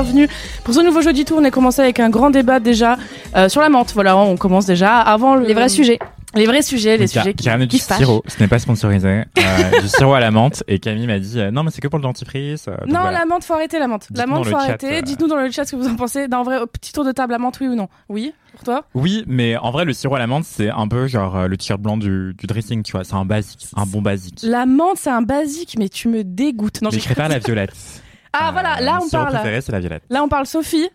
Bienvenue pour ce nouveau jeudi tour. On a commencé avec un grand débat déjà euh, sur la menthe. Voilà, on commence déjà avant le- Les vrais sujets. Les vrais sujets, les Car- sujets qui, Karen qui du sirop, ce n'est pas sponsorisé. Euh, du sirop à la menthe. Et Camille m'a dit euh, non, mais c'est que pour le dentifrice. euh, Non, voilà. la menthe, faut arrêter la menthe. La menthe, faut arrêter. euh. Dites-nous dans le chat ce que vous en pensez. D'un vrai petit tour de table, la menthe, oui ou non? Oui, pour toi? Oui, mais en vrai, le sirop à la menthe, c'est un peu genre euh, le t-shirt blanc du, du dressing, tu vois. C'est un basique, un bon basique. La menthe, c'est un basique, mais tu me dégoûtes. Non, mais je préfère la violette. Ah Euh, voilà, là on parle. préféré, c'est la violette. Là on parle Sophie.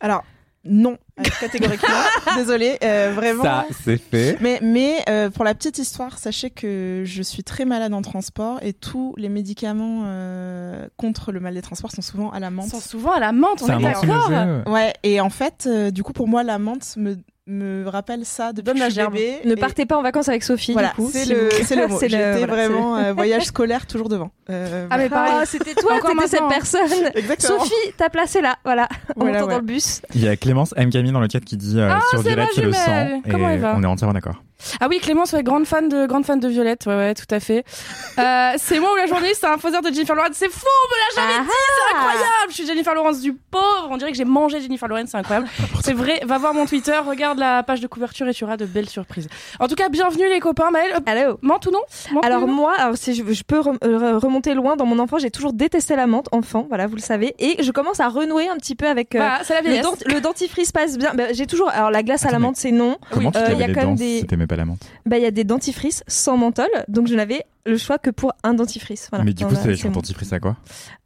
Alors, non, euh, catégoriquement. Désolée, euh, vraiment. Ça, c'est fait. Mais, mais euh, pour la petite histoire, sachez que je suis très malade en transport et tous les médicaments euh, contre le mal des transports sont souvent à la Ils menthe. sont souvent à la menthe, on C'est est d'accord. Ouais, et en fait, euh, du coup, pour moi, la menthe me, me rappelle ça depuis Donne que la je suis gerbe. bébé. Ne Et partez pas en vacances avec Sophie, Voilà, du coup. c'est si le, vous- c'est le mot. J'étais voilà, vraiment euh, voyage scolaire toujours devant. Euh, Ah mais pareil. Ah, c'était toi, t'étais cette personne. Exactement. Sophie, t'as placé là, voilà, en Voilà, ouais. dans le bus. Il y a Clémence M. Camille dans le chat qui dit euh, Ah, sur ma c'est le sang. Comment et elle va on est entièrement d'accord. Ah oui, Clémence, ouais, grande fan de grande fan de Violette, ouais ouais, tout à fait. Euh, c'est moi ou la journaliste, c'est un faiseur de Jennifer Lawrence. C'est fou, on me l'a jamais dit, c'est incroyable. Je suis Jennifer Lawrence du pauvre. On dirait que j'ai mangé Jennifer Lawrence, c'est incroyable. C'est vrai. Va voir mon Twitter, regarde la page de couverture et tu auras de belles surprises. En tout cas, bienvenue les copains. Maëlle, euh, Allô mente ou non? Mente alors ou non? moi, alors si je, je peux rem- euh, remonter loin dans mon enfance, j'ai toujours détesté la menthe, enfant, voilà, vous le savez, et je commence à renouer un petit peu avec euh, Bah, la le, dent- le dentifrice passe bien. Bah, j'ai toujours, alors la glace à la menthe c'est non. Euh, il y a quand même dents? des- pas la menthe Bah il y a des dentifrices sans menthol, donc je n'avais le choix que pour un dentifrice. Voilà. Mais du coup, c'est mon- dentifrice à quoi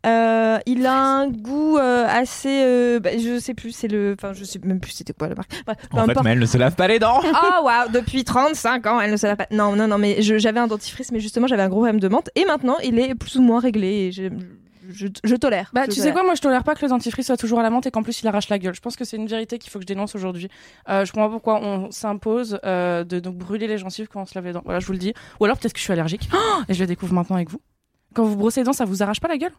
Euh, il a un goût euh, assez, euh, bah, je sais plus, c'est le, enfin je sais même plus c'était quoi la marque. Bref, En fait, mais elle ne se lave pas les dents Ah waouh, depuis 35 ans, elle ne se lave pas. Non, non, non, mais j'avais un dentifrice, mais justement j'avais un gros problème de menthe, et maintenant il est plus ou moins réglé. Et je, tolère. Bah, Je tu sais quoi, moi je tolère pas que le dentifrice soit toujours à la menthe et qu'en plus il arrache la gueule. Je pense que c'est une vérité qu'il faut que je dénonce aujourd'hui. Euh, je comprends pas pourquoi on s'impose euh, de donc brûler les gencives quand on se lave les dents. Voilà, je vous le dis. Ou alors peut-être que je suis allergique. Oh et je le découvre maintenant avec vous. Quand vous brossez les dents, ça vous arrache pas la gueule?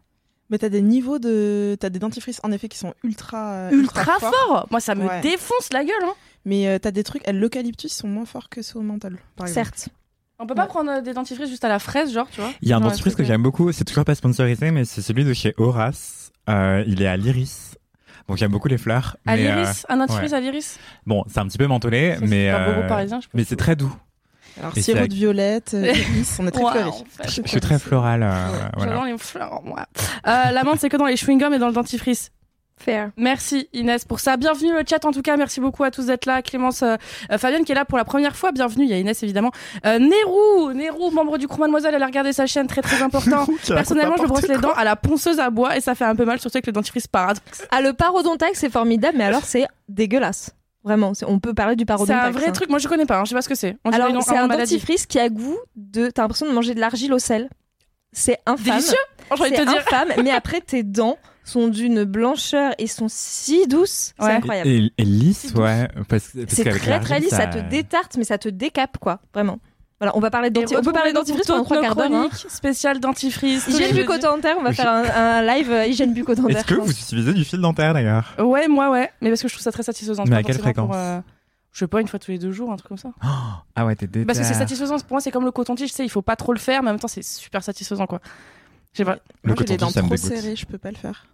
Mais t'as des niveaux de. T'as des dentifrices en effet qui sont ultra. euh, Ultra, forts. fort Moi ça me Ouais. défonce la gueule. Hein. Mais euh, t'as des trucs. L'eucalyptus sont moins forts que ceux au menthol, par exemple. Certes. On peut pas Ouais. prendre euh, des dentifrices juste à la fraise, genre, tu vois Il y a un dentifrice que cool. j'aime beaucoup, c'est toujours pas sponsorisé, mais c'est celui de chez Horace. Euh, il est à l'iris. Donc j'aime beaucoup les fleurs. À euh, l'iris Un dentifrice ouais. à l'iris bon, c'est un petit peu mentholé, Ça, mais, euh, parisien, je peux mais c'est très doux. Alors, Et sirop de violette, euh, iris, on est très Ouais, fleuris. en fait. Je, je suis très floral. euh, voilà. J'adore les fleurs, moi. Euh, la menthe, c'est que dans les chewing-gums et dans le dentifrice. Fair. Merci Inès pour ça. Bienvenue le chat en tout cas. Merci beaucoup à tous d'être là. Clémence, euh, euh, Fabienne qui est là pour la première fois. Bienvenue. Il y a Inès évidemment. Euh, Nérou, Nérou, membre du crew Mademoiselle. Elle a regardé sa chaîne très très important. Personnellement, je brosse les dents à la ponceuse à bois et ça fait un peu mal, surtout avec le dentifrice paradoxe. Ah le parodontax c'est formidable, mais alors c'est dégueulasse. Vraiment, c'est- on peut parler du C'est parodontax. un vrai hein. truc. Moi, je connais pas. hein. Je sais pas ce que c'est. Alors c'est un maladie. dentifrice qui a goût de. T'as l'impression de manger de l'argile au sel. C'est infâme. Délicieux. Oh, J'ai envie de C'est te dire. infâme, mais après tes dents sont d'une blancheur et sont si douces, Ouais. c'est incroyable. Et, et lisse, ouais. Parce, parce C'est très très lisse, ça... te détarte, mais ça te décape quoi, vraiment. Voilà, on va parler de. On peut parler dentifrice pendant trois quarts d'heure. hein. spéciales dentifrice. Hygiène bucco-dentaire, on va faire un, un live euh, hygiène bucco-dentaire. Est-ce que vous utilisez du fil dentaire d'ailleurs? Ouais, moi, ouais. Mais parce que je trouve ça très satisfaisant. Mais à quelle forcément pour, fréquence? euh, Je sais pas, une fois tous les deux jours, un truc comme ça. Ah ouais, t'es déter. Parce que c'est satisfaisant. Pour moi, c'est comme le coton-tige, tu sais, il faut pas trop le faire, mais en même temps, c'est super satisfaisant, quoi. Pas. Le Moi, j'ai les coton-tige, dents trop serrées, je peux pas le faire.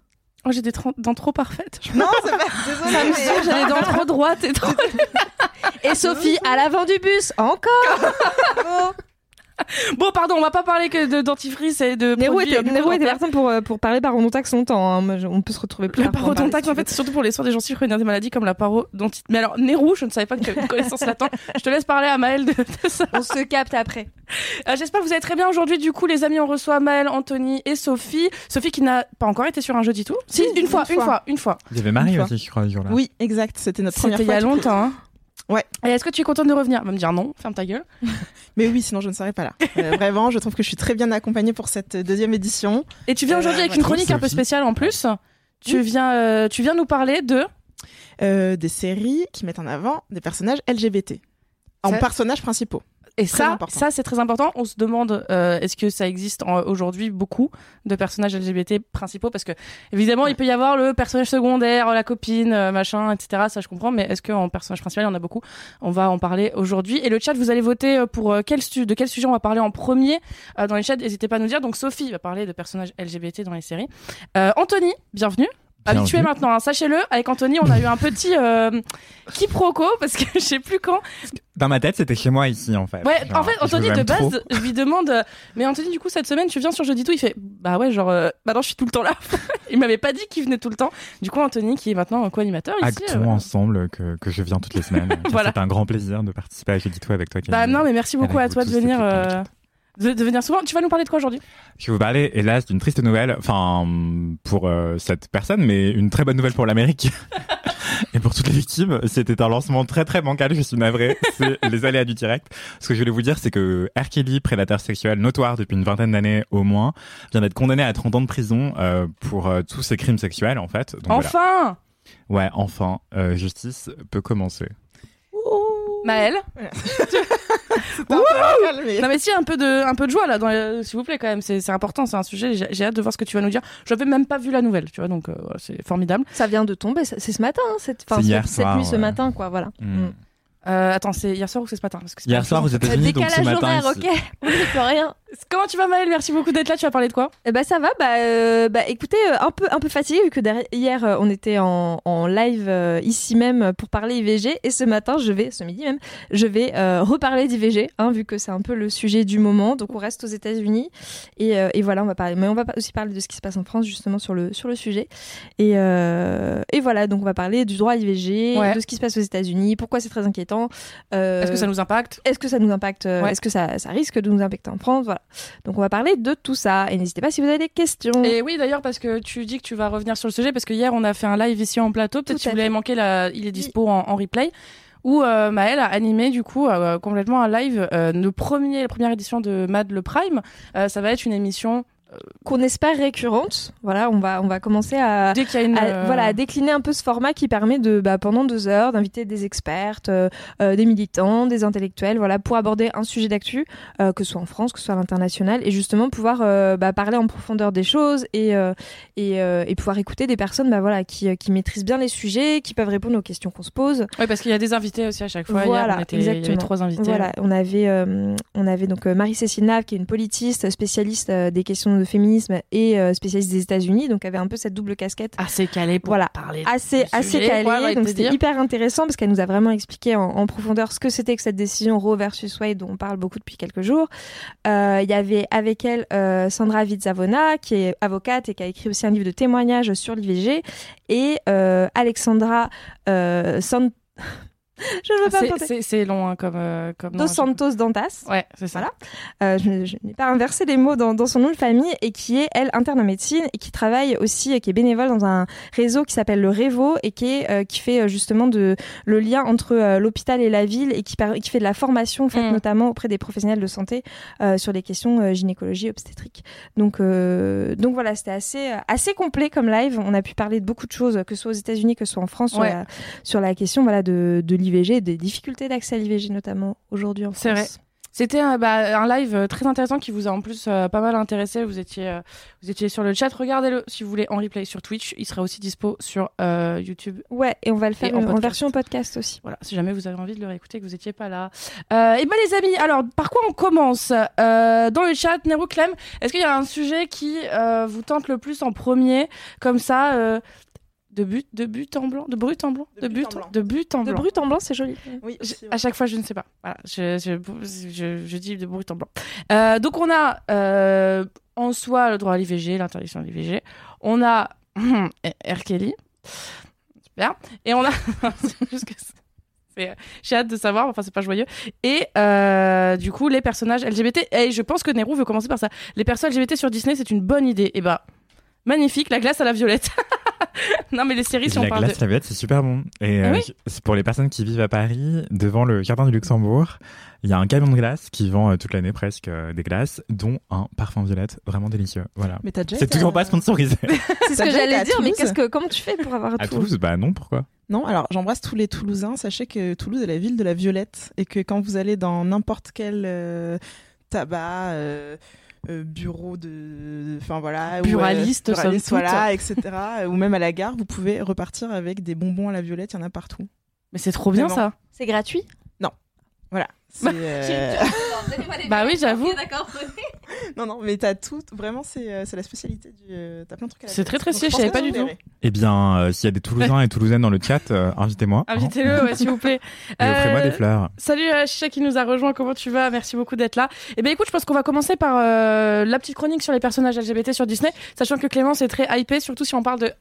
Oh, j'ai des dents trop parfaites. Non, c'est pas. Désolée. me saoule, j'ai les dents trop droites et trop. Et Sophie, à l'avant du bus, encore Bon, pardon, on va pas parler que de dentifrice et de. Nero produits était, Nero était partant pour, euh, pour parler parodontax longtemps. hein. On peut se retrouver plus Le tard pour en fait, c'est surtout pour les soins des gencives chroniques des maladies comme la parodontite. Mais alors, Nérou, je ne savais pas que tu avais une connaissance là-dedans. Je te laisse parler à Maëlle de, de ça. On se capte après. Euh, J'espère que vous allez très bien aujourd'hui. Du coup, les amis, on reçoit Maëlle, Anthony et Sophie. Sophie qui n'a pas encore été sur un jeudi tout. Si, une fois, une une fois. fois, une fois. Il y avait Marie fois. aussi, je crois, ce jour-là. Oui, exact. C'était notre première C'était il y fois. a longtemps. hein. Ouais. Et est-ce que tu es contente de revenir? Elle va me dire non, ferme ta gueule. Mais oui, sinon je ne serais pas là. Euh, vraiment, je trouve que je suis très bien accompagnée pour cette deuxième édition. Et tu viens Euh, aujourd'hui avec ouais. une chronique un peu spéciale en plus. Tu viens, euh, tu viens nous parler de. Euh, des séries qui mettent en avant des personnages LGBT. En personnages principaux. Et Très ça, important. ça c'est très important. On se demande euh, est-ce que ça existe aujourd'hui beaucoup de personnages LGBT principaux? Parce que évidemment il peut y avoir le personnage secondaire, la copine, euh, machin, etc. Ça je comprends, mais est-ce qu'en personnage principal il y en a beaucoup? On va en parler aujourd'hui. Et le chat, vous allez voter euh, pour euh, quel de quel sujet on va parler en premier euh, dans les chats? N'hésitez pas à nous dire. Donc Sophie va parler de personnages LGBT dans les séries. Euh, Anthony, bienvenue. Habitué maintenant, hein. sachez-le. Avec Anthony, on a eu un petit euh, quiproquo parce que je sais plus quand. Dans ma tête, c'était chez moi ici, en fait. Ouais, Genre, en fait, Anthony, de trop. base, je lui demande, euh, mais Anthony, du coup, cette semaine, tu viens sur Jeudi Tout Il fait, bah ouais, genre, euh, bah non, je suis tout le temps là. il m'avait pas dit qu'il venait tout le temps. Du coup, Anthony, qui est maintenant co-animateur ici. Actons euh, ensemble que, que je viens toutes les semaines. Voilà. C'est un grand plaisir de participer à Jeudi Tout avec toi. Bah non, mais merci beaucoup à toi de venir, de, de venir souvent. Tu vas nous parler de quoi aujourd'hui? Je vais vous parler, hélas, d'une triste nouvelle, enfin, pour euh, cette personne, mais une très bonne nouvelle pour l'Amérique. Et pour toutes les victimes, c'était un lancement très très bancal, je suis navré. C'est les aléas du direct. Ce que je voulais vous dire, c'est que R. Kelly, prédateur sexuel notoire depuis une vingtaine d'années au moins, vient d'être condamné à 30 ans de prison euh, pour euh, tous ses crimes sexuels, en fait. Donc, voilà. Enfin Ouais, enfin, justice peut commencer. Maëlle. Non mais si, un peu de, un peu de joie là, dans les- s'il vous plaît quand même, c'est c'est important, c'est un sujet, j'ai j'ai hâte de voir ce que tu vas nous dire. J'avais même pas vu la nouvelle, tu vois, donc euh, c'est formidable. Ça vient de tomber, c'est ce matin, hein, cette, hier cette, nuit, ce matin, quoi, voilà. Hmm. Mm. Euh, attends, c'est hier soir ou c'est ce matin Parce que c'est Hier pas soir aux États-Unis, donc ce Décalage matin. horaire, ok, on n'y peut rien. Comment tu vas Maëlle? Merci beaucoup d'être là, tu vas parler de quoi? Eh ben ça va, bah, euh, bah écoutez, euh, un peu un peu fatigué vu que derrière, hier on était en, en live euh, ici même pour parler IVG et ce matin je vais, ce midi même, je vais euh, reparler d'IVG, hein, vu que c'est un peu le sujet du moment. Donc on reste aux États-Unis et, euh, et voilà, on va parler, mais on va aussi parler de ce qui se passe en France justement sur le sur le sujet. Et euh, et voilà, donc on va parler du droit à l'IVG, Ouais. de ce qui se passe aux États-Unis, pourquoi c'est très inquiétant. Euh, Est-ce que ça nous impacte? est-ce que ça nous impacte euh, Ouais. Est-ce que ça, ça risque de nous impacter en France? Voilà. Donc on va parler de tout ça. Et n'hésitez pas si vous avez des questions. Et oui, d'ailleurs, parce que tu dis que tu vas revenir sur le sujet, parce que hier, on a fait un live ici en plateau. Peut-être à vous l'avez manqué, là, il est dispo en, en replay. Où euh, Maëlle a animé du coup euh, complètement un live. Euh, le premier, la première édition de Mad le Prime, euh, ça va être une émission Qu'on espère récurrente. Voilà, on va, on va commencer à, dès qu'il y a une. à- euh, voilà, à décliner un peu ce format qui permet de, bah, pendant deux heures, d'inviter des expertes, euh, euh, des militants, des intellectuels, voilà, pour aborder un sujet d'actu, euh, que ce soit en France, que ce soit à l'international, et justement pouvoir euh, bah, parler en profondeur des choses et, et, et pouvoir écouter des personnes, bah, voilà, qui, qui maîtrisent bien les sujets, qui peuvent répondre aux questions qu'on se pose. Ouais, parce qu'il y a des invités aussi à chaque fois. Voilà, Hier, on était, il y avait exactement. trois invités. Voilà, on avait, on avait donc Marie-Cécile Nave, qui est une politiste spécialiste des questions de féminisme et euh, spécialiste des États-Unis, donc avait un peu cette double casquette. Assez calé pour Voilà. parler. Assez, assez sujet, calée, quoi, donc c'était hyper intéressant parce qu'elle nous a vraiment expliqué en, en profondeur ce que c'était que cette décision Roe versus Wade dont on parle beaucoup depuis quelques jours. Euh, Il y avait avec elle euh, Sandra Vitzavona qui est avocate et qui a écrit aussi un livre de témoignages sur l'IVG et euh, Alexandra San- Je ne veux pas me C'est- long hein, comme. euh, comme Dos fois. Santos Dantas. Ouais, c'est ça. Voilà. Euh, je, je n'ai pas inversé les mots dans, dans son nom de famille et qui est elle interne en médecine et qui travaille aussi et qui est bénévole dans un réseau qui s'appelle le Révo et qui est euh, qui fait euh, justement de le lien entre l'hôpital et la ville et qui par- qui fait de la formation en fait Mm. notamment auprès des professionnels de santé sur les questions gynécologie obstétrique. Donc euh, donc voilà, c'était assez assez complet comme live. On a pu parler de beaucoup de choses que ce soit aux États-Unis que ce soit en France sur la sur la question voilà de de l'IVG, des difficultés d'accès à l'IVG notamment aujourd'hui en France. C'est vrai. C'était un, bah, un live euh, très intéressant qui vous a en plus euh, pas mal intéressé. Vous étiez, euh, vous étiez sur le chat. Regardez-le si vous voulez en replay sur Twitch. Il sera aussi dispo sur euh, YouTube. Ouais, et on va le faire en version podcast aussi. Voilà, si jamais vous avez envie de le réécouter et que vous n'étiez pas là. Euh, et ben les amis, alors par quoi on commence? Euh, Dans le chat, Nero Clem, est-ce qu'il y a un sujet qui euh, vous tente le plus en premier, comme ça, euh, de but, de but en blanc, de brut en blanc, De but en blanc. de but en De blanc. brut en blanc, c'est joli. Oui, Je- aussi, ouais. à chaque fois, je ne sais pas. Voilà, je, je, je, je dis de brut en blanc. Euh, donc, on a euh, en soi le droit à l'IVG, l'interdiction de l'IVG. On a R. Kelly. Super. Et on a. J'ai hâte de savoir, enfin, c'est pas joyeux. Et euh, du coup, les personnages LGBT. Et je pense que Nero veut commencer par ça. Les personnages LGBT sur Disney, c'est une bonne idée. Et bah, magnifique, la glace à la violette. Non, mais les séries, si on la parle de. glace, la violette, c'est super bon. Et Ah euh, oui c'est pour les personnes qui vivent à Paris, devant le jardin du Luxembourg, il y a un camion de glace qui vend euh, toute l'année presque euh, des glaces, dont un parfum violette vraiment délicieux. Voilà. Mais t'as déjà C'est toujours à- pas sponsorisé. C'est ce que j'allais à dire, mais Toulouse qu'est-ce que, comment tu fais pour avoir À tout Toulouse, bah non, pourquoi Non, alors j'embrasse tous les Toulousains. Sachez que Toulouse est la ville de la violette et que quand vous allez dans n'importe quel euh, tabac, euh, bureau de, enfin voilà, ou, euh, Buraliste, voilà, etc. ou même à la gare, vous pouvez repartir avec des bonbons à la violette. Il y en a partout. Mais c'est trop bien Vraiment. ça. C'est gratuit? Voilà. C'est, euh, Bah oui, j'avoue. non, non, mais t'as tout. Vraiment, c'est euh, c'est la spécialité du. euh, T'as plein de trucs. à la C'est très, très stylé, je savais pas du tout. Eh bien, euh, s'il y a des Toulousains et Toulousaines dans le chat, euh, invitez-moi. hein, Invitez-le, ouais, s'il vous plaît. et offrez-moi Euh, des fleurs. Salut euh, Chicha qui nous a rejoint, comment tu vas? Merci beaucoup d'être là. Eh bien écoute, je pense qu'on va commencer par euh, la petite chronique sur les personnages LGBT sur Disney, sachant que Clémence est très hypée, surtout si on parle de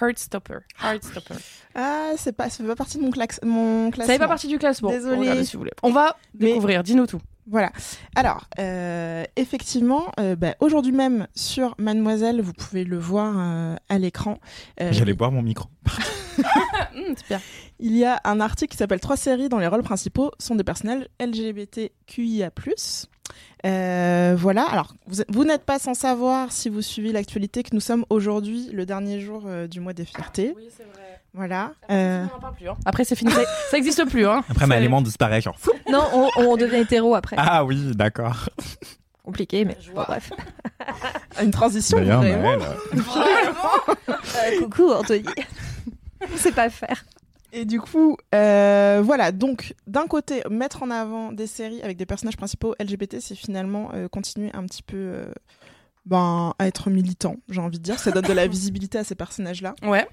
Heartstopper. Heartstopper. Ah, c'est pas, ça fait pas partie de mon, clax- mon Ça classement. fait pas partie du classement. Désolée. Regardez si vous voulez. On va Mais- découvrir, dis-nous tout. Voilà. Alors, euh, effectivement, euh, bah, aujourd'hui même sur Mademoiselle, vous pouvez le voir euh, à l'écran. Euh, J'allais boire mon micro. Super. Il y a un article qui s'appelle Trois séries dont les rôles principaux sont des personnages LGBTQIA+. Euh, voilà. Alors, vous, vous n'êtes pas sans savoir si vous suivez l'actualité que nous sommes aujourd'hui le dernier jour euh, du mois des fiertés. Oui, c'est vrai. Voilà. Euh, hein. Après, c'est fini. Ça, ça existe plus. Hein. Après, ma élément disparaît, genre. Non, on, on devient hétéro après. Ah oui, d'accord. Compliqué, mais Je bon, vois. bref. une transition. D'ailleurs, vraiment. Maëlle, Euh, coucou Anthony. On sait pas faire. Et du coup, euh, voilà. Donc, d'un côté, mettre en avant des séries avec des personnages principaux LGBT, c'est finalement euh, continuer un petit peu euh, ben, à être militant, j'ai envie de dire. Ça donne de la visibilité à ces personnages-là. Ouais.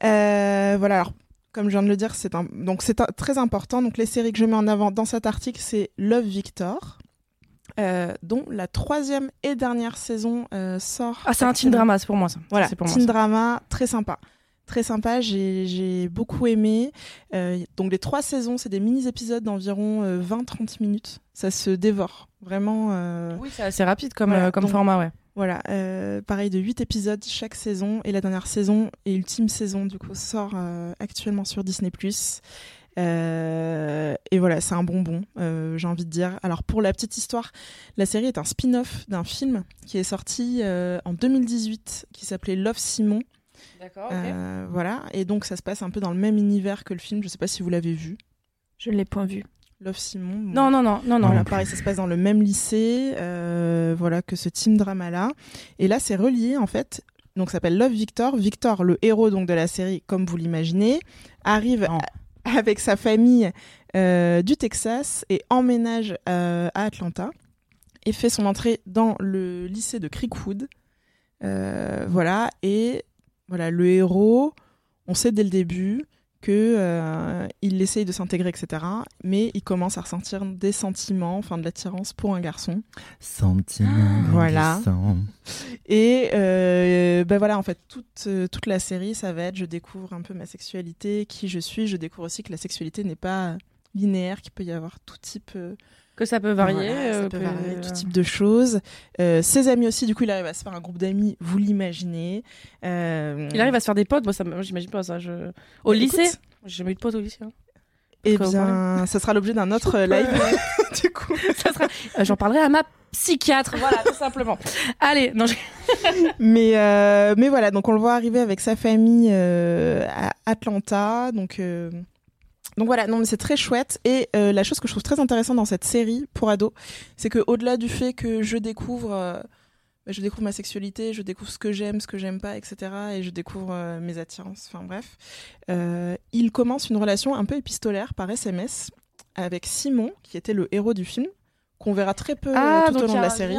Voilà. Alors, comme je viens de le dire, c'est un... donc c'est un- très important. Donc, les séries que je mets en avant dans cet article, c'est Love Victor. dont la troisième et dernière saison sort. Ah, c'est un teen drama, c'est pour moi ça. Voilà, c'est pour moi. teen ça. drama, très sympa. Très sympa, j'ai beaucoup aimé. Euh, donc les trois saisons, c'est des mini-épisodes d'environ euh, 20-30 minutes. Ça se dévore, vraiment. euh, Oui, c'est assez rapide comme, Voilà, euh, comme donc- format, ouais. Voilà, euh, pareil de 8 épisodes chaque saison. Et la dernière saison et ultime saison, du coup, sort euh, actuellement sur Disney+. Euh, et voilà, c'est un bonbon, euh, j'ai envie de dire. Alors pour la petite histoire, la série est un spin-off d'un film qui est sorti euh, en 2018 qui s'appelait Love Simon. D'accord, Euh, voilà, et donc ça se passe un peu dans le même univers que le film. Je sais pas si vous l'avez vu. Je ne l'ai point vu. Love Simon. bon. Non, non, non, non, non. Voilà, pareil, ça se passe dans le même lycée, euh, voilà, que ce team drama là. Et là, c'est relié en fait. Donc, ça s'appelle Love Victor. Victor, le héros donc de la série, comme vous l'imaginez, arrive avec sa famille euh, du Texas et emménage euh, à Atlanta et fait son entrée dans le lycée de Creekwood. Euh, voilà, et voilà, le héros, on sait dès le début que euh, il essaye de s'intégrer, etc. Mais il commence à ressentir des sentiments, enfin de l'attirance pour un garçon. Sentiment. Voilà. Et euh, ben voilà, en fait, toute, euh, toute la série, ça va être je découvre un peu ma sexualité, qui je suis. Je découvre aussi que la sexualité n'est pas linéaire, qu'il peut y avoir tout type, Que ça peut varier. voilà, ça euh, peut que- varier, tout type de choses. Euh, ses amis aussi, du coup, il arrive à se faire un groupe d'amis, vous l'imaginez. Euh, Il arrive à se faire des potes, moi, ça, j'imagine pas ça. Je... Au Bah, lycée J'ai jamais eu de potes au lycée. hein. Eh bien, ça sera l'objet d'un autre live, du coup. Sera- J'en parlerai à ma psychiatre, voilà, tout simplement. Allez, non, je- mais, mais voilà, donc on le voit arriver avec sa famille à Atlanta. Donc, donc voilà, non, mais c'est très chouette. Et euh, la chose que je trouve très intéressante dans cette série pour ados, c'est que au-delà du fait que je découvre, euh, bah, je découvre ma sexualité, je découvre ce que j'aime, ce que j'aime pas, etc. Et je découvre euh, mes attirances. Enfin bref, il commence une relation un peu épistolaire par SMS avec Simon, qui était le héros du film, qu'on verra très peu euh, tout au long de la série.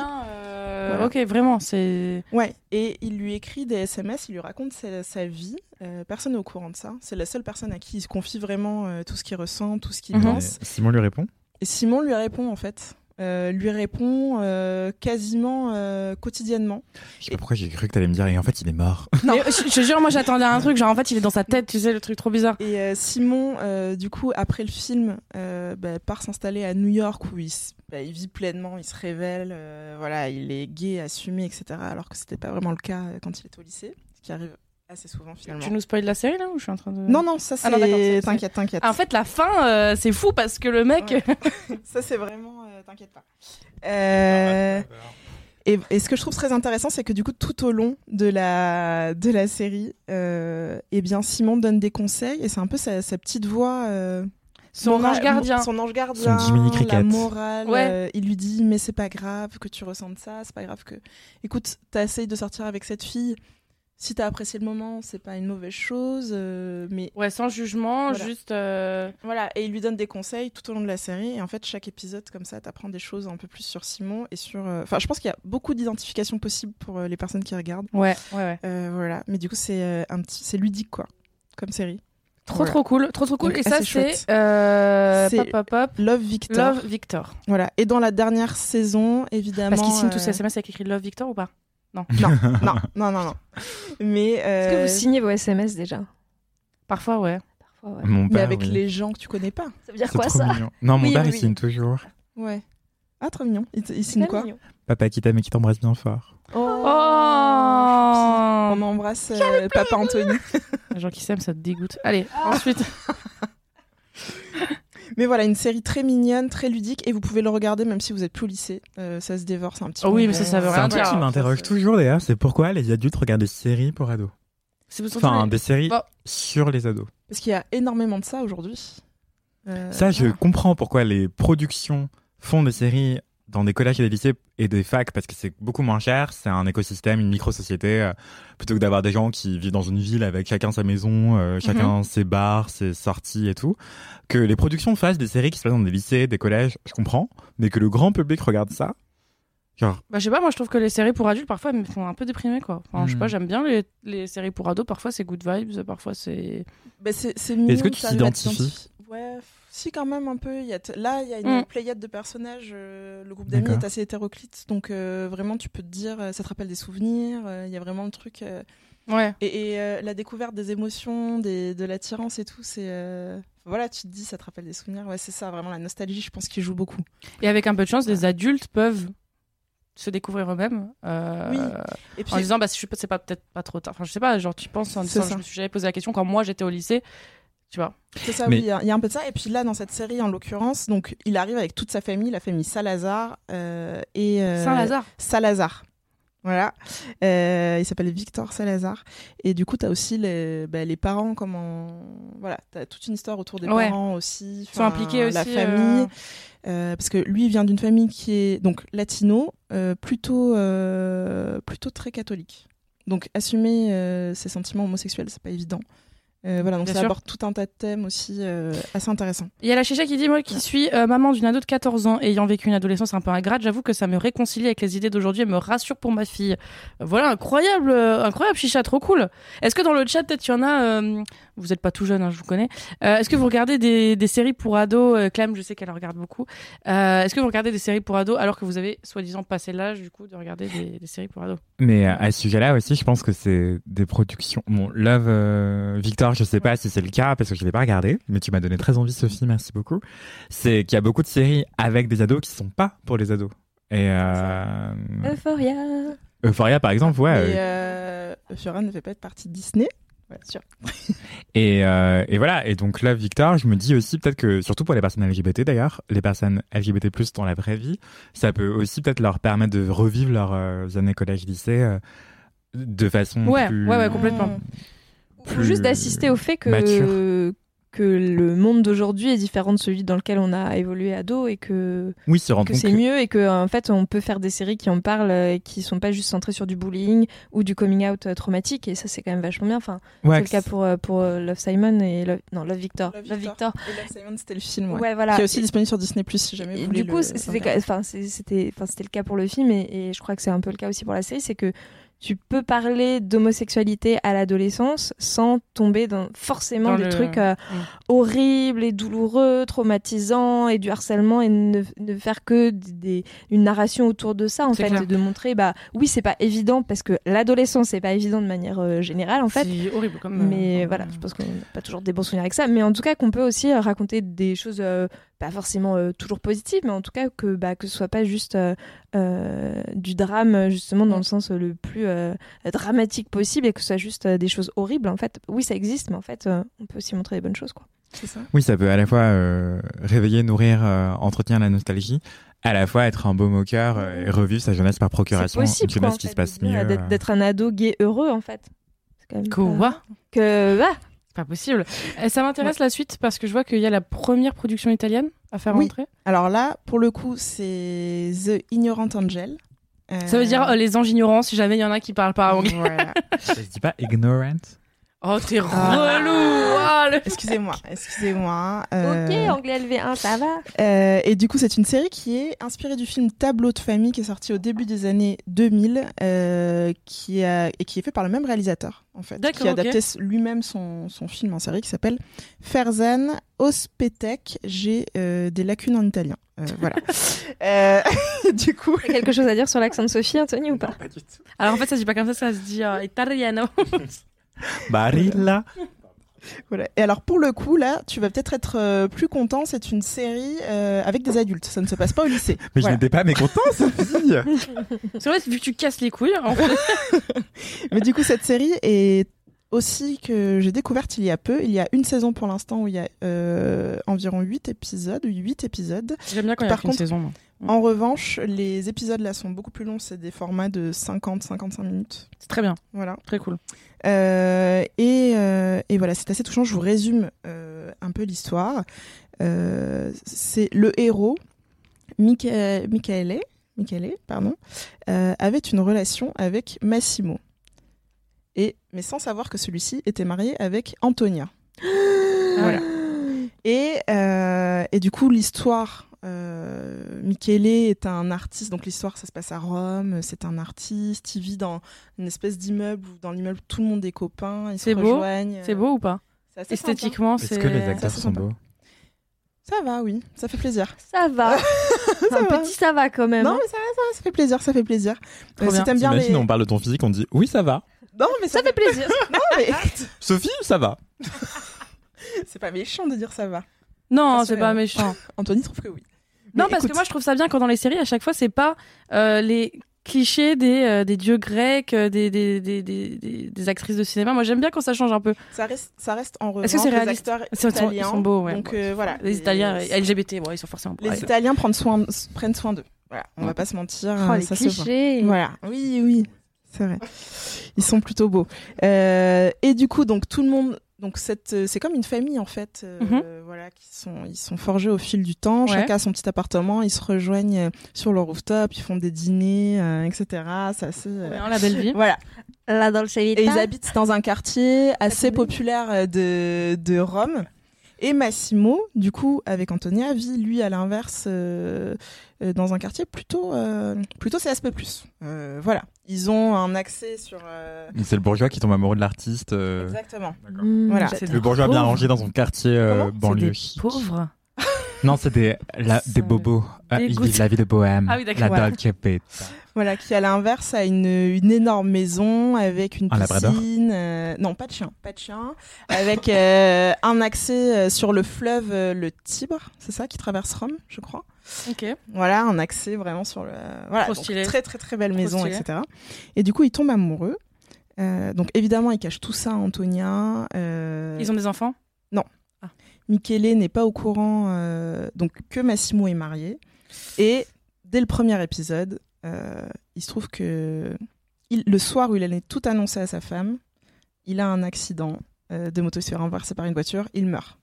Euh, Voilà. Ok, vraiment, c'est. Ouais, et il lui écrit des SMS, il lui raconte sa, sa vie. Euh, personne n'est au courant de ça. C'est la seule personne à qui il se confie vraiment euh, tout ce qu'il ressent, tout ce qu'il Mhm. pense. Et Simon lui répond? Et Simon lui répond en fait. Euh, lui répond euh, quasiment euh, quotidiennement. Je sais pas pourquoi j'ai cru que t'allais me dire, et en fait, il est mort. Non. Je, je te jure, moi j'attendais un truc, genre en fait il est dans sa tête, tu sais, le truc trop bizarre. Et euh, Simon, euh, du coup, après le film, euh, bah, part s'installer à New York où il, bah, il vit pleinement, il se révèle, euh, voilà, il est gay, assumé, etc. Alors que c'était pas vraiment le cas quand il était au lycée, ce qui arrive Assez souvent finalement. Tu nous spoil la série là ou je suis en train de. Non, non, ça c'est. Ah non, d'accord, c'est- t'inquiète, t'inquiète. Ah, en fait, la fin, euh, c'est fou parce que le mec. Ouais. ça c'est vraiment. Euh, t'inquiète pas. Euh, Et, et ce que je trouve très intéressant, c'est que du coup, tout au long de la, de la série, euh, eh bien, Simon donne des conseils et c'est un peu sa, sa petite voix. euh, Son mora- ange gardien. Son ange gardien. Son Jiminy Cricket. La morale. Ouais. euh, il lui dit, mais c'est pas grave que tu ressentes ça, c'est pas grave que. Écoute, t'as essayé de sortir avec cette fille. Si t'as apprécié le moment, c'est pas une mauvaise chose, euh, mais Ouais, sans jugement, Voilà. juste. euh, voilà, et il lui donne des conseils tout au long de la série. Et en fait, chaque épisode, comme ça, t'apprends des choses un peu plus sur Simon et sur. euh, Enfin, je pense qu'il y a beaucoup d'identification possible pour les personnes qui regardent. Ouais, ouais, ouais. Voilà, mais du coup, c'est un petit, c'est ludique quoi, comme série. Trop, Voilà. trop cool. Trop, trop cool. Donc, Et ça, c'est. Euh... C'est Pop, pop, pop. Love Victor. Love Victor. Voilà. Et dans la dernière saison, évidemment. Parce qu'il signe tous euh, ses SMS avec écrit Love Victor ou pas? Non, non, non, non, non. Mais, Est-ce que euh, vous signez vos SMS déjà? Parfois, ouais. Parfois, ouais. Mon mais père, avec oui. les gens que tu connais pas. Ça veut dire quoi ça? mignon. Non, mon Oui, père, oui, il signe toujours. Ouais. Ah, trop mignon. Il, il signe quoi? mignon. Papa qui t'aime et qui t'embrasse bien fort. Oh On embrasse euh, Papa Anthony. Les gens qui s'aiment, ça te dégoûte. Allez, ensuite. Mais voilà, une série très mignonne, très ludique, et vous pouvez le regarder même si vous êtes plus au lycée. Euh, ça se dévore, c'est un petit. Oh oui, mais ça, ça veut C'est rien un truc dire. qui m'interroge toujours d'ailleurs, c'est pourquoi les adultes regardent des séries pour ados. C'est Enfin, des séries Bon. sur les ados. Parce qu'il y a énormément de ça aujourd'hui. Euh, Ça, je comprends pourquoi les productions font des séries dans des collèges et des lycées et des facs parce que c'est beaucoup moins cher, c'est un écosystème, une micro-société, euh, plutôt que d'avoir des gens qui vivent dans une ville avec chacun sa maison, euh, chacun ses bars, ses sorties et tout. Que les productions fassent des séries qui se passent dans des lycées, des collèges, je comprends, mais que le grand public regarde ça, genre, Bah, je sais pas, moi je trouve que les séries pour adultes parfois elles me font un peu déprimer quoi. Enfin, je sais Hmm. pas, j'aime bien les, les séries pour ados, parfois c'est good vibes, parfois c'est. bah, c'est Est-ce que tu t'identifies. Ouais, si quand même un peu. Il y a t- Là, il y a une Mm. pléiade de personnages. euh, le groupe d'amis est assez hétéroclite, donc euh, vraiment tu peux te dire, euh, ça te rappelle des souvenirs. euh, Il y a vraiment le truc. euh, Ouais. Et, et, euh, la découverte des émotions, des, de l'attirance et tout, c'est. euh, Voilà, tu te dis, ça te rappelle des souvenirs. Ouais, c'est ça, vraiment la nostalgie, je pense qu'il joue beaucoup. Et avec un peu de chance, les adultes peuvent se découvrir eux-mêmes. euh, Oui. Et puis, En disant, bah, je suis pas- c'est pas peut-être pas trop tard. Enfin, je sais pas, genre, tu penses en C'est disant, ça. je me suis jamais posé la question quand moi j'étais au lycée, tu vois. c'est ça, Mais- oui, il y a- il y, a un peu de ça. Et puis là, dans cette série, en l'occurrence, donc il arrive avec toute sa famille, la famille Salazar euh, et. euh, Saint-Lazare. Salazar. Voilà. Euh, il s'appelle Victor Salazar. Et du coup, tu as aussi les, bah, les parents, comment. Voilà, tu as toute une histoire autour des Ouais. parents aussi. Ils sont impliqués aussi. La famille. euh, Euh, parce que lui, il vient d'une famille qui est donc latino, euh, plutôt, euh, plutôt très catholique. Donc, assumer euh, ses sentiments homosexuels, c'est pas évident. Euh, voilà, donc Bien ça sûr. aborde tout un tas de thèmes aussi euh, assez intéressants. Il y a la chicha qui dit Moi qui suis euh, maman d'une ado de 14 ans ayant vécu une adolescence un peu ingrate, j'avoue que ça me réconcilie avec les idées d'aujourd'hui et me rassure pour ma fille. Voilà, incroyable, incroyable chicha, trop cool. Est-ce que dans le chat, peut-être il y en a, vous n'êtes pas tout jeune, hein, je vous connais, Euh, est-ce que vous regardez des, des séries pour ados? Euh, Clem, je sais qu'elle regarde beaucoup. Euh, est-ce que vous regardez des séries pour ados alors que vous avez soi-disant passé l'âge du coup de regarder des, des séries pour ados? Mais à ce sujet-là aussi, je pense que c'est des productions. Bon, Love euh, Victor, je sais pas si c'est le cas parce que je l'ai pas regardé, mais tu m'as donné très envie, Sophie, merci beaucoup. C'est qu'il y a beaucoup de séries avec des ados qui sont pas pour les ados. Et euh, Euphoria. Euphoria, par exemple, ouais. Et Fiora ne fait pas partie de Disney. Ouais, sûr. Et, euh, et voilà. Et donc Love Victor, je me dis aussi peut-être que, surtout pour les personnes LGBT d'ailleurs, les personnes LGBT+ dans la vraie vie, ça peut aussi peut-être leur permettre de revivre leurs euh, années collège-lycée euh, de façon Ouais, plus... ouais, ouais, complètement. Ou plus juste d'assister au fait que, mature. Que le monde d'aujourd'hui est différent de celui dans lequel on a évolué ado et que, Oui, se que c'est que- mieux et que en fait on peut faire des séries qui en parlent et qui sont pas juste centrées sur du bullying ou du coming out euh, traumatique et ça c'est quand même vachement bien. Enfin, Ouais, c'est le cas pour, euh, pour euh, Love Simon et Love, non, Love Victor. Love Love Victor. Victor. Et Love Simon, c'était le film. Ouais, Ouais. voilà. Qui est aussi disponible sur Disney Plus si jamais Et vous voulez. du coup, le- c'était enfin, c'était enfin, c'était le cas pour le film et, et je crois que c'est un peu le cas aussi pour la série, c'est que tu peux parler d'homosexualité à l'adolescence sans tomber dans forcément Dans des le- trucs euh, horribles et douloureux, traumatisants et du harcèlement et ne, ne faire que des, une narration autour de ça en fait clair. et de montrer bah oui c'est pas évident parce que l'adolescence c'est pas évident de manière euh, générale en fait C'est horrible comme. mais euh, voilà, je pense qu'on n'a pas toujours des bons souvenirs avec ça. Mais en tout cas, qu'on peut aussi raconter des choses, euh, pas forcément euh, toujours positives, mais en tout cas que, bah, que ce soit pas juste euh, euh, du drame justement dans le sens le plus euh, dramatique possible et que ce soit juste euh, des choses horribles. En fait, oui, ça existe, mais en fait, euh, on peut aussi montrer des bonnes choses, quoi. C'est ça. Oui, ça peut à la fois euh, réveiller, nourrir, euh, entretenir la nostalgie, à la fois être un beau moqueur et revivre sa jeunesse par C'est procuration, possible, une quoi, en qui fait, se passe mieux. d'être- un ado gay heureux, en fait. C'est quand même pas- Quoi Que ah, C'est pas possible. Euh, Ça m'intéresse la suite parce que je vois qu'il y a la première production italienne à faire Oui. rentrer. Alors là, pour le coup, c'est The Ignorant Angel. Euh, Ça veut dire euh, les anges ignorants si jamais il y en a qui parlent pas anglais. Voilà. Ça se dit pas ignorant? Oh, t'es Ah. relou Ah, Excusez-moi, excusez-moi. euh, Ok, anglais LV1, ça va. Euh, et du coup, c'est une série qui est inspirée du film Tableau de famille qui est sorti au début des années 2000 euh, qui a, et qui est fait par le même réalisateur, en fait. D'accord, Qui a adapté lui-même son, son film en série qui s'appelle Ferzan Ospetek. J'ai euh, des lacunes en italien. Euh, voilà. Euh, du coup. T'as quelque chose à dire sur l'accent de Sophie, Anthony, ou pas Pas du tout. Alors en fait, ça se dit pas comme ça, ça se dit euh, italiano. Barilla. Voilà. Et alors pour le coup là, tu vas peut-être être euh, plus content. C'est une série euh, avec des adultes. Ça ne se passe pas au lycée. Mais Voilà. je n'étais pas mécontent, Sophie. C'est vrai, vu que tu casses les couilles, en fait. Mais du coup, cette série est aussi que j'ai découverte il y a peu. Il y a une saison pour l'instant où il y a euh, environ 8 épisodes, 8 épisodes. J'aime bien quand il y a contre- saison. moi. En revanche, les épisodes là sont beaucoup plus longs. C'est des formats de 50-55 minutes. C'est très bien, Voilà. très cool. Euh, et, euh, et voilà, c'est assez touchant. Je vous résume euh, un peu l'histoire. C'est le héros, Micha- Michaele, Michaele, pardon, avait une relation avec Massimo. Et, mais sans savoir que celui-ci était marié avec Antonia. voilà. Et, et du coup, l'histoire. Euh, Michele est un artiste, donc l'histoire ça se passe à Rome. C'est un artiste, il vit dans une espèce d'immeuble où dans l'immeuble tout le monde est copains, ils se C'est beau rejoignent. C'est beau ou pas C'est sympa. Esthétiquement, Est-ce c'est. que les acteurs sont beaux Ça va, oui, ça fait plaisir. Ça va. un va. petit ça va quand même. non, hein. mais ça, va, ça, va, ça fait plaisir, ça fait plaisir. Euh, si t'aimes bien T'imagines, les... on parle de ton physique, on dit oui, ça va. Non, mais ça, Ça fait plaisir. Non, mais Sophie, ça va. c'est pas méchant de dire ça va. Non, Ah, c'est pas méchant. Anthony trouve que oui. Non, parce écoute, que moi, je trouve ça bien quand dans les séries, à chaque fois, c'est pas euh, les clichés des, euh, des dieux grecs, euh, des, des, des, des, des- des actrices de cinéma. Moi, j'aime bien quand ça change un peu. ça reste, ça reste en revanche Est-ce que c'est les réaliste acteurs Ils sont, italiens. ils sont beaux, ouais. Donc euh, voilà. Les Italiens LGBT, bon, ils sont forcément beaux. Les Ouais. Italiens prennent soin, prennent soin d'eux. Voilà, on va pas se mentir, Oh, les ça se voit. clichés. Voilà, oui, oui, c'est vrai. Ils sont plutôt beaux. Euh, et du coup, donc tout le monde, donc cette, euh, c'est comme une famille en fait. euh, Mhm. Voilà, qui sont, ils sont forgés au fil du temps. Ouais. Chacun a son petit appartement. Ils se rejoignent euh, sur le rooftop. Ils font des dîners, euh, etc. C'est assez. euh, la belle vie. Voilà. La Dolce Vita. Et ils habitent dans un quartier assez populaire euh, de, de Rome. Et Massimo, du coup, avec Antonia, vit lui à l'inverse euh, euh, dans un quartier plutôt euh, plutôt CSP+. Euh, voilà, ils ont un accès sur. euh, C'est le bourgeois qui tombe amoureux de l'artiste. euh, Exactement. Mmh. Voilà. C'est Le bourgeois bien rangé dans son quartier euh, banlieue. Pauvres. Non, c'est des, la- des bobos. Ah, des vivent la vie de bohème. Ah oui, d'accord. La Voilà. Dolce Vita. Voilà, qui à l'inverse a une, une énorme maison avec une Un labrador piscine. euh, non, pas de chien, pas de chien. Avec euh, un accès euh, sur le fleuve, euh, le Tibre, c'est ça, qui traverse Rome, je crois. Ok. Voilà, un accès vraiment sur le. Voilà, Trop donc stylé. très très très belle Trop maison, stylé. etc. Et du coup, ils tombent amoureux. Euh, donc évidemment, ils cachent tout ça à Antonia. Euh, Ils ont des enfants? Michele n'est pas au courant euh, donc que Massimo est marié. Et dès le premier épisode, euh, il se trouve que le soir où il allait tout annoncer à sa femme, il a un accident euh, de moto, il se fait renverser par une voiture, il meurt.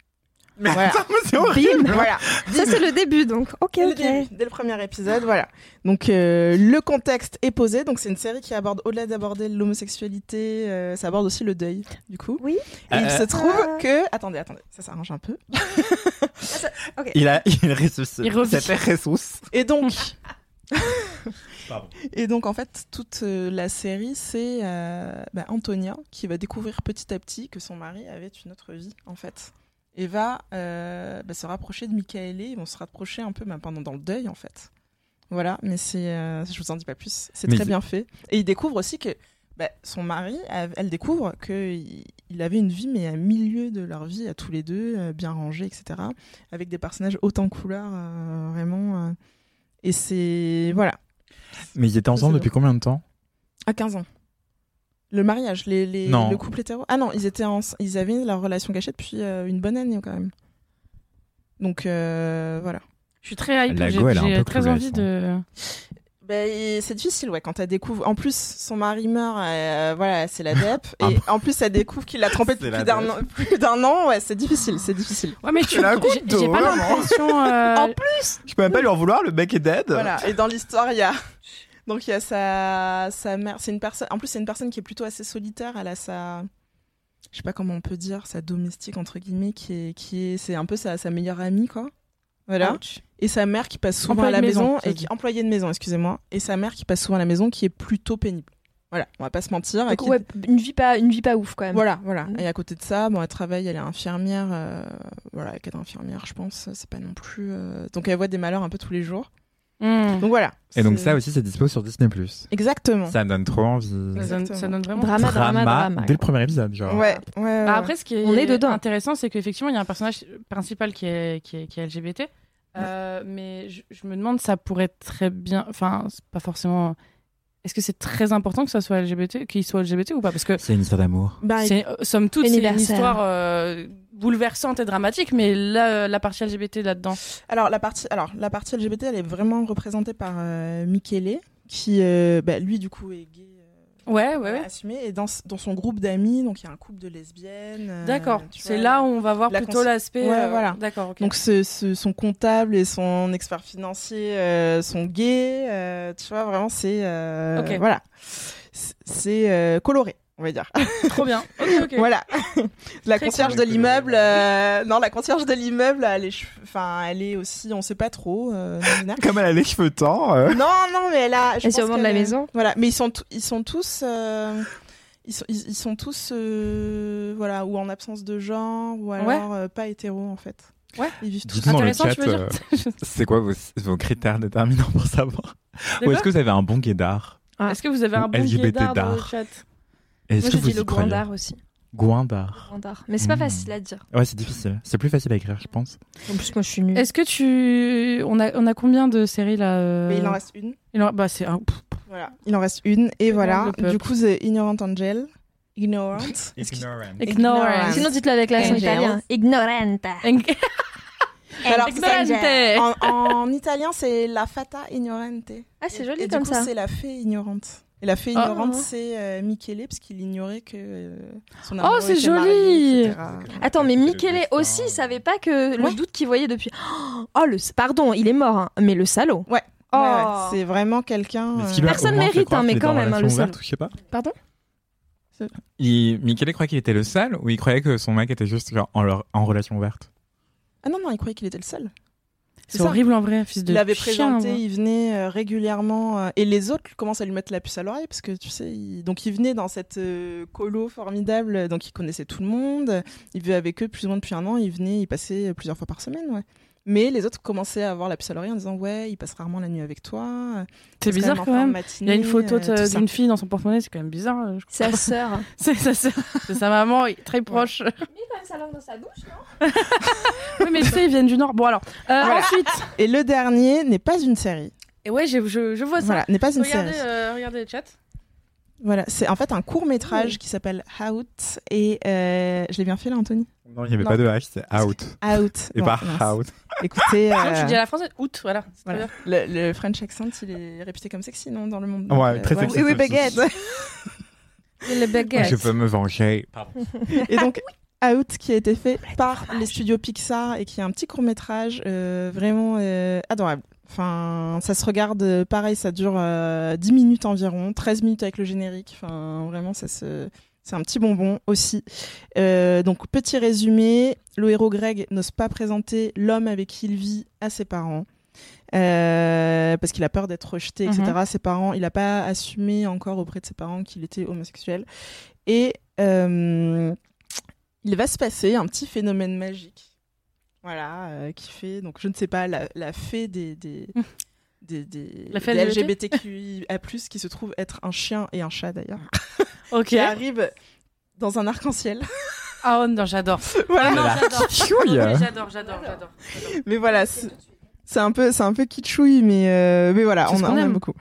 Mais Voilà. attends, mais c'est horrible. Bim, voilà. Ça, c'est le début, donc. Ok, Dès le, ok. début, dès le premier épisode, voilà. Donc euh, le contexte est posé. Donc c'est une série qui aborde au-delà d'aborder l'homosexualité, euh, ça aborde aussi le deuil, du coup. Oui. Et il Euh, se trouve Ah. que, attendez, attendez, ça s'arrange un peu. Il a, il ressuscite. Il revit. C'était ressus. Et donc, Pardon. et donc en fait, toute euh, la série, c'est euh, bah, Antonia qui va découvrir petit à petit que son mari avait une autre vie, en fait. Et va euh, bah, se rapprocher de Michaele. Ils vont se rapprocher un peu même pendant dans le deuil, en fait. Voilà, mais c'est, euh, je vous en dis pas plus. C'est très bien fait. Et il découvre aussi que bah, son mari, elle découvre qu'il il avait une vie, mais à milieu de leur vie, à tous les deux, euh, bien rangés, etc. Avec des personnages haut en couleur, euh, vraiment. et c'est. Voilà. Mais ils étaient ensemble depuis combien de temps? À 15 ans. Le mariage, les, les- Non. le couple hétéro. Ah non, ils étaient en- ils avaient leur relation cachée depuis euh, une bonne année quand même. Donc euh, voilà. Je suis très hype. La J'ai go, elle est un j'ai peu très envie de. Et c'est difficile, ouais, quand tu découvres. En plus, son mari meurt, euh, voilà, c'est la DEP. Ah et en plus, elle découvre qu'il l'a trompé depuis plus d'un an, plus d'un an. Ouais, c'est difficile, c'est difficile. Ouais, mais tu. Elle j'ai- pas l'impression. euh, En Je peux même pas lui en vouloir, le mec est dead. Voilà. Et dans l'histoire, il y a. Donc, il y a sa, sa mère. C'est une personne. En plus, c'est une personne qui est plutôt assez solitaire. Elle a sa. Je sais pas comment on peut dire, sa domestique, entre guillemets, qui est. Qui est... C'est un peu sa, sa meilleure amie, quoi. Voilà. ouch. Et sa mère qui passe souvent à la maison, et qui employée de maison, excusez-moi, et sa mère qui passe souvent à la maison, qui est plutôt pénible. Voilà, on va pas se mentir. Donc, qui- ouais, une vie pas, une vie pas ouf quand même. Voilà, voilà. Mhm. Et à côté de ça, bon, elle travaille, elle est infirmière, euh, voilà, elle est infirmière, je pense. C'est pas non plus. euh, Donc elle voit des malheurs un peu tous les jours. Hmm. Donc voilà. Et donc ça aussi, c'est dispo sur Disney+. Exactement. Ça donne trop envie. Ça donne, Exactement. ça donne vraiment. Drama, drama, drama. dès le premier épisode, genre. Ouais, ouais. ouais. Bah, après, ce qui est, On est dedans. intéressant, c'est qu'effectivement, il y a un personnage principal qui est, qui est, qui est LGBT. Euh, mais je, je me demande, ça pourrait très bien. Enfin, c'est pas forcément. Est-ce que c'est très important que ça soit LGBT, qu'il soit LGBT ou pas? Parce que C'est une histoire d'amour. Bah, c'est, euh, somme toute, c'est une histoire euh, bouleversante et dramatique, mais la, la partie LGBT là-dedans? Alors la partie, alors la partie LGBT, elle est vraiment représentée par euh, Michele, qui, euh, bah, lui du coup est gay. Euh, Ouais, ouais, ouais. assumé et dans, dans son groupe d'amis donc il y a un couple de lesbiennes euh, D'accord. C'est là où on va voir la plutôt l'aspect. Ouais, euh, voilà. D'accord, ok. donc ce, ce- son comptable et son expert financier euh, sont gays euh, tu vois vraiment c'est euh, Ok. voilà C'est- c'est euh, coloré on va dire trop bien. Ok, ok. voilà la Très concierge cool. de l'immeuble euh, non la concierge de l'immeuble elle est che- enfin elle est aussi on sait pas trop euh. Comme elle a les cheveux tends. euh. non non mais elle a je Elle pense surmonte la maison. voilà mais ils sont t- ils sont tous euh, ils sont, ils, ils sont tous euh, voilà ou en absence de genre ou alors euh, pas hétéro en fait Ouais. ils vivent tous dans le Intéressant, chat, tu veux dire euh, c'est quoi vos, vos critères déterminants pour savoir? De Ou est-ce que vous avez un bon guédard? Est-ce que vous avez un bon guédard dans le d'art. chat? Est-ce Moi, que vous dit le Guandard aussi. Guandard. Guandard. Mais c'est pas Hmm. facile à dire. Ouais, c'est difficile. C'est plus facile à écrire, je pense. En plus, moi, je suis nulle. Est-ce que tu. On a, on a combien de séries là euh, mais il en reste une il en- Bah, c'est un. voilà il en reste une et voilà du coup The Ignorant Angel Ignorant Ignorant. Ignorant. Sinon, dites-le avec l'accent italien. Ignoranta. alors Ignorante. en, en italien c'est la fata ignorante Ah, c'est Et- joli et comme du coup, ça. c'est la fée ignorante et la fée Oh. ignorante c'est euh, Michele parce qu'il ignorait que euh, son Oh, amoureux c'est était marié, joli. Attends, mais le Michele aussi savait pas que le Ouais. doute qu'il voyait depuis. Oh, le. Pardon, il est mort, hein, mais le salaud. Ouais. Oh. Ouais, ouais, c'est vraiment quelqu'un. Euh, Personne mérite, hein, mais quand même, hein, relation le ouverte, Je sais pas. Pardon? Il... Michele croyait qu'il était le seul ou il croyait que son mec était juste genre, en, leur... en relation ouverte? Ah non, non, il croyait qu'il était le seul. C'est horrible en vrai, fils de. Il l'avait chien, présenté, il venait euh, régulièrement. euh, et les autres commencent à lui mettre la puce à l'oreille parce que tu sais, il- donc il venait dans cette euh, colo formidable, donc il connaissait tout le monde. Il vivait avec eux plus ou moins depuis un an. Il venait, il passait plusieurs fois par semaine, ouais. Mais les autres commençaient à avoir la puce à l'oreille en disant ouais, il passe rarement la nuit avec toi. C'est bizarre quand même. Il y a une photo euh, ça. d'une fille dans son porte-monnaie, c'est quand même bizarre. euh, je crois. Sa sœur. C'est sa sœur. C'est sa maman, très proche. Il a quand même sa langue dans sa bouche, non? Oui, mais tu sais, ils viennent du Nord. Bon, alors. euh, Voilà. Ensuite. Et le dernier n'est pas une série. Et ouais, je, je, je vois ça. Voilà, n'est pas une regardez, série. euh, regardez le chat. Voilà, c'est en fait un court métrage qui s'appelle Out et euh, je l'ai bien fait là, Anthony? Non, il n'y avait Non. pas de H, c'est out. Out. Et Bon, pas out. Écoutez, euh, tu dis à la française août, voilà. c'est très voilà. bien. le, le French accent, il est réputé comme sexy, non, dans le monde. Ouais, très sexy, Oui, oui, baguette. Les baguettes. Je peux me venger. et donc, Out, qui a été fait par les studios Pixar et qui est un petit court métrage vraiment euh, adorable. Enfin, ça se regarde, euh, pareil, ça dure euh, 10 minutes environ, 13 minutes avec le générique. Enfin, vraiment, ça se... c'est un petit bonbon aussi. Euh, donc, petit résumé, le héros Greg n'ose pas présenter l'homme avec qui il vit à ses parents. Euh, parce qu'il a peur d'être rejeté, etc. Ses parents, il n'a pas assumé encore auprès de ses parents qu'il était homosexuel. Et il va se passer un petit phénomène magique. Voilà, euh, qui fait, donc je ne sais pas, la, la fée des, des, des, des, La fée des LGBT? LGBTQIA+, qui se trouve être un chien et un chat d'ailleurs, Ok. qui arrive dans un arc-en-ciel. Ah oh, non, j'adore. voilà. Ah non, j'adore. J'adore, j'adore, j'adore. Mais voilà, c'est c'est un peu, c'est un peu kitschouille, mais, euh, mais voilà, on, on aime aime. beaucoup.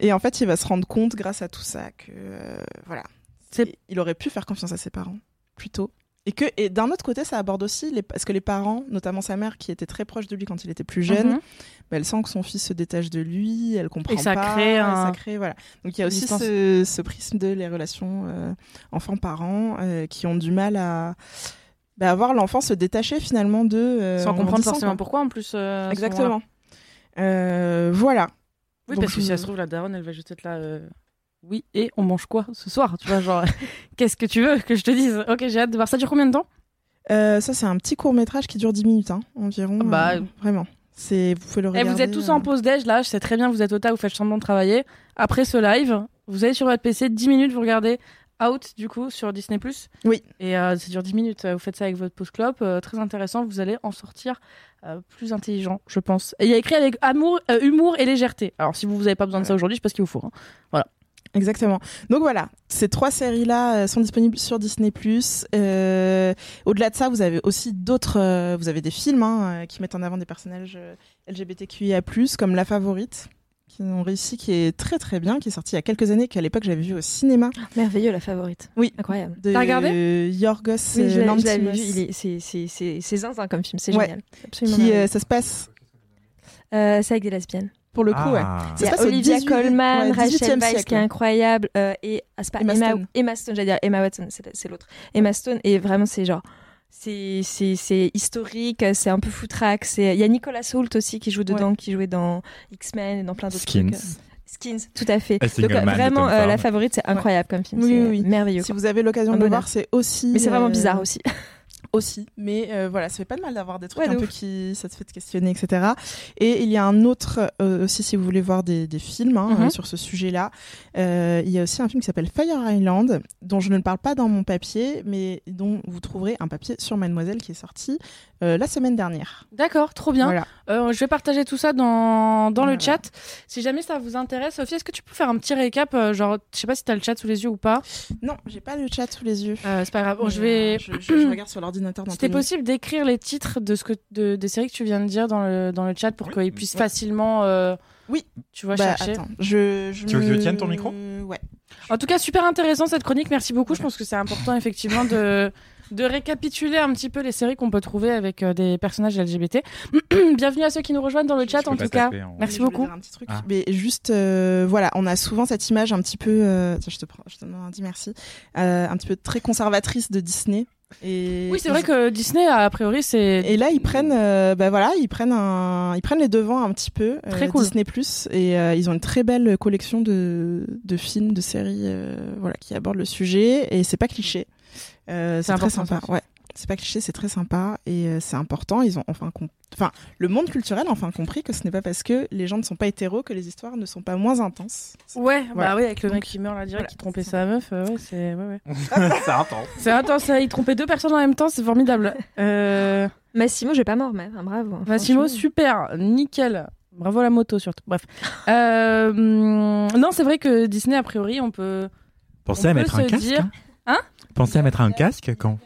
Et en fait, il va se rendre compte, grâce à tout ça, que euh, voilà, C'est- il aurait pu faire confiance à ses parents plus tôt. Et que, et d'un autre côté, ça aborde aussi les, parce que les parents, notamment sa mère, qui était très proche de lui quand il était plus jeune, Mhm. bah, elle sent que son fils se détache de lui, elle comprend Et ça pas, crée et un- ça crée, voilà. Donc il y a aussi ce, ce prisme de les relations euh, enfants-parents euh, qui ont du mal à bah, à voir l'enfant se détacher finalement de euh, Sans en comprendre forcément quoi. pourquoi en plus. euh. Exactement. Euh, voilà. Oui, Donc, parce que si ça se trouve, la daronne, elle va juste être là. euh, Oui, et on mange quoi ce soir Tu vois, genre, qu'est-ce que tu veux que je te dise? Ok, j'ai hâte de voir. Ça dure combien de temps? Euh, ça, c'est un petit court métrage qui dure 10 minutes hein, environ. Bah, euh, vraiment. C'est, vous pouvez le Et regarder. vous êtes tous euh, en pause déj là, je sais très bien, vous êtes au tas, vous faites semblant de travailler. Après ce live, vous allez sur votre PC, 10 minutes, vous regardez Out du coup sur Disney+. Oui. Et euh, ça dure 10 minutes, euh, vous faites ça avec votre pause clope, euh, très intéressant, vous allez en sortir euh, plus intelligent, je pense. Et il y a écrit avec amour, euh, humour et légèreté. Alors si vous n'avez pas besoin de ça aujourd'hui, je sais pas ce qu'il vous faut. hein. Exactement. Donc voilà, ces trois séries-là euh, sont disponibles sur Disney+. Euh, au-delà de ça, vous avez aussi d'autres... euh, vous avez des films hein, qui mettent en avant des personnages LGBTQIA+, comme La Favorite, qui ont réussi, qui est très très bien, qui est sorti il y a quelques années, qu'à l'époque j'avais vu au cinéma. Merveilleux, la favorite. Oui. Incroyable. T'as regardé? Yorgos Oui, c'est, zinzin comme film, c'est Ouais. génial. Absolument. qui, euh, ça se passe, Euh, c'est avec des lesbiennes. Pour le coup, ouais. Ah. Il y Ça a se passe au Olivia 18 Colman, ouais, Rachel 18e Weisz siècle. qui est incroyable, euh, et ah, c'est pas Emma Emma, Stone. Emma Stone, j'allais dire Emma Watson, c'est, c'est l'autre. Emma Stone, et vraiment c'est genre, c'est, c'est, c'est historique, c'est un peu foutraque. C'est, il y a Nicolas Hoult aussi qui joue dedans, qui jouait dans X-Men et dans plein d'autres Skins. trucs. Skins, tout à fait. Donc euh, vraiment, euh, la favorite, c'est incroyable comme film. Oui, c'est oui, oui. merveilleux. Si quoi. vous avez l'occasion de le voir, c'est aussi... Mais c'est vraiment euh, bizarre aussi. Aussi. Mais euh, voilà, ça fait pas de mal d'avoir des trucs Ouais, un peu qui ça te fait te questionner, etc. Et il y a un autre euh, aussi, si vous voulez voir des, des films hein, Mhm. euh, sur ce sujet-là, euh, il y a aussi un film qui s'appelle Fire Island, dont je ne parle pas dans mon papier, mais dont vous trouverez un papier sur Mademoiselle qui est sorti la semaine dernière. D'accord, trop bien. Voilà. Je vais partager tout ça dans, dans le Voilà. chat. Si jamais ça vous intéresse, Sophie, est-ce que tu peux faire un petit récap Genre, je sais pas si t'as le chat sous les yeux ou pas? Non, j'ai pas le chat sous les yeux. C'est pas grave. Bon, je vais. je, je- je regarde sur l'ordinateur. C'était possible d'écrire les titres de ce que de, des séries que tu viens de dire dans le, dans le chat pour qu'ils puissent facilement. euh, Oui. Tu vois, Bah, chercher. attends, je, je Tu veux que je tienne ton micro? Ouais. En tout cas, super intéressant cette chronique. Merci beaucoup. Je pense que c'est important effectivement de de récapituler un petit peu les séries qu'on peut trouver avec euh, des personnages LGBT. Bienvenue à ceux qui nous rejoignent dans le chat en tout cas. taper en- Merci je beaucoup. dire un petit truc, Ah. mais juste, euh, voilà, on a souvent cette image un petit peu, euh, tiens, je te prends, je te demande un dit merci, euh, un petit peu très conservatrice de Disney. Et Oui, c'est vrai que Disney a priori c'est Et là, ils prennent, euh, bah voilà, ils prennent un, ils prennent les devants un petit peu. euh, Très cool. Disney Plus et euh, ils ont une très belle collection de, de films, de séries, euh, voilà, qui abordent le sujet et c'est pas cliché. Euh, c'est très sympa. ça. Ouais, c'est pas cliché, c'est très sympa et euh, c'est important. Ils ont enfin, le monde culturel a enfin compris que ce n'est pas parce que les gens ne sont pas hétéros que les histoires ne sont pas moins intenses. Ouais, Voilà. bah oui, avec le mec Donc, qui meurt là direct, voilà. qui trompait sa meuf, euh, ouais, c'est ouais, ouais. c'est intense. C'est intense, ça, il trompait deux personnes en même temps, c'est formidable. Euh, Massimo, je vais pas mort, mais bravo. hein, Massimo, super, nickel. Bravo la moto surtout. Bref. Non, c'est vrai que Disney, a priori, on peut. Pensez On à peut mettre se un casque. dire- Hein? Pensez à mettre un casque quand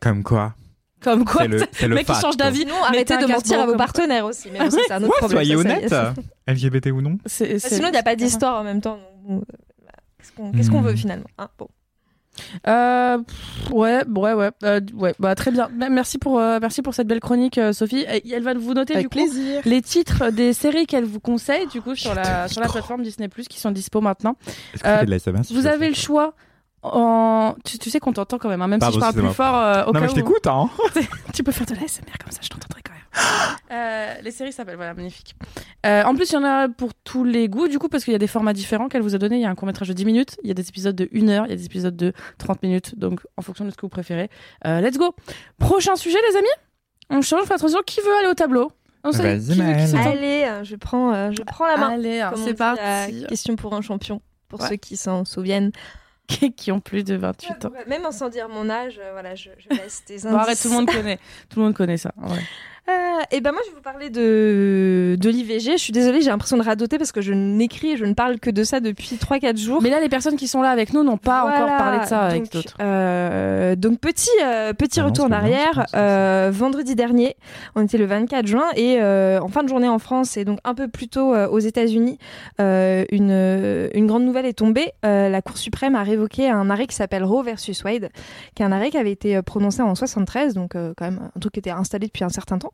Comme quoi Comme quoi, C'est le, c'est le le mec qui change d'avis. Sinon, arrêtez de mentir à vos partenaires aussi. Mais bon, ça, c'est un autre problème. Soyez ça, ça, honnête. LGBT ou non C'est- Bah, c'est- Sinon, il n'y a pas d'histoire en même temps. donc, euh, bah, Qu'est-ce qu'on qu'est-ce qu'on Hmm. veut finalement hein bon. Euh, pff, ouais, ouais, ouais, euh, ouais, bah très bien. Merci pour, euh, merci pour cette belle chronique, euh, Sophie. Et Elle va vous noter Avec du coup plaisir. les titres des séries qu'elle vous conseille du coup sur la sur la plateforme Disney Plus qui sont dispo maintenant. Est-ce que tu fais de la SMS Vous avez le choix. En... Tu, tu sais qu'on t'entend quand même, hein, même Pardon, si je parle plus fort. euh, au Non, cas mais je t'écoute, hein Tu peux faire de la SMR comme ça, je t'entendrai quand même. Euh, les séries s'appellent, voilà, magnifique. Euh, en plus, il y en a pour tous les goûts, du coup, parce qu'il y a des formats différents qu'elle vous a donné. Il y a un court-métrage de 10 minutes, il y a des épisodes de 1 heure, il y a des épisodes de 30 minutes, donc en fonction de ce que vous préférez. Euh, let's go Prochain sujet, les amis On change, on fait la transition. Qui veut aller au tableau? On sait Vas-y, qui Allez, je prends, euh, je prends la main. Allez, on c'est parti. Question pour un champion. Pour Ouais. ceux qui s'en souviennent. Qui ont plus de 28 ans. Même sans dire mon âge, euh, voilà, je, je laisse des indices. Bon, arrête, tout le monde connaît. Tout le monde connaît ça. ouais. Euh, et ben moi je vais vous parler de, de l'IVG. Je suis désolée, j'ai l'impression de radoter parce que je n'écris et je ne parle que de ça depuis 3-4 jours. Mais là, les personnes qui sont là avec nous n'ont pas Voilà. encore parlé de ça avec d'autres. euh, donc petit euh, petit Ah non, retour en arrière. euh, vendredi dernier, on était le 24 juin et euh, en fin de journée en France et donc un peu plus tôt euh, aux États-Unis, euh, une une grande nouvelle est tombée. Euh, la Cour suprême a révoqué un arrêt qui s'appelle Roe versus Wade, qui est un arrêt qui avait été prononcé en 73, donc euh, quand même un truc qui était installé depuis un certain temps.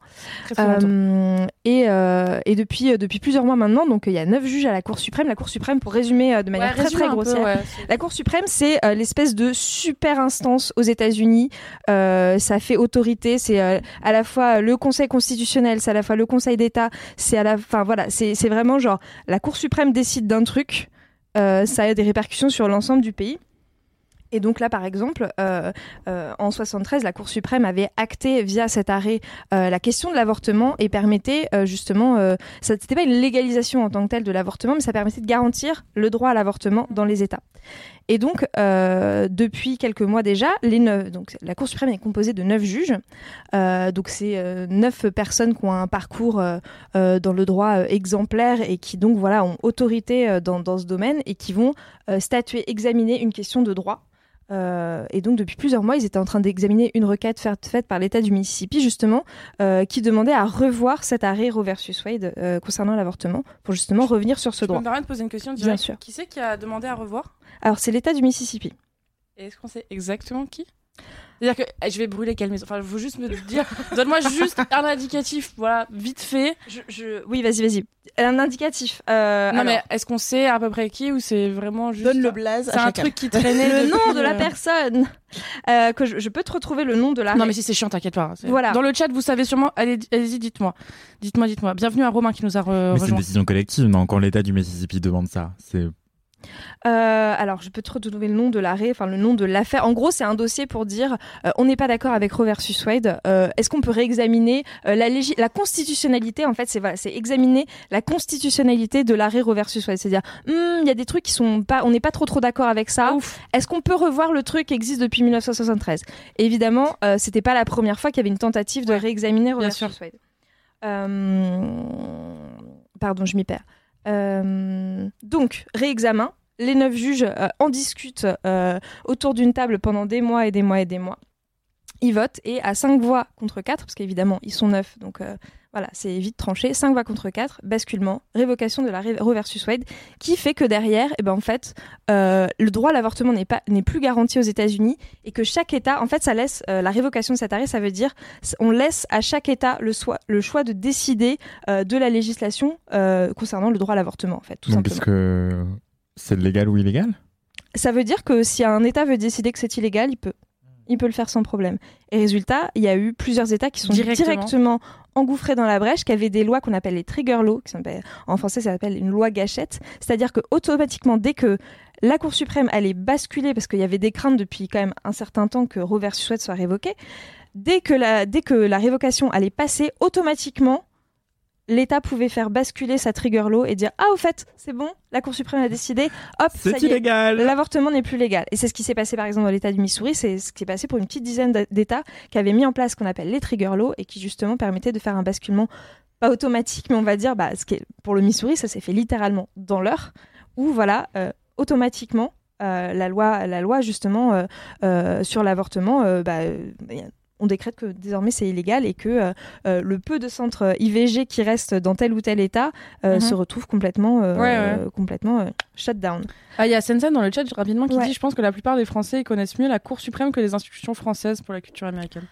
Très. Euh, et, euh, et depuis, euh, depuis plusieurs mois maintenant, donc il y a neuf juges à la Cour suprême. La Cour suprême, pour résumer euh, de manière Ouais, très très peu, grossière, ouais. la Cour suprême, c'est euh, l'espèce de super instance aux États-Unis. Euh, ça fait autorité. C'est euh, à la fois le Conseil constitutionnel, c'est à la fois le Conseil d'État. C'est à la, enfin voilà, c'est c'est vraiment genre la Cour suprême décide d'un truc. euh, ça a des répercussions sur l'ensemble du pays. Et donc là, par exemple, euh, euh, en 73, la Cour suprême avait acté via cet arrêt euh, la question de l'avortement et permettait justement, ça c'était pas une légalisation en tant que telle de l'avortement, mais ça permettait de garantir le droit à l'avortement dans les États. Et donc, depuis quelques mois déjà, les neuf, donc la Cour suprême est composée de neuf juges. Donc, c'est neuf personnes qui ont un parcours dans le droit exemplaire et qui donc voilà ont autorité dans, ce domaine et qui vont statuer, examiner une question de droit. Euh, et donc depuis plusieurs mois, ils étaient en train d'examiner une requête faite, par l'État du Mississippi justement, euh, qui demandait à revoir cet arrêt Roe versus Wade euh, concernant l'avortement pour justement revenir sur ce Je droit. me permettre de poser une question Bien sûr. Qui c'est qui a demandé à revoir? Alors c'est l'État du Mississippi. Et est-ce qu'on sait exactement qui? C'est-à-dire que eh, je vais brûler quelle maison Enfin, il faut juste me dire. Donne-moi juste un indicatif, voilà, vite fait. Je, je- Oui, vas-y, vas-y. Un indicatif. Euh, non, alors, mais est-ce qu'on sait à peu près qui ou c'est vraiment juste. Donne le blaze C'est un chacun. truc qui traînait. le nom de la personne. Euh, que je, je peux te retrouver le nom de la. Non, mais si c'est chiant, t'inquiète pas. C'est- Voilà. Dans le chat, vous savez sûrement. Allez, allez-y, dites-moi. Dites-moi, dites-moi. Bienvenue à Romain qui nous a re- Mais c'est une décision collective, non Quand l'État du Mississippi demande ça, c'est Euh, alors, je peux te retrouver le nom de l'arrêt, enfin le nom de l'affaire. En gros, c'est un dossier pour dire euh, on n'est pas d'accord avec Roe versus Wade. Euh, Est-ce qu'on peut réexaminer la, constitutionnalité En fait, c'est voilà, examiner la constitutionnalité de l'arrêt Roe versus Wade. C'est-à-dire, Hmm, il y a des trucs qui sont pas, on n'est pas trop trop d'accord avec ça. Est-ce qu'on peut revoir le truc qui existe depuis 1973 Évidemment, c'était pas la première fois qu'il y avait une tentative de réexaminer Roe versus Wade. Pardon, je m'y perds. Euh, donc, réexamen. Les neuf juges euh, en discutent euh, autour d'une table pendant des mois et des mois et des mois. Ils votent et à 5 voix contre 4, parce qu'évidemment, ils sont neuf, donc voilà, c'est vite tranché. 5 voix contre 4, basculement, révocation de la Roe versus Wade, qui fait que derrière, eh ben, en fait, euh, le droit à l'avortement n'est pas n'est plus garanti aux États-Unis et que chaque État, en fait, ça laisse euh, la révocation de cet arrêt, ça veut dire on laisse à chaque État le, soi- le choix de décider euh, de la législation concernant le droit à l'avortement, en fait, tout donc simplement. est-ce que c'est légal ou illégal? Ça veut dire que si un État veut décider que c'est illégal, il peut. Il peut le faire sans problème. Et résultat, il y a eu plusieurs États qui sont Directement. directement, engouffrés dans la brèche, qui avaient des lois qu'on appelle les trigger laws, qui en français ça s'appelle une loi gâchette. C'est-à-dire que automatiquement, dès que la Cour suprême allait basculer, parce qu'il y avait des craintes depuis quand même un certain temps que Roe versus Wade soit révoqué, dès que la, dès que la révocation allait passer, automatiquement, l'État pouvait faire basculer sa trigger law et dire ah au fait c'est bon la Cour suprême a décidé hop ça C'est y est, illégal L'avortement n'est plus légal. Et c'est ce qui s'est passé par exemple dans l'État du Missouri, c'est ce qui s'est passé pour une petite dizaine d'États qui avaient mis en place ce qu'on appelle les trigger laws et qui justement permettaient de faire un basculement pas automatique, mais on va dire, bah, ce qui est, pour le Missouri, ça s'est fait littéralement dans l'heure, où voilà, euh, automatiquement, euh, la loi, la loi justement euh, euh, sur l'avortement, bah, on décrète que désormais c'est illégal et que euh, euh, le peu de centres IVG qui restent dans tel ou tel État euh, Mhm. se retrouvent complètement, euh, Ouais, ouais. euh, complètement euh, shut down. Ah, il y a Sensen dans le chat rapidement qui Ouais. dit Je pense que la plupart des Français connaissent mieux la Cour suprême que les institutions françaises pour la culture américaine.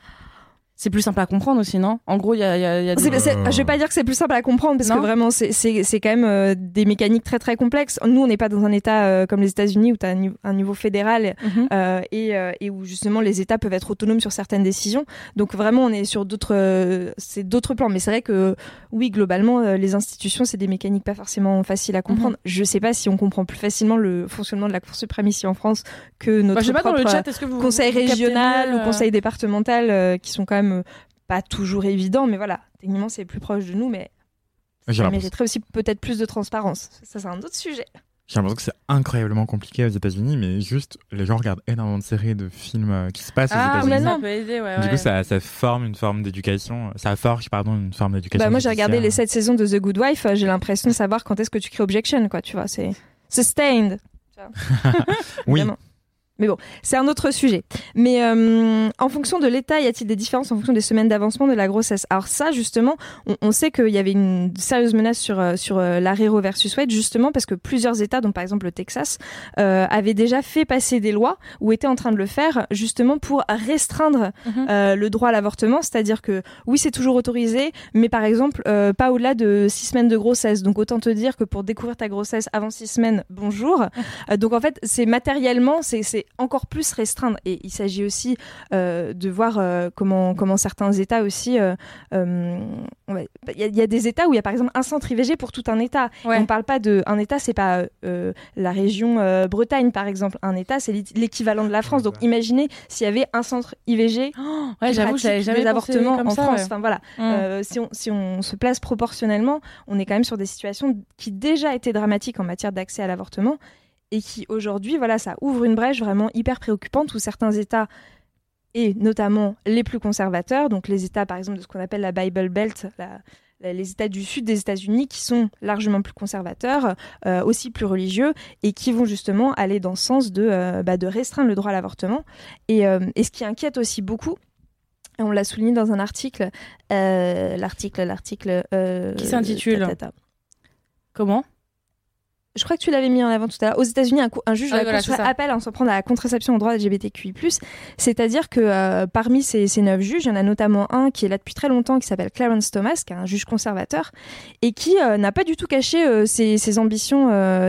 C'est plus simple à comprendre aussi, non? En gros, il y a, y a- y a des- je vais pas dire que c'est plus simple à comprendre parce Non? que vraiment c'est- c'est c'est quand même euh, des mécaniques très très complexes. Nous on n'est pas dans un état euh, comme les États-Unis où tu as un, niveau- un niveau fédéral Mhm. euh, et, et où justement les États peuvent être autonomes sur certaines décisions. Donc vraiment on est sur d'autres c'est d'autres plans. Mais c'est vrai que oui globalement les institutions c'est des mécaniques pas forcément faciles à comprendre. Je sais pas si on comprend plus facilement le fonctionnement de la Cour suprême ici en France que notre Bah, je sais pas dans le chat, que vous. conseil vous régional ou conseil départemental qui sont quand même euh, pas toujours évidents, mais voilà, techniquement c'est plus proche de nous, mais J'ai ça mériterait aussi peut-être plus de transparence. Ça c'est un autre sujet. J'ai l'impression que c'est incroyablement compliqué aux États-Unis, mais juste les gens regardent énormément de séries, de films euh, qui se passent Ah, aux mais États-Unis. ça peut aider, ouais. Du ouais. coup, ça, ça forme une forme d'éducation. Ça forge, pardon, une forme d'éducation. Bah, moi, j'ai regardé les judiciaire. sept saisons de The Good Wife. euh, J'ai l'impression de savoir quand est-ce que tu crées objection, quoi. Tu vois, c'est sustained. Oui. Mais bon, c'est un autre sujet. Mais euh, en fonction de l'état, y a-t-il des différences en fonction des semaines d'avancement de la grossesse? Alors ça, justement, on, on sait qu'il y avait une sérieuse menace sur euh, sur euh, l'arrêt Roe versus Wade, justement parce que plusieurs États, dont par exemple le Texas, euh, avaient déjà fait passer des lois ou étaient en train de le faire, justement pour restreindre Mhm. euh, le droit à l'avortement. C'est-à-dire que oui, c'est toujours autorisé, mais par exemple, euh, pas au-delà de six semaines de grossesse. Donc autant te dire que pour découvrir ta grossesse avant six semaines, bonjour. Euh, donc en fait, c'est matériellement, c'est encore plus restreindre. Et il s'agit aussi euh, de voir euh, comment comment certains États aussi. euh, euh, va- Il y, a- il y a des États où il y a par exemple un centre IVG pour tout un État. Ouais. On parle pas de un État, c'est pas euh, la région euh, Bretagne par exemple. Un État, c'est l'é- l'équivalent de la France. Donc imaginez s'il y avait un centre IVG Oh, ouais, j'avoue, j'avais jamais des avortements comme en ça, France. ouais. Enfin voilà. Euh, si, on, si on se place proportionnellement, on est quand même sur des situations qui déjà étaient dramatiques en matière d'accès à l'avortement et qui aujourd'hui, voilà, ça ouvre une brèche vraiment hyper préoccupante où certains États et notamment les plus conservateurs, donc les États par exemple de ce qu'on appelle la Bible Belt, la- la- les États du sud des États-Unis qui sont largement plus conservateurs, euh, aussi plus religieux et qui vont justement aller dans le sens de, euh, bah, de restreindre le droit à l'avortement. Et, euh, et ce qui inquiète aussi beaucoup, et on l'a souligné dans un article, l'article, l'article Qui s'intitule. Comment? Je crois que tu l'avais mis en avant tout à l'heure. Aux États-Unis, un, juge Ah, voilà, appelle à s'en prendre à la contraception au droit LGBTQI+. C'est-à-dire que euh, parmi ces, ces neuf juges, il y en a notamment un qui est là depuis très longtemps, qui s'appelle Clarence Thomas, qui est un juge conservateur, et qui euh, n'a pas du tout caché euh, ses, ses ambitions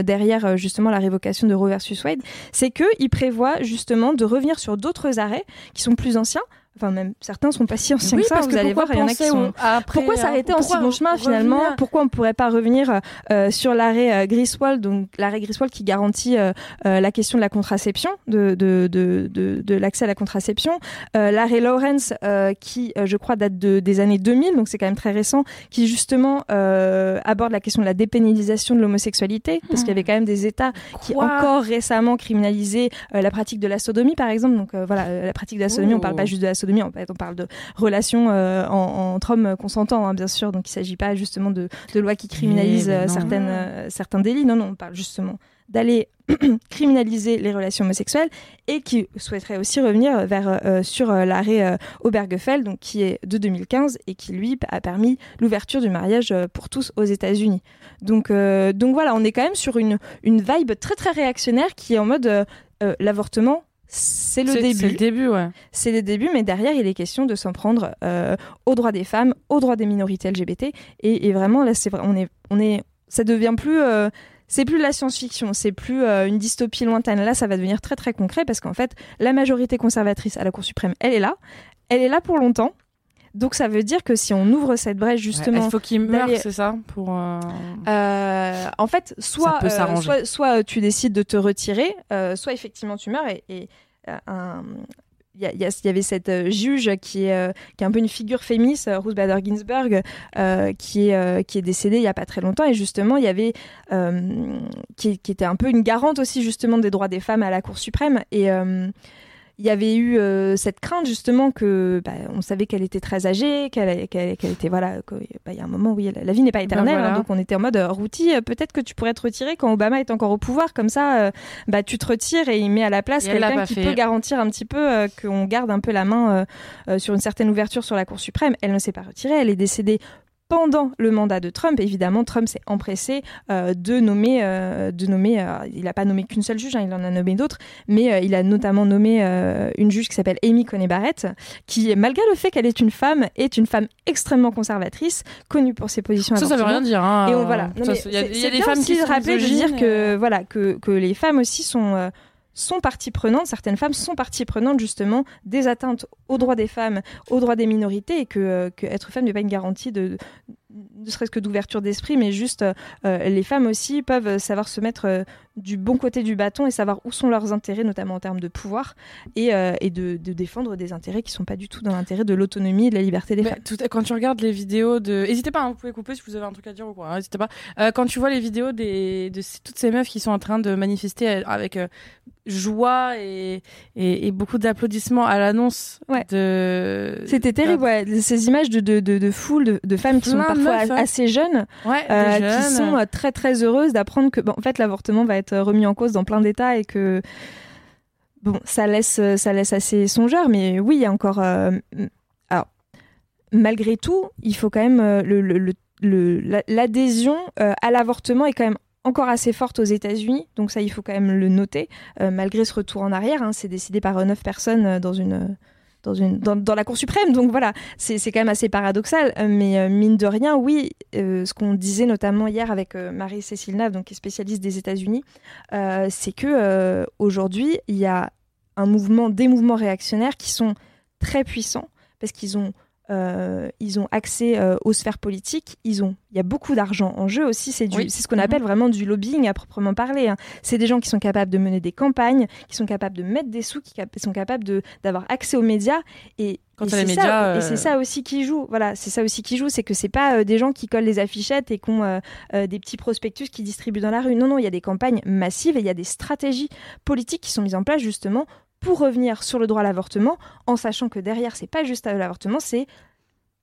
derrière justement la révocation de Roe versus Wade. C'est qu'il prévoit justement de revenir sur d'autres arrêts qui sont plus anciens. Enfin, même certains sont pas si anciens Oui, que ça. parce vous que allez voir, il y en a qui sont après, pourquoi hein, s'arrêter en si bon chemin finalement? Revenir Pourquoi on ne pourrait pas revenir euh, sur l'arrêt euh, Griswold, donc l'arrêt Griswold qui garantit euh, euh, la question de la contraception, de, de, de, de, de l'accès à la contraception, euh, l'arrêt Lawrence euh, qui, euh, je crois, date de, des années 2000, donc c'est quand même très récent, qui justement euh, aborde la question de la dépénalisation de l'homosexualité, parce qu'il y avait quand même des États qui encore récemment criminalisaient euh, la pratique de la sodomie, par exemple. Donc euh, voilà, euh, la pratique de la sodomie, on Oh. parle pas juste de la sodomie, en fait, on parle de relations euh, en- entre hommes consentants, hein, bien sûr. Donc il ne s'agit pas justement de, de lois qui criminalisent euh, certaines, euh, certains délits. Non, non, on parle justement d'aller criminaliser les relations homosexuelles et qui souhaiterait aussi revenir vers euh, sur euh, l'arrêt euh, Obergefell, donc qui est de 2015 et qui lui a permis l'ouverture du mariage pour tous aux États-Unis. Donc donc voilà, on est quand même sur une une vibe très très réactionnaire qui est en mode l'avortement. C'est le début C'est le début, ouais. c'est le début, mais derrière, il est question de s'en prendre euh, aux droits des femmes, aux droits des minorités LGBT. Et, et vraiment, là, c'est vrai, on est, on est, ça devient plus, euh, c'est plus de la science-fiction, c'est plus euh, une dystopie lointaine. Là, ça va devenir très très concret parce qu'en fait, la majorité conservatrice à la Cour suprême, elle est là, elle est là pour longtemps. Donc ça veut dire que si on ouvre cette brèche justement, Il faut qu'il meure, c'est ça pour, euh, euh, en fait, soit, euh, s'arranger. soit, soit tu décides de te retirer, soit effectivement tu meurs. Et, et, un- il y, avait cette euh, juge qui est, euh, qui est un peu une figure féministe, Ruth Bader Ginsburg, euh, qui, est, qui est décédée il y a pas très longtemps. Et justement, il y avait qui, qui était un peu une garante aussi justement des droits des femmes à la Cour suprême. Et il y avait eu euh, cette crainte justement que bah, on savait qu'elle était très âgée, qu'elle était voilà, que- bah, il y a un moment oui, la, la vie n'est pas éternelle, voilà. hein, donc on était en mode euh, Routy, euh, peut-être que tu pourrais te retirer quand Obama est encore au pouvoir, comme ça, euh, bah tu te retires et il met à la place quelqu'un qui fait. peut garantir un petit peu euh, qu'on garde un peu la main sur une certaine ouverture sur la Cour suprême. Elle ne s'est pas retirée, elle est décédée pendant le mandat de Trump. Évidemment, Trump s'est empressé euh, de nommer, euh, de nommer. euh, il n'a pas nommé qu'une seule juge, hein, il en a nommé d'autres, mais il a notamment nommé une juge qui s'appelle Amy Coney Barrett, qui, malgré le fait qu'elle est une femme, est une femme extrêmement conservatrice, connue pour ses positions. Ça, ça veut rien dire. Hein. Et on, voilà. Il y a, y des femmes qui sont rappeler de dire que voilà que, que les femmes aussi sont sont partie prenante, certaines femmes sont partie prenante justement des atteintes aux droits des femmes, aux droits des minorités et que, euh, être femme n'est pas une garantie de ne serait-ce que d'ouverture d'esprit, mais juste euh, les femmes aussi peuvent savoir se mettre euh, du bon côté du bâton et savoir où sont leurs intérêts, notamment en termes de pouvoir, et, euh, et de, de défendre des intérêts qui sont pas du tout dans l'intérêt de l'autonomie et de la liberté des femmes. tout- quand tu regardes les vidéos de. N'hésitez pas, hein, vous pouvez couper si vous avez un truc à dire ou quoi. hein, N'hésitez pas. Euh, quand tu vois les vidéos des, de toutes ces meufs qui sont en train de manifester avec euh, joie et, et, et beaucoup d'applaudissements à l'annonce Ouais. de. C'était terrible, ouais, ces images de, de, de, de foule de, de femmes qui sont Plein parfois meufs, hein. assez jeunes, Ouais, euh, qui sont euh, très très heureuses d'apprendre que bon, en fait l'avortement va être remis en cause dans plein d'États et que bon ça laisse euh, ça laisse assez songeur mais oui il y a encore euh, alors malgré tout il faut quand même euh, le, le- l'adhésion à l'avortement est quand même encore assez forte aux États-Unis, donc ça il faut quand même le noter, malgré ce retour en arrière. hein, c'est décidé par neuf personnes dans une dans la Cour suprême, donc voilà, c'est quand même assez paradoxal, euh, mais euh, mine de rien, oui, euh, ce qu'on disait notamment hier avec Marie-Cécile Nave, qui est spécialiste des États-Unis, c'est que aujourd'hui il y a un mouvement, des mouvements réactionnaires qui sont très puissants parce qu'ils ont euh, ils ont accès euh, aux sphères politiques, ils ont, il y a beaucoup d'argent en jeu aussi, c'est du, Oui. c'est ce qu'on appelle vraiment du lobbying à proprement parler. hein. C'est des gens qui sont capables de mener des campagnes, qui sont capables de mettre des sous, qui sont capables d'avoir accès aux médias et Quand et c'est ça- euh, ça aussi qui joue. Voilà, c'est ça aussi qui joue, c'est que c'est pas des gens qui collent les affichettes et qui ont des petits prospectus qui distribuent dans la rue. Non, non, il y a des campagnes massives et il y a des stratégies politiques qui sont mises en place justement pour revenir sur le droit à l'avortement, en sachant que derrière, c'est pas juste l'avortement, c'est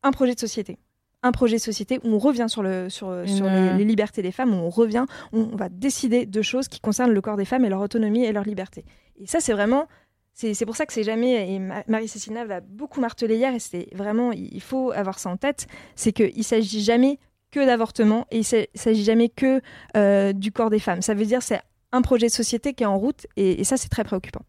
un projet de société. Un projet de société où on revient sur, le, sur, les, les libertés des femmes, où on revient, où on va décider de choses qui concernent le corps des femmes et leur autonomie et leur liberté. Et ça, c'est vraiment. C'est pour ça que c'est jamais. Et Ma- Marie-Cécile Nave l'a beaucoup martelé hier, et c'était vraiment. Il faut avoir ça en tête c'est qu'il s'agit jamais que d'avortement et il s'agit jamais que euh, du corps des femmes. Ça veut dire c'est un projet de société qui est en route et, et ça, c'est très préoccupant.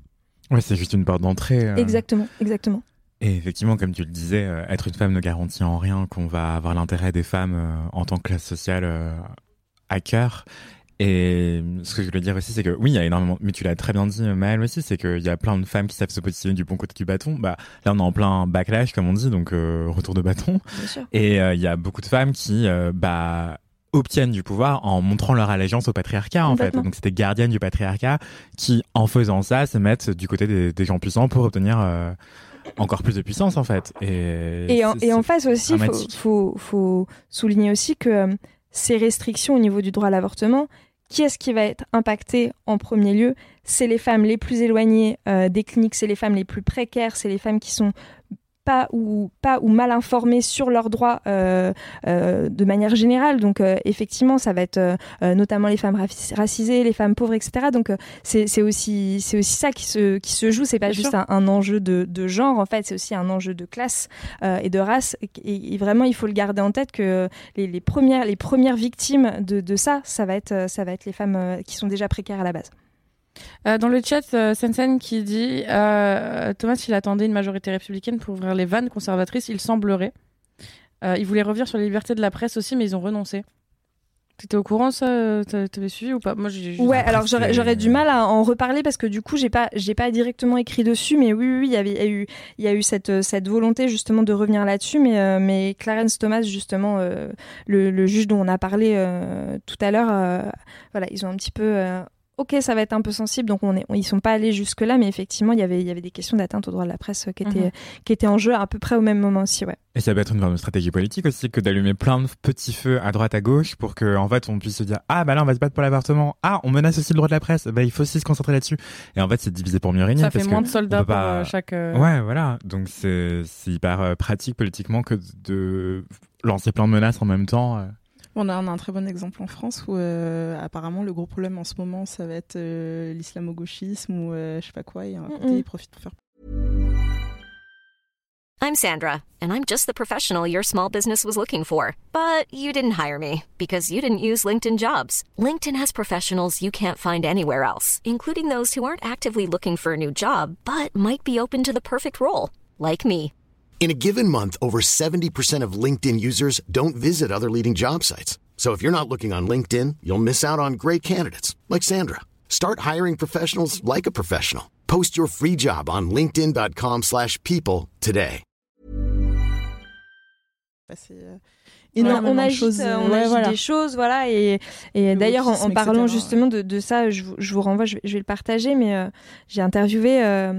Ouais, c'est juste une porte d'entrée. euh. Exactement, exactement. Et effectivement, comme tu le disais, euh, être une femme ne garantit en rien qu'on va avoir l'intérêt des femmes euh, en tant que classe sociale à cœur. Et ce que je voulais dire aussi, c'est que oui, il y a énormément, mais tu l'as très bien dit, Maëlle aussi, c'est qu'il y a plein de femmes qui savent se positionner du bon côté du bâton. Bah, là, on est en plein backlash, comme on dit, donc euh, retour de bâton. Bien sûr. Et euh, il y a beaucoup de femmes qui, euh, bah, obtiennent du pouvoir en montrant leur allégeance au patriarcat, en fait. Donc, c'était gardiennes du patriarcat qui, en faisant ça, se mettent du côté des, des gens puissants pour obtenir euh, encore plus de puissance, en fait. Et, Et en, et face aussi, il faut, dramatique. faut, faut souligner aussi que euh, ces restrictions au niveau du droit à l'avortement, qui est-ce qui va être impacté en premier lieu? C'est les femmes les plus éloignées euh, des cliniques, c'est les femmes les plus précaires, c'est les femmes qui sont pas ou pas ou mal informées sur leurs droits euh, euh, de manière générale. Donc euh, effectivement, ça va être euh, euh, notamment les femmes raci- racisées, les femmes pauvres, etc. Donc euh, c'est c'est aussi c'est aussi ça qui se qui se joue. C'est pas Bien juste un, un enjeu de, de genre en fait, c'est aussi un enjeu de classe euh, et de race. Et, et vraiment, il faut le garder en tête que les, les premières les premières victimes de, de ça, ça va être ça va être les femmes qui sont déjà précaires à la base. Euh, dans le chat, euh, Sensen qui dit euh, Thomas, il attendait une majorité républicaine pour ouvrir les vannes conservatrices, il semblerait. Euh, il voulait revenir sur les libertés de la presse aussi, mais ils ont renoncé. T'étais au courant ça t'a- T'avais suivi ou pas? Moi, j'ai Ouais, alors j'aurais du mal à en reparler parce que du coup j'ai pas j'ai pas directement écrit dessus, mais oui oui, il y avait il y a eu il y a eu cette cette volonté justement de revenir là-dessus, mais euh, mais Clarence Thomas justement euh, le, le juge dont on a parlé euh, tout à l'heure, voilà ils ont un petit peu Ok, ça va être un peu sensible, donc on est, ils sont pas allés jusque là, mais effectivement, il y avait, il y avait des questions d'atteinte au droit de la presse euh, qui étaient, Mhm. qui étaient en jeu à peu près au même moment aussi, ouais. Et ça peut être une forme de stratégie politique aussi que d'allumer plein de petits feux à droite à gauche pour que en fait on puisse se dire ah bah là on va se battre pour l'avortement ah on menace aussi le droit de la presse bah il faut aussi se concentrer là-dessus et en fait c'est divisé pour mieux régner Ça fait parce moins que de soldats on pour pas- euh, chaque. euh, ouais voilà donc c'est hyper euh, pratique politiquement que de lancer plein de menaces en même temps euh. On a, on a un très bon exemple en France où euh, apparemment le gros problème en ce moment ça va être euh, l'islamo-gauchisme ou euh, je sais pas quoi. Et un côté, Mm-mm. ils profitent pour faire I'm Sandra, and I'm just the professional your small business was looking for. But you didn't hire me because you didn't use LinkedIn jobs. LinkedIn has professionals you can't find anywhere else, including those who aren't actively looking for a new job but might be open to the perfect role, like me. In a given month, over 70% of LinkedIn users don't visit other leading job sites. So if you're not looking on LinkedIn, you'll miss out on great candidates like Sandra. Start hiring professionals like a professional. Post your free job on linkedin.com/people slash people today. passer. euh. énormément on agite, choses. euh, on ouais, agite voilà. des choses, voilà. Et, et Le d'ailleurs, en, en parlant etc., justement de, de ça, je, vous- je vous renvoie, je, vais- je vais le partager, mais euh, j'ai interviewé euh,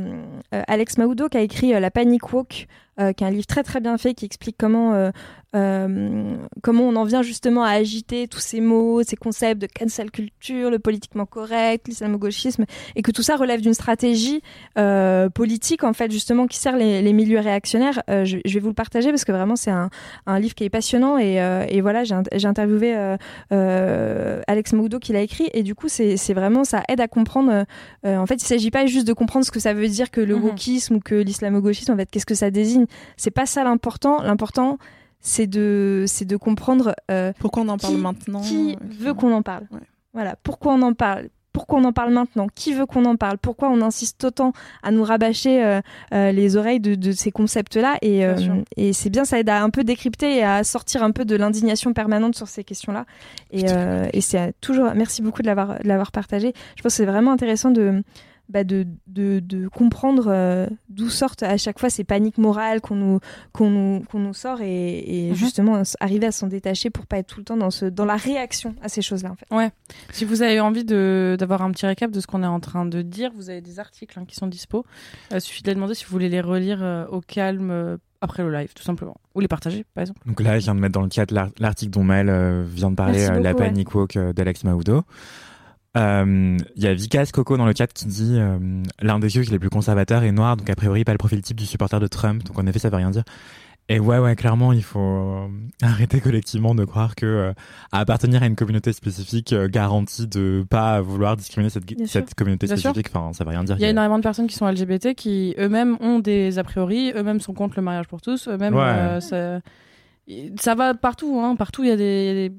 euh, Alex Maoudo qui a écrit euh, La Panic Walk, qui est un livre très très bien fait qui explique comment euh, comment on en vient justement à agiter tous ces mots, ces concepts de cancel culture, le politiquement correct, l'islamo-gauchisme, et que tout ça relève d'une stratégie euh, politique en fait justement qui sert les, les milieux réactionnaires. Euh, je, je vais vous le partager parce que vraiment c'est un, un livre qui est passionnant et, et voilà j'ai int- j'ai interviewé Alex Moudo qui l'a écrit et du coup c'est vraiment ça aide à comprendre. en fait il s'agit pas juste de comprendre ce que ça veut dire que le Mhm. wokisme ou que l'islamo-gauchisme en fait qu'est-ce que ça désigne. C'est pas ça l'important. L'important c'est de c'est de comprendre euh, Pourquoi on en parle qui- maintenant qui euh, veut qu'on en parle. Ouais. Voilà, pourquoi on en parle pourquoi on en parle maintenant Qui veut qu'on en parle Pourquoi on insiste autant à nous rabâcher euh, euh, les oreilles de, de ces concepts-là Et, euh, et c'est bien, ça aide à un peu décrypter et à sortir un peu de l'indignation permanente sur ces questions-là. Et, et c'est toujours. Merci beaucoup de l'avoir de l'avoir partagé. Je pense que c'est vraiment intéressant de. Bah, de, de, de comprendre euh, d'où sortent à chaque fois ces paniques morales qu'on nous, qu'on nous, qu'on nous sort et, et Mhm. justement arriver à s'en détacher pour pas être tout le temps dans, ce, dans la réaction à ces choses-là en fait. Si vous avez envie de- d'avoir un petit récap de ce qu'on est en train de dire, vous avez des articles hein, qui sont dispo. Il suffit de les demander si vous voulez les relire euh, au calme euh, après le live, tout simplement. Ou les partager, par exemple. Donc là, je viens de mettre dans le chat l'ar- l'article dont Mel euh, vient de parler, euh, La beaucoup, ouais. Panic Walk euh, d'Alex Euh, Il y a Vikas Coco dans le chat qui dit euh, l'un des yeux qui est le plus conservateur est noir, donc a priori pas le profil type du supporter de Trump, donc en effet ça veut rien dire. Et ouais, ouais, clairement, il faut euh, arrêter collectivement de croire que euh, appartenir à une communauté spécifique garantit de pas vouloir discriminer cette, communauté Bien sûr. spécifique. Enfin, ça veut rien dire. Il y a énormément de personnes qui sont LGBT qui eux-mêmes ont des a priori, eux-mêmes sont contre le mariage pour tous, eux-mêmes Ouais. ça... ça va partout, hein. partout il y a des, des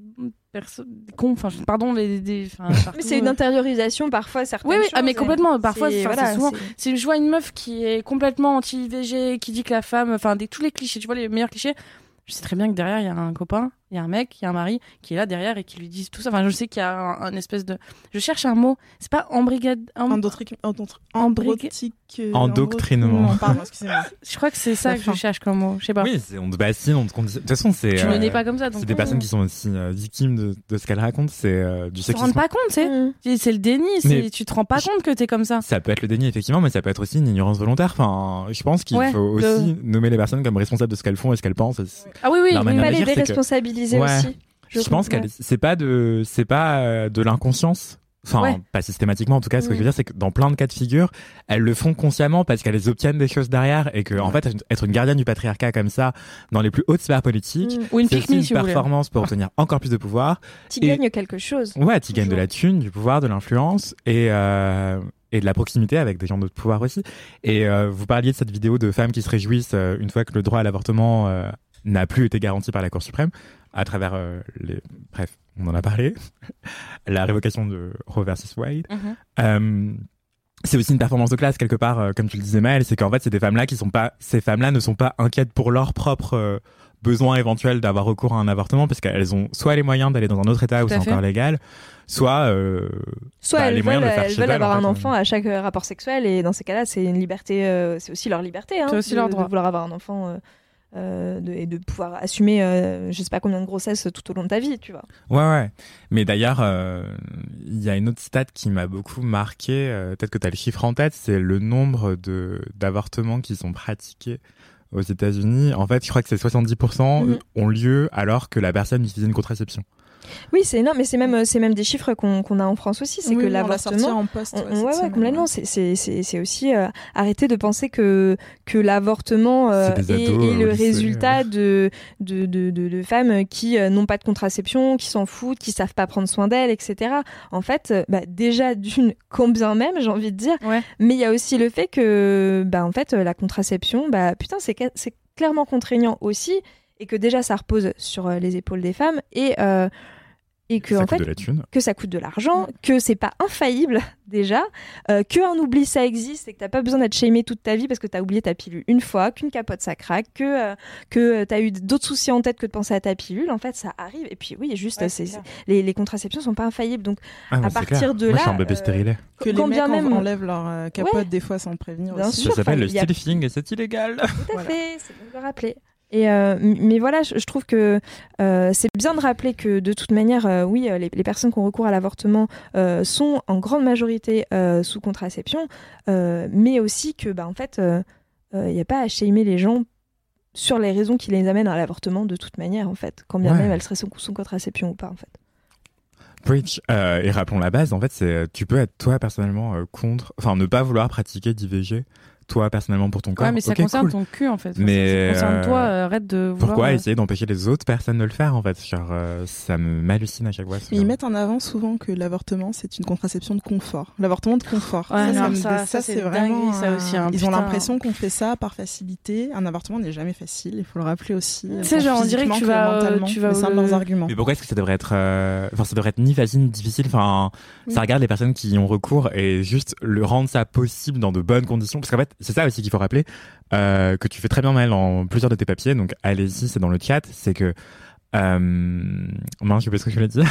personnes, cons, enfin pardon, les, des, Mais partout, c'est une intériorisation parfois certaines Oui, oui, choses, ah, mais complètement. Parfois, c'est- voilà, souvent. c'est- Si je vois une meuf qui est complètement anti-IVG, qui dit que la femme, enfin, des, tous les clichés, tu vois, les meilleurs clichés, je sais très bien que derrière, il y a un copain, il y a un mec, il y a un mari qui est là derrière et qui lui dit tout ça. Enfin, je sais qu'il y a un, un espèce de. Je cherche un mot. C'est pas embrigade. em- euh, Endoctrinement. endoctrinement, Pardon, excusez-moi. Je crois que c'est ça que je cherche comme mot. Je sais pas. Oui, c'est- on te bassine, on te conditionne. De toute façon, c'est. tu ne euh, nais pas comme ça. C'est des personnes qui sont aussi euh, victimes de, de ce qu'elles racontent. C'est euh, du Ils se rendent sexisme. pas compte, tu sais. Mm. C'est- C'est le déni. c'est- Tu te rends pas compte que t'es comme ça. Ça peut être le déni, effectivement, mais ça peut être aussi une ignorance volontaire. Enfin, je pense qu'il Ouais, faut de- aussi nommer les personnes comme responsables de ce qu'elles font et ce qu'elles pensent. Ah oui, oui. Oui, Pas les dire, que- Ouais. aussi. Je, pense qu'elle, c'est pas de, c'est pas euh, de l'inconscience. Enfin, Ouais. pas systématiquement en tout cas. Ce que je veux dire, c'est que dans plein de cas de figure, elles le font consciemment parce qu'elles obtiennent des choses derrière et que, en fait, être une gardienne du patriarcat comme ça, dans les plus hautes sphères politiques, Mm. Ou une c'est une si voulez. performance pour obtenir encore plus de pouvoir. Tu Et- gagnes quelque chose. Ouais, tu gagnes de la thune, du pouvoir, de l'influence et euh, et de la proximité avec des gens de pouvoir aussi. Et euh, vous parliez de cette vidéo de femmes qui se réjouissent euh, une fois que le droit à l'avortement euh, n'a plus été garanti par la Cour suprême à travers euh, les bref, on en a parlé, la révocation de Roe versus Wade. Mhm. Euh, c'est aussi une performance de classe quelque part, euh, comme tu le disais Maëlle, c'est qu'en fait c'est des femmes-là qui sont pas, ces femmes-là ne sont pas inquiètes pour leur propre euh, besoin éventuel d'avoir recours à un avortement parce qu'elles ont soit les moyens d'aller dans un autre état où Tout c'est fait. encore légal, soit euh, Soit bah, elles les moyens veulent, de faire elles avoir en un enfant à chaque rapport sexuel et dans ces cas-là, c'est une liberté, euh, c'est aussi leur liberté, hein, C'est aussi de, leur de droit. vouloir avoir un enfant euh, euh, de- et de pouvoir assumer, euh, je sais pas combien de grossesses tout au long de ta vie, tu vois. Ouais, ouais. Mais d'ailleurs, euh, il y a une autre stat qui m'a beaucoup marqué. euh, Peut-être que tu as le chiffre en tête. C'est le nombre de d'avortements qui sont pratiqués aux États-Unis. En fait, je crois que c'est 70% Mhm. ont lieu alors que la personne utilise une contraception. Oui, c'est énorme, mais c'est même, c'est même des chiffres qu'on qu'on a en France aussi, c'est Oui, que oui, on l'a sorti l'avortement. en poste. Ouais, ouais, complètement. C'est- C'est c'est- c'est aussi euh, arrêter de penser que, que l'avortement euh, est, ados, est euh, le lycée, résultat de, de, de, de, de femmes qui euh, n'ont pas de contraception, qui s'en foutent, qui savent pas prendre soin d'elles, etc. En fait, euh, bah, déjà d'une, combien même, j'ai envie de dire. Ouais. Mais il y a aussi le fait que, bah, en fait, la contraception, bah, putain, c'est clairement contraignant aussi, et que déjà ça repose sur les épaules des femmes, et, euh, et que ça en coûte fait, de la thune. que ça coûte de l'argent, que c'est pas infaillible déjà, euh, que un oubli ça existe et que t'as pas besoin d'être shamé toute ta vie parce que t'as oublié ta pilule une fois, qu'une capote ça craque, que euh, que t'as eu d'autres soucis en tête que de penser à ta pilule. En fait, ça arrive. Et puis oui, juste Ouais, les, les contraceptions sont pas infaillibles. Donc Ah, à partir clair. de Moi, je là, suis un bébé euh, stérilet. Que les mecs bien même- enlèvent leur euh, capote Ouais. des fois sans prévenir Bien aussi. sûr. Ça s'appelle le a- et c'est illégal. tout à Voilà. fait, c'est bon de le rappeler. Et euh, mais voilà, je, je trouve que euh, c'est bien de rappeler que de toute manière, euh, oui, les, les personnes qui ont recours à l'avortement sont en grande majorité sous contraception, mais aussi que, bah, en fait, il n'y a pas à shamer les gens sur les raisons qui les amènent à l'avortement de toute manière, en fait, quand bien Ouais. même elles seraient sous, sous contraception ou pas, en fait. Preach. Euh, et rappelons la base, en fait, c'est tu peux être toi personnellement euh, contre, enfin ne pas vouloir pratiquer d'IVG, toi personnellement pour ton corps. Ouais, mais ça concerne cool. ton cul en fait. Enfin, Mais, ça, ça concerne euh, toi, euh, arrête de vouloir. Pourquoi euh, essayer d'empêcher les autres personnes de le faire en fait? Genre, euh, ça me m'hallucine à chaque fois. Mais ils mettent en avant souvent que l'avortement, c'est une contraception de confort. L'avortement de confort. Ouais, non, ça- ça, c'est dinguerie, ça aussi, hein, Ils ont l'impression qu'on fait ça par facilité. Un avortement n'est jamais facile, il faut le rappeler aussi. Tu sais, genre, on dirait que tu vas, euh, tu vas c'est un de leurs arguments. Mais pourquoi est-ce que ça devrait être, euh, enfin, ça devrait être ni facile ni difficile? Enfin, Oui. ça regarde les personnes qui y ont recours et juste le rendre ça possible dans de bonnes conditions. Parce qu'en fait, c'est ça aussi qu'il faut rappeler euh, que tu fais très bien mal dans plusieurs de tes papiers. Donc, allez-y, c'est dans le chat. C'est que, euh, mince, je sais ce que je voulais dire.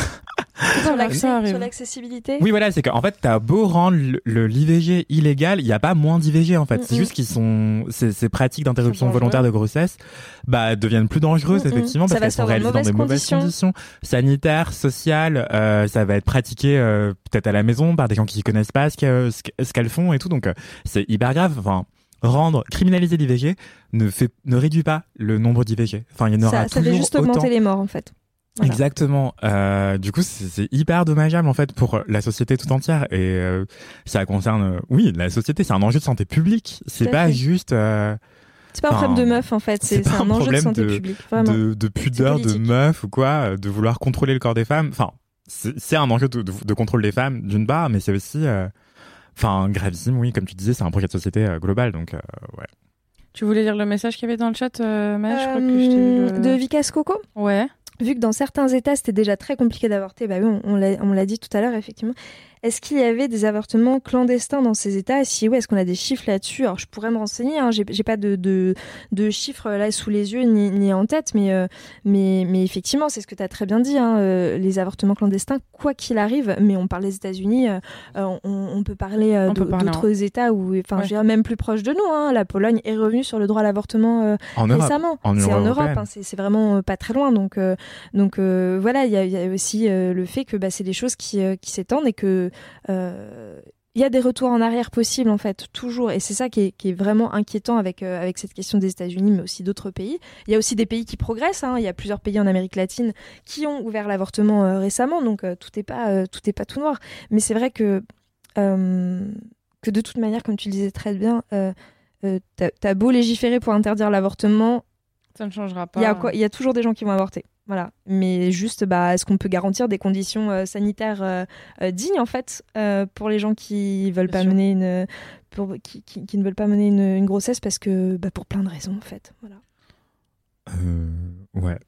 Sur l'accessibilité Oui, voilà, c'est qu'en fait, t'as beau rendre l'IVG illégal, il y a pas moins d'IVG en fait. C'est juste qu'ils sont, ces, ces pratiques d'interruption volontaire de grossesse, bah, deviennent plus dangereuses effectivement Ça parce qu'elles sont réalisées dans de des mauvaises conditions, sanitaires, sociales. euh, ça va être pratiqué euh, peut-être à la maison par des gens qui connaissent pas ce que- ce que- ce qu'elles font et tout. Donc, euh, c'est hyper grave. Enfin, rendre criminaliser l'IVG ne fait, ne réduit pas le nombre d'IVG. Enfin, il y en aura ça, ça fait toujours juste autant. augmenter les morts, en fait. Voilà. Exactement. Euh, du coup, c'est hyper dommageable en fait pour la société tout entière et euh, ça concerne, euh, oui, la société. C'est un enjeu de santé publique. C'est pas fait. juste euh, C'est pas un problème de meuf, en fait. c'est un un enjeu de santé de- publique. Vraiment. de, de pudeur, de meuf ou quoi, euh, de vouloir contrôler le corps des femmes. Enfin, c'est un enjeu de, de- de contrôle des femmes d'une part, mais c'est aussi, euh, enfin, gravissime. Oui, comme tu disais, c'est un projet de société euh, global. Donc, euh, ouais. Tu voulais lire le message qu'il y avait dans le chat, euh, Maya Je crois que je t'ai vu. Le- De Vicas Coco Ouais. Vu que dans certains États, c'était déjà très compliqué d'avorter, bah oui, on, on l'a on l'a dit tout à l'heure, effectivement. Est-ce qu'il y avait des avortements clandestins dans ces États? Si oui, est-ce qu'on a des chiffres là-dessus? Alors, je pourrais me renseigner, hein, j'ai pas de, de, de chiffres là sous les yeux ni, ni en tête, mais, euh, mais, mais effectivement, c'est ce que tu as très bien dit, hein, euh, les avortements clandestins, quoi qu'il arrive, mais on parle des États-Unis, euh, on, on peut parler euh, d'autres États où, enfin, Ouais. je dirais même plus proche de nous, hein, la Pologne est revenue sur le droit à l'avortement euh, récemment. En c'est en Europe, hein, c'est vraiment pas très loin. Donc, euh, donc euh, voilà, il y a, il y a aussi euh, le fait que bah, c'est des choses qui, euh, qui s'étendent et que il y a des retours en arrière possibles en fait, toujours. Et c'est ça qui est, qui est vraiment inquiétant avec, euh, avec cette question des États-Unis, mais aussi d'autres pays. Il y a aussi des pays qui progressent. hein. Il y a plusieurs pays en Amérique latine qui ont ouvert l'avortement euh, récemment, donc euh, tout n'est pas, euh, tout est pas tout noir. Mais c'est vrai que, euh, que de toute manière, comme tu le disais très bien, euh, euh, t'as t'as beau légiférer pour interdire l'avortement, Ça ne changera pas. il y, a quoi, il y a toujours des gens qui vont avorter. Voilà. Mais juste, bah, est-ce qu'on peut garantir des conditions euh, sanitaires euh, euh, dignes, en fait, euh, pour les gens qui veulent Bien pas sûr. mener une. Pour, qui, qui- qui ne veulent pas mener une, une grossesse parce que. Bah, pour plein de raisons, en fait. Voilà. Euh, ouais.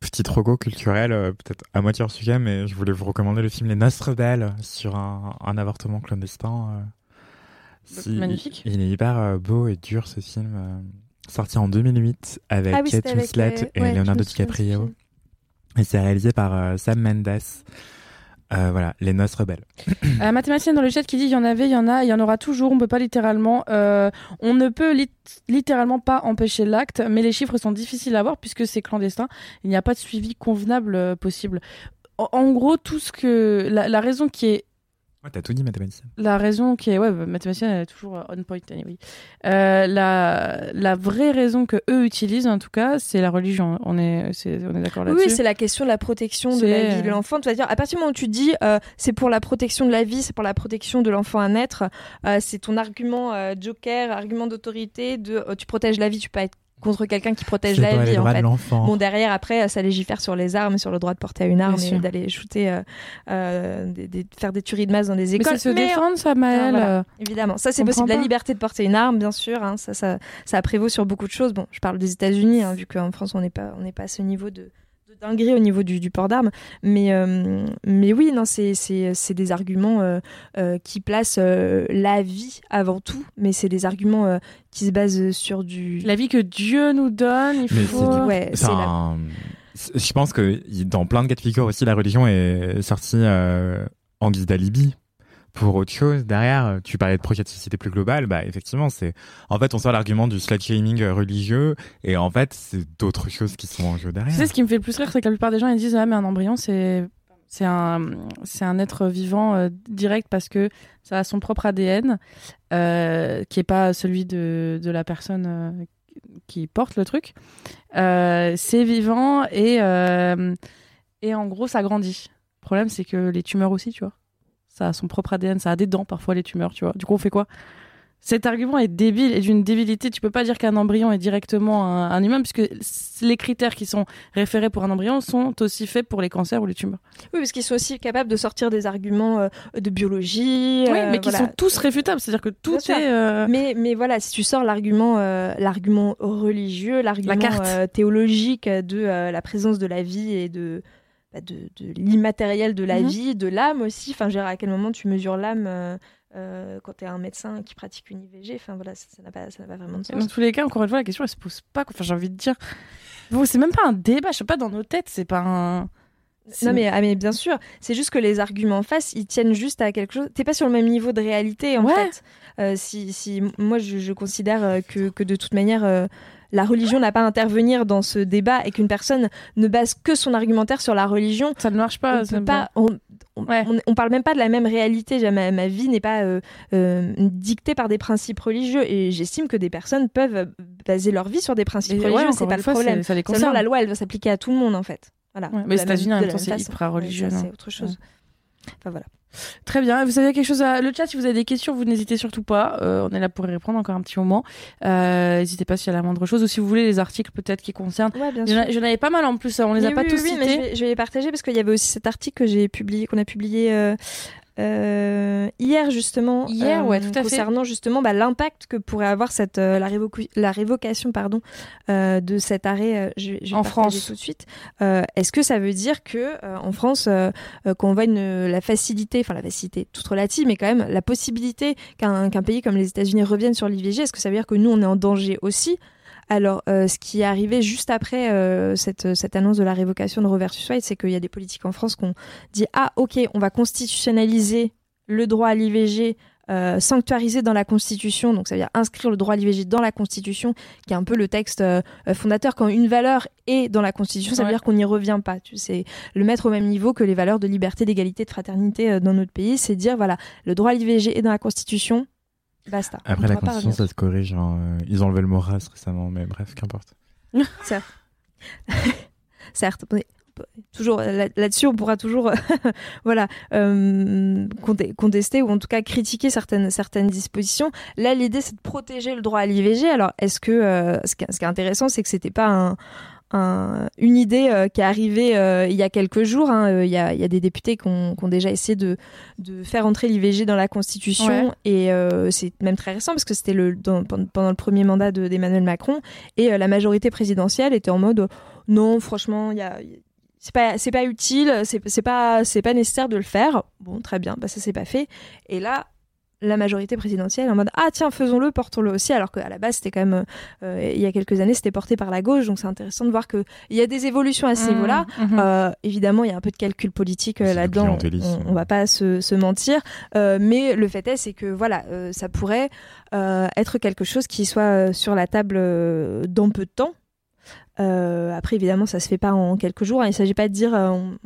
Petite rogo culturelle, euh, peut-être à moitié hors sujet, mais je voulais vous recommander le film Les Noces rebelles sur un, un avortement clandestin. euh. Si- Magnifique. Il, il est hyper beau et dur ce film, euh, sorti en 2008 avec Ah oui, Kate avec, Winslet euh, et ouais, Leonardo DiCaprio. Et c'est réalisé par euh, Sam Mendes. Euh, voilà, Les Noces rebelles. La mathématicienne dans le chat qui dit il y en avait, il y en a, il y en aura toujours. On peut pas littéralement, euh, on ne peut lit- littéralement pas empêcher l'acte, mais les chiffres sont difficiles à voir puisque c'est clandestin. Il n'y a pas de suivi convenable euh, possible. En, gros, tout ce que la raison qui est Ouais, t'as tout dit, mathématicienne. la raison qui est ouais bah, mathématicienne elle est toujours euh, on point anyway. Euh, la la vraie raison que eux utilisent en tout cas c'est la religion on est c'est on est d'accord là-dessus oui, c'est la question de la protection de la vie de l'enfant. Tu vas dire, à partir du moment où tu dis euh, c'est pour la protection de la vie, c'est pour la protection de l'enfant à naître, euh, c'est ton argument euh, joker, argument d'autorité de euh, tu protèges la vie, tu peux être contre quelqu'un qui protège la vie en droits fait. de l'enfant. Bon, derrière, après, ça légifère sur les armes, sur le droit de porter à une arme Bien et d'aller shooter, euh, euh, des- des- faire des tueries de masse dans des mais écoles. c'est se défendre ça Maëlle Ah, voilà. Évidemment, ça c'est possible. La liberté de porter une arme, bien sûr, hein, ça, ça, ça prévaut sur beaucoup de choses. Bon, je parle des États-Unis, hein, vu qu'en France on n'est pas, on n'est pas à ce niveau de, de dinguerie au niveau du, du port d'armes. Mais, euh, mais oui, non, c'est, des arguments euh, euh, qui placent euh, la vie avant tout, mais c'est des arguments euh, qui se basent sur du. la vie que Dieu nous donne il Mais faut c'est- Ouais, c'est la- Enfin, c'est- je pense que dans plein de cas de figure aussi, la religion est sortie euh, en guise d'alibi. Pour autre chose derrière. Tu parlais de projet de société plus global, bah effectivement, c'est en fait on sort l'argument du slut shaming religieux et en fait c'est d'autres choses qui sont en jeu derrière. Tu sais ce qui me fait le plus rire, c'est que la plupart des gens ils disent ah mais un embryon c'est c'est un c'est un être vivant euh, direct parce que ça a son propre ADN euh, qui est pas celui de de la personne euh, qui porte le truc. C'est vivant et et en gros ça grandit. Le problème c'est que les tumeurs aussi, tu vois. Ça a son propre ADN, ça a des dents parfois les tumeurs, tu vois. Du coup on fait quoi? Cet argument est débile et d'une débilité. Tu peux pas dire qu'un embryon est directement un, un, humain, puisque les critères qui sont référés pour un embryon sont aussi faits pour les cancers ou les tumeurs. Oui, parce qu'ils sont aussi capables de sortir des arguments euh, de biologie. Oui, mais euh, qui voilà. sont tous réfutables. C'est-à-dire que tout Bien est. euh, Mais, mais voilà, si tu sors l'argument, l'argument religieux, l'argument euh, théologique de la présence de la vie et de, de, de l'immatériel de la Mhm. vie, de l'âme aussi. Enfin, je veux dire, à quel moment tu mesures l'âme euh, euh, quand tu es un médecin qui pratique une IVG Enfin voilà, ça n'a pas, ça pas vraiment de sens. Dans tous les cas, encore une fois, la question elle se pose pas. Enfin, j'ai envie de dire. Bon, c'est même pas un débat. Je sais pas, dans nos têtes, c'est pas un. Non mais, ah, mais bien sûr, c'est juste que les arguments en face, ils tiennent juste à quelque chose. T'es pas sur le même niveau de réalité en Ouais. fait. Euh, si, si moi je, je considère que, que de toute manière euh, la religion n'a pas à intervenir dans ce débat et qu'une personne ne base que son argumentaire sur la religion, ça ne marche pas. on ça pas. On, on, Ouais. on- on parle même pas de la même réalité. Ma, ma vie n'est pas euh, euh, dictée par des principes religieux et j'estime que des personnes peuvent baser leur vie sur des principes Et ouais, religieux. encore c'est pas le fois, problème. Ça les la loi, elle va s'appliquer à tout le monde en fait. Voilà. Ouais, mais aux États-Unis, en même temps, c'est hyper religieux, Ouais, c'est autre chose. Enfin voilà. Très bien. Vous avez quelque chose à le chat si vous avez des questions, vous n'hésitez surtout pas. Euh, on est là pour y répondre encore un petit moment. Euh, N'hésitez pas s'il y a la moindre chose ou si vous voulez les articles peut-être qui concernent. Ouais, bien sûr. J'en avais pas mal en plus. On les a pas oui, tous oui, oui, mais cités. je, vais, je vais les partager parce qu'il y avait aussi cet article que j'ai publié, qu'on a publié euh, euh, hier justement. euh, Hier, ouais, tout à fait. concernant justement bah, l'impact que pourrait avoir cette euh, la, la révocation pardon de cet arrêt. je, je En France. tout de suite. Est-ce que ça veut dire que en France, qu'on voit une, la facilité, enfin la facilité toute relative, mais quand même la possibilité qu'un qu'un pays comme les États-Unis revienne sur l'IVG, est-ce que ça veut dire que nous on est en danger aussi alors, euh, ce qui est arrivé juste après euh, cette, cette annonce de la révocation de Roe versus Wade, c'est qu'il y a des politiques en France qui ont dit ah ok, on va constitutionnaliser le droit à l'IVG. Euh, sanctuariser dans la Constitution, donc ça veut dire inscrire le droit à l'IVG dans la Constitution, qui est un peu le texte euh, fondateur. Quand une valeur est dans la Constitution, ça veut Ouais. dire qu'on n'y revient pas. Tu sais, le mettre au même niveau que les valeurs de liberté, d'égalité, de fraternité dans notre pays, c'est dire voilà, le droit à l'IVG est dans la Constitution, basta. On Après la constitution, ça se corrige. euh, Ils ont enlevé le mot race récemment, mais bref, qu'importe. certes. mais Toujours là- là-dessus, on pourra toujours, voilà, euh, conte- contester ou en tout cas critiquer certaines certaines dispositions. Là, l'idée c'est de protéger le droit à l'IVG. Alors, est-ce que euh, ce, qui, ce qui est intéressant, c'est que c'était pas un, un- une idée euh, qui est arrivée euh, il y a quelques jours. hein. Euh, Il y, a, il y a des députés qui ont, qui ont déjà essayé de, de faire entrer l'IVG dans la Constitution Ouais. et c'est même très récent parce que c'était le dans- pendant le premier mandat de- d'Emmanuel Macron et la majorité présidentielle était en mode non, franchement, il y a c'est pas c'est pas utile, c'est c'est pas c'est pas nécessaire de le faire. Bon, très bien, bah ça c'est pas fait. Et là, la majorité présidentielle en mode ah tiens faisons-le, portons-le aussi, alors qu'à la base c'était quand même euh, il y a quelques années c'était porté par la gauche, donc c'est intéressant de voir que il y a des évolutions à ce Mmh, niveau-là. mmh. Euh, évidemment, il y a un peu de calcul politique euh, là-dedans. On, on va pas se, se mentir, Euh, mais le fait est, c'est que voilà, euh, ça pourrait euh, être quelque chose qui soit euh, sur la table euh, dans peu de temps. Euh, après, évidemment, ça se fait pas en quelques jours. hein. Il s'agit pas de dire euh, on,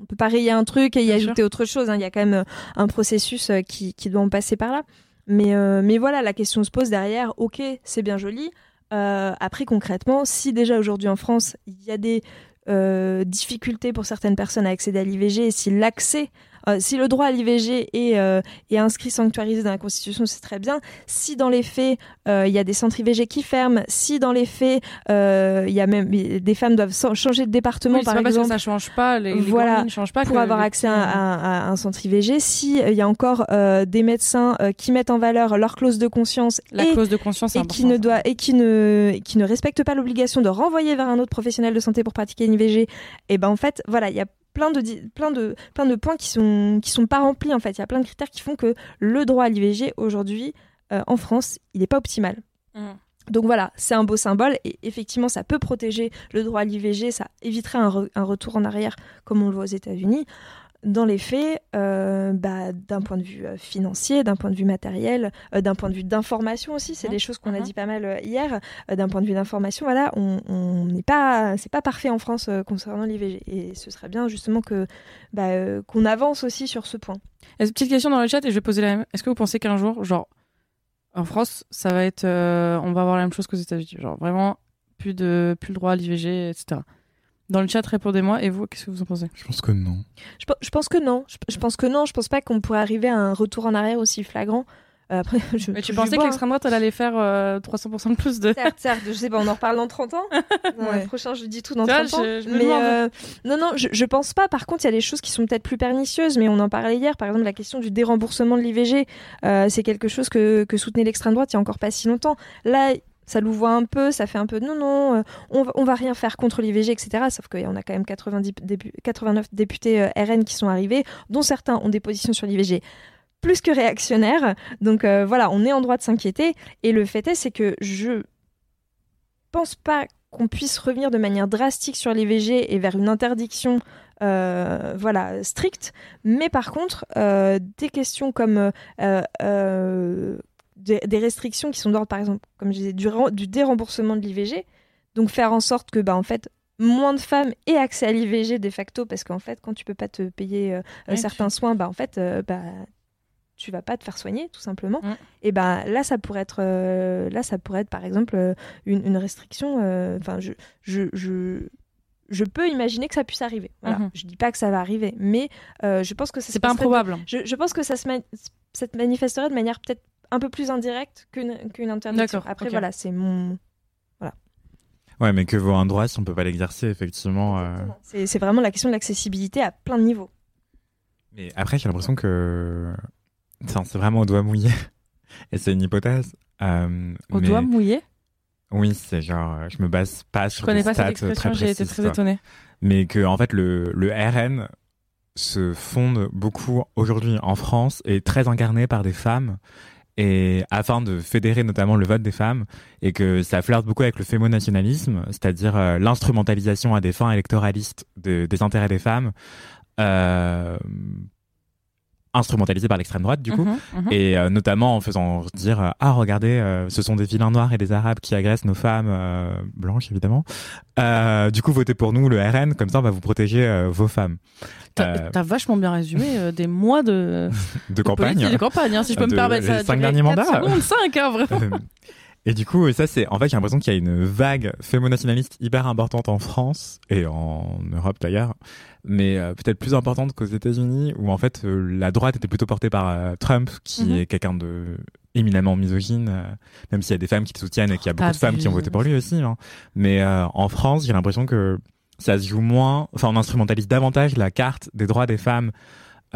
on peut pas rayer un truc et y Bien ajouter autre chose. hein. Il y a quand même euh, un processus euh, qui, qui doit en passer par là. Mais, euh, mais voilà, la question se pose derrière. Ok, c'est bien joli. Euh, après, concrètement, si déjà aujourd'hui en France, il y a des euh, difficultés pour certaines personnes à accéder à l'IVG, et si l'accès, euh, si le droit à l'IVG est, euh, est inscrit, sanctuarisé dans la Constitution, c'est très bien. Si dans les faits, euh, il y a des centres IVG qui ferment, si dans les faits, euh, il y a même des femmes doivent changer de département, Oui, par pas parce que exemple, ça change pas, les, les Voilà, lignes changent pas pour que avoir accès à, à- à un centre IVG, si il y a encore euh, des médecins euh, qui mettent en valeur leur clause de conscience la et clause de conscience et qui ne doit et qui ne et qui ne respecte pas l'obligation de renvoyer vers un autre professionnel de santé pour pratiquer une IVG et ben en fait voilà il y a plein de di- plein de plein de points qui sont qui sont pas remplis en fait il y a plein de critères qui font que le droit à l'IVG aujourd'hui euh, en France il n'est pas optimal Mm. donc voilà, c'est un beau symbole et effectivement, ça peut protéger le droit à l'IVG, ça éviterait un, re- un retour en arrière comme on le voit aux États-Unis. Dans les faits, euh, bah, d'un point de vue euh, financier, d'un point de vue matériel, euh, d'un point de vue d'information aussi, c'est des choses qu'on a Mhm. dit pas mal hier. d'un point de vue d'information, voilà, on n'est pas, c'est pas parfait en France concernant l'IVG, et ce serait bien justement que bah, qu'on avance aussi sur ce point. Est-ce- Petite question dans le chat et je vais poser la même. Est-ce que vous pensez qu'un jour, genre, en France, ça va être. on va avoir la même chose qu'aux États-Unis? Genre, vraiment, plus, de, plus le droit à l'IVG, etc. Dans le chat, répondez-moi. Et vous, qu'est-ce que vous en pensez? Je pense que non. Je, pe- je pense que non. Je, je pense que non. Je pense pas qu'on pourrait arriver à un retour en arrière aussi flagrant. Euh, après, je, Mais tu pensais que hein. l'extrême droite, elle allait faire euh, 300% de plus de. Certes, certes, je sais pas, on en reparle dans 30 ans. Dans Ouais. le prochain, je dis tout dans Tu vois, 30 ans. je- je me mais demande. euh, non, non, je, je pense pas. Par contre, il y a des choses qui sont peut-être plus pernicieuses, mais on en parlait hier. Par exemple, la question du déremboursement de l'IVG, euh, c'est quelque chose que, que soutenait l'extrême droite il y a encore pas si longtemps. Là, ça louvoie un peu, ça fait un peu non, non, euh, on, va, on va rien faire contre l'IVG, etc. Sauf qu'on a quand même 90 dépu- 89 députés euh, RN qui sont arrivés, dont certains ont des positions sur l'IVG plus que réactionnaires. Donc euh, voilà, on est en droit de s'inquiéter. Et le fait est, c'est que je pense pas qu'on puisse revenir de manière drastique sur l'IVG et vers une interdiction voilà, stricte. Mais par contre, des questions comme des, des restrictions qui sont d'ordre, par exemple, comme je disais, du, du déremboursement de l'IVG, donc faire en sorte que, bah, en fait, moins de femmes aient accès à l'IVG de facto, parce qu'en fait, quand tu peux pas te payer euh, Ouais, certains soins, bah, en fait, euh, bah, tu vas pas te faire soigner, tout simplement. Mm. Et ben là, ça pourrait être, euh, là, ça pourrait être, par exemple, une, une restriction. Enfin, je, je, je, je peux imaginer que ça puisse arriver. Voilà. Mhm. Je dis pas que ça va arriver, mais je pense que ça C'est pas improbable. Je, je pense que ça se, ma- ça se manifesterait de manière peut-être un peu plus indirecte qu'une qu'une interdiction. D'accord, Après, voilà, c'est mon. Ouais, mais que vaut un droit si on peut pas l'exercer, effectivement. euh. C'est vraiment la question de l'accessibilité à plein de niveaux. Mais après, j'ai l'impression que c'est vraiment au doigt mouillé. Et c'est une hypothèse. Euh, Au mais- doigt mouillé? Oui, c'est genre, je me base pas Je sur connais des pas cette stats expression, très j'ai été très étonnée. Mais que, en fait, le, le RN se fonde beaucoup aujourd'hui en France et très incarné par des femmes et afin de fédérer notamment le vote des femmes et que ça flirte beaucoup avec le fémonationalisme, c'est-à-dire euh, l'instrumentalisation à des fins électoralistes de- des intérêts des femmes, euh, instrumentalisée par l'extrême droite du coup, Mhm, mhm. et euh, notamment en faisant dire euh, ah regardez euh, ce sont des vilains noirs et des arabes qui agressent nos femmes blanches évidemment. Du coup votez pour nous le RN comme ça on va vous protéger vos femmes. T'as vachement bien résumé des mois de, de campagne. de campagne, hein, si je peux De- me permettre. les Ça cinq derniers mandats. secondes, cinq, hein, vraiment. Et du coup, ça c'est en fait j'ai l'impression qu'il y a une vague fémonationaliste hyper importante en France et en Europe d'ailleurs, mais euh, peut-être plus importante qu'aux États-Unis où en fait euh, la droite était plutôt portée par euh, Trump qui Mhm. est quelqu'un de éminemment misogyne, euh, même s'il y a des femmes qui le soutiennent et qu'il y a beaucoup de femmes qui ont voté pour lui aussi. hein. Mais euh, en France, j'ai l'impression que ça se joue moins, enfin on instrumentalise davantage la carte des droits des femmes.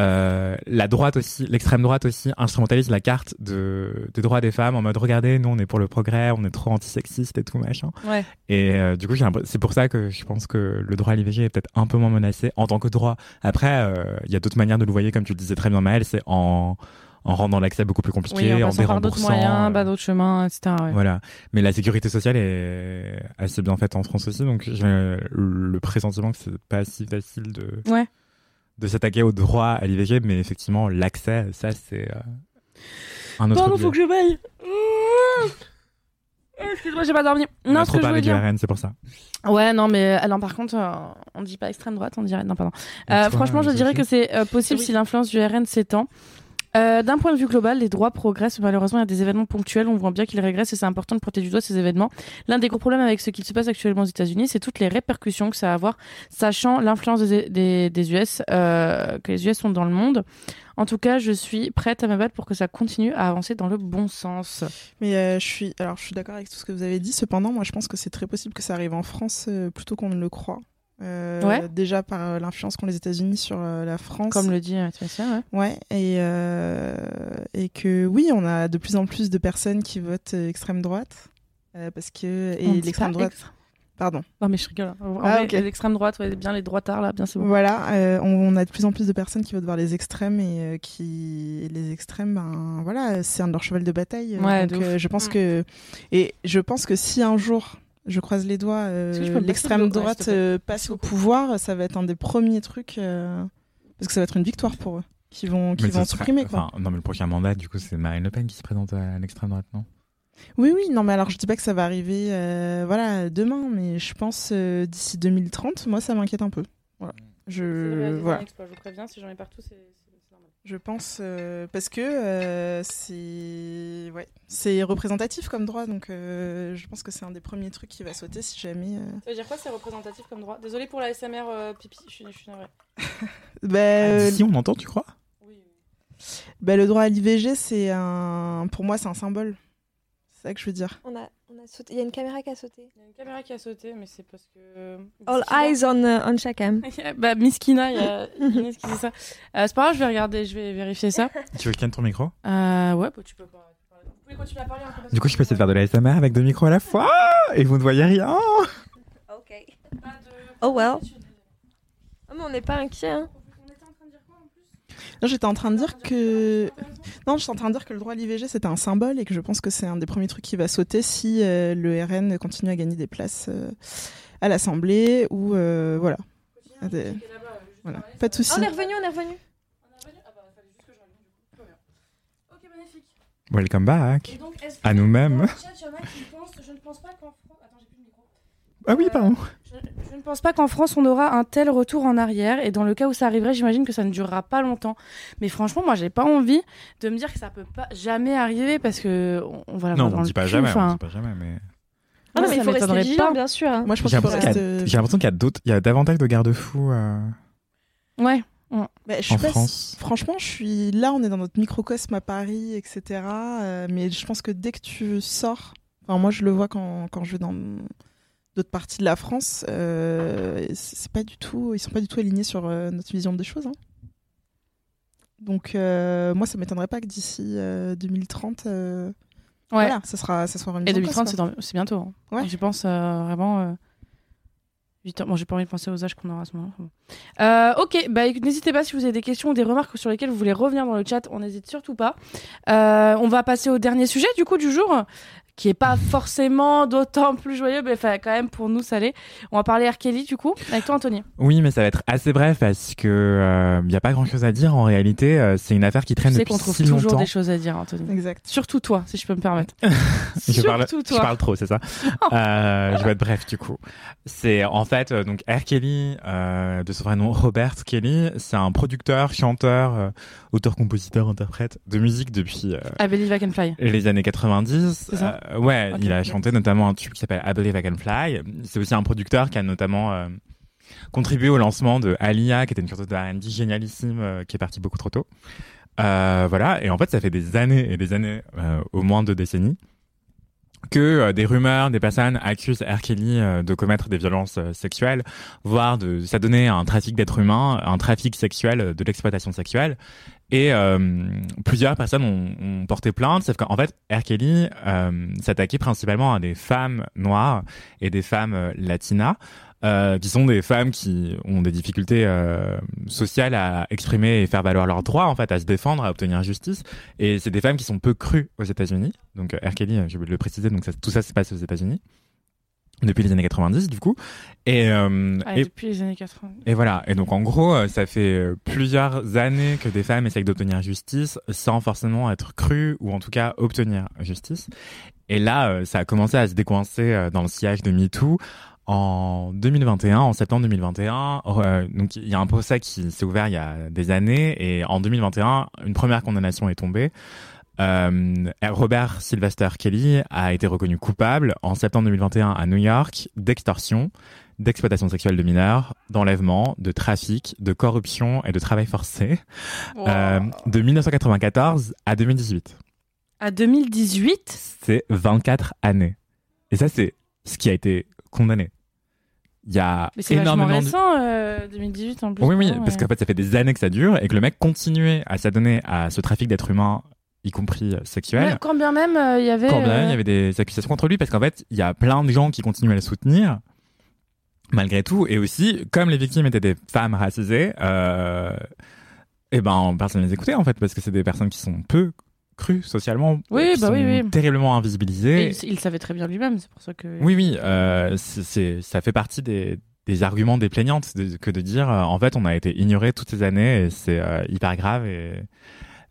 Euh, la droite aussi, l'extrême droite aussi instrumentalise la carte de, des droits des femmes en mode regardez, nous on est pour le progrès, on est trop antisexiste et tout machin. Ouais. Et euh, du coup, c'est pour ça que je pense que le droit à l'IVG est peut-être un peu moins menacé en tant que droit. Après, euh, il y a d'autres manières de le voyer, comme tu le disais très bien, Maëlle, c'est en, en rendant l'accès beaucoup plus compliqué, Oui, en en par d'autres déremboursant. moyens, bah, d'autres chemins, etc. ouais. voilà. Mais la sécurité sociale est assez bien faite en France aussi, donc j'ai le pressentiment que c'est pas si facile de, Ouais. De s'attaquer au droit à l'IVG, mais effectivement, l'accès, ça, c'est euh, un autre Pardon, faut que je veille. Excuse-moi, j'ai pas dormi. On Non, a ce trop que je parlé voulais du dire. RN, c'est pour ça. Ouais, non, mais alors par contre, euh, on dit pas extrême droite, on dirait. Non, pardon. Euh, toi, franchement, je dirais que c'est euh, possible Oui. si l'influence du RN s'étend. Euh, D'un point de vue global, les droits progressent. Malheureusement, il y a des événements ponctuels. On voit bien qu'ils régressent et c'est important de porter du doigt ces événements. L'un des gros problèmes avec ce qui se passe actuellement aux États-Unis, c'est toutes les répercussions que ça va avoir, sachant l'influence des, des, des US, euh, que les US sont dans le monde. En tout cas, je suis prête à me battre pour que ça continue à avancer dans le bon sens. Mais euh, je suis, alors je suis d'accord avec tout ce que vous avez dit. Cependant, moi, je pense que c'est très possible que ça arrive en France euh, plutôt qu'on ne le croit. Euh, Ouais. Déjà par euh, l'influence qu'ont les États-Unis sur euh, la France. Comme le dit Thémasia, ouais. Ouais, et, et que oui, on a de plus en plus de personnes qui votent extrême droite. parce que. Et l'extrême droite. extra- Pardon. Non, mais je rigole. Ah, vrai, ok. L'extrême droite, ouais, bien les droitards, là, bien c'est bon. Voilà, on, on a de plus en plus de personnes qui votent vers les extrêmes et qui. et les extrêmes, ben voilà, c'est un de leurs chevals de bataille. Ouais, donc je pense Mm. que. Et je pense que si un jour. Je croise les doigts. euh, L'extrême ouais, droite euh, passe au pouvoir. Ça va être un des premiers trucs. euh, parce que ça va être une victoire pour eux, qui vont, qui Mais vont supprimer quoi. enfin, non, mais le prochain mandat, du coup, c'est Marine Le Pen qui se présente à l'extrême droite, non? Oui, oui, non, mais alors je dis pas que ça va arriver, euh, voilà, demain, mais je pense euh, d'ici 2030, moi ça m'inquiète un peu. Voilà. Je, voilà. Je vous préviens, si j'en ai partout, c'est. Je pense euh, parce que euh, c'est ouais, c'est représentatif comme droit, donc euh, je pense que c'est un des premiers trucs qui va sauter si jamais. euh, Ça veut dire quoi, c'est représentatif comme droit? Désolée pour la SMR euh, pipi, je suis, je suis navrée. Bah, Ah, D'ici, on entend, tu crois? Bah, le droit à l'IVG, c'est un, pour moi, c'est un symbole. C'est ça que je veux dire. On a, on a sauté. Il y a une caméra qui a sauté. Il y a une caméra qui a sauté, mais c'est parce que. All eyes on, uh, on Shakam. bah, Miss Kina, il y a Inès qui dit ça. Euh, c'est pas grave, je vais regarder, je vais vérifier ça. Tu veux que je tienne ton micro? Euh, ouais, bah, tu peux pas. Vous pouvez continuer à parler. hein, Du coup, je peux essayer de faire de la SMR avec deux micros à la fois et vous ne voyez rien. Ok. Oh well. Oh, mais on n'est pas inquiet. Hein. Non, j'étais en train de dire que non, j'étais en train de dire que le droit à l'IVG c'était un symbole et que je pense que c'est un des premiers trucs qui va sauter si euh, le RN continue à gagner des places euh, à l'Assemblée ou euh, voilà. Des- voilà. Pas de Oh, souci. on est revenu, on est revenu. Welcome back. Donc, À nous-mêmes. dans le chat, il y en a qui pensent, je ne pense pas qu'en France. Attends, j'ai plus le micro. Ah oui, pardon. Je, je ne pense pas qu'en France on aura un tel retour en arrière et dans le cas où ça arriverait, j'imagine que ça ne durera pas longtemps. Mais franchement, moi, j'ai pas envie de me dire que ça peut pas jamais arriver parce que on, on va Non, l'avoir dans on le dit pas cul, jamais, on dit pas jamais, mais. Ah non, mais ça il faut rester vigilant, pas. bien sûr. hein. Moi, je pense J'ai qu'il faut l'impression qu'il y rester. a- j'ai l'impression qu'il y a d'autres, il y a davantage de garde-fous euh, Ouais. Bah, je suis en pas- France. Franchement, je suis là, on est dans notre microcosme à Paris, etc. euh, mais je pense que dès que tu sors, enfin moi je le vois quand, quand je vais dans d'autres parties de la France, euh, c'est pas du tout, ils sont pas du tout alignés sur euh, notre vision des choses. hein. Donc euh, moi, ça m'étonnerait pas que d'ici euh, 2030, euh, Ouais. voilà, ça sera, ça sera Et en 2030, cause, c'est bientôt. hein. Ouais. Je pense vraiment. Bon, j'ai pas envie de penser aux âges qu'on aura à ce moment. Euh, ok, bah n'hésitez pas si vous avez des questions ou des remarques sur lesquelles vous voulez revenir dans le chat, on n'hésite surtout pas. Euh, on va passer au dernier sujet du coup du jour, qui est pas forcément d'autant plus joyeux, mais enfin quand même pour nous ça l'est. On va parler R. Kelly du coup, avec toi Anthony. Oui, mais ça va être assez bref parce que il n'y a pas grand-chose à dire en réalité. euh, c'est une affaire qui Tu traîne sais depuis qu'on trouve si toujours longtemps. des choses à dire Anthony. Exact. Surtout toi, si je peux me permettre. je parle, Surtout je toi. parle trop, c'est ça. Euh, je vais être bref du coup. C'est en fait euh, donc R. Kelly, euh, de son vrai nom Robert Kelly, c'est un producteur, chanteur, euh, auteur, compositeur, interprète de musique depuis euh, I Believe I Can Fly. les années 90. C'est ça Euh, ouais, Ok. il a chanté notamment un tube qui s'appelle I Believe I Can Fly. C'est aussi un producteur qui a notamment euh, contribué au lancement de Alia, qui était une chanteuse de R&B génialissime, euh, qui est partie beaucoup trop tôt. Euh, voilà, et en fait, ça fait des années et des années, euh, au moins deux décennies, que euh, des rumeurs, des personnes accusent R. Kelly euh, de commettre des violences euh, sexuelles, voire de s'adonner à un trafic d'êtres humains, un trafic sexuel, euh, de l'exploitation sexuelle. Et euh, plusieurs personnes ont, ont porté plainte, sauf qu'en fait, R. Euh, s'attaquait principalement à des femmes noires et des femmes euh, latinas, euh, qui sont des femmes qui ont des difficultés euh, sociales à exprimer et faire valoir leurs droits, en fait, à se défendre, à obtenir justice. Et c'est des femmes qui sont peu crues aux États-Unis. Donc, R. Kelly, euh, oublié de le préciser, donc ça- tout ça se passe aux États-Unis depuis les années 90, du coup. Et, euh, et Depuis les années 80. et voilà. Et donc, en gros, euh, ça fait euh, plusieurs années que des femmes essayent d'obtenir justice sans forcément être crues ou en tout cas obtenir justice. Et là, euh, ça a commencé à se décoincer dans le sillage de MeToo. En 2021, en septembre 2021, euh, donc il y a un procès qui s'est ouvert il y a des années et en 2021, une première condamnation est tombée. Euh, Robert Sylvester Kelly a été reconnu coupable en septembre 2021 à New York d'extorsion, d'exploitation sexuelle de mineurs, d'enlèvement, de trafic, de corruption et de travail forcé euh, de 1994 à 2018. À 2018 C'est 24 années. Et ça, c'est ce qui a été condamné. Il y a Mais c'est énormément de... récent, euh, 2018 en plus. Oui, oui, non, parce qu'en fait, ça fait des années que ça dure et que le mec continuait à s'adonner à ce trafic d'êtres humains, y compris euh, sexuel. Ouais, quand bien même, euh, il y avait. Quand bien euh, il y avait des accusations contre lui, parce qu'en fait, il y a plein de gens qui continuent à le soutenir, malgré tout. Et aussi, comme les victimes étaient des femmes racisées, euh, eh ben, personne ne les écoutait, en fait, parce que c'est des personnes qui sont peu crues socialement, Oui, qui bah sont oui, oui. terriblement invisibilisées. il, savait très bien lui-même, c'est pour ça que. Oui, oui, euh, c'est, ça fait partie des, les arguments des plaignantes de- que de dire euh, en fait on a été ignoré toutes ces années et c'est euh, hyper grave et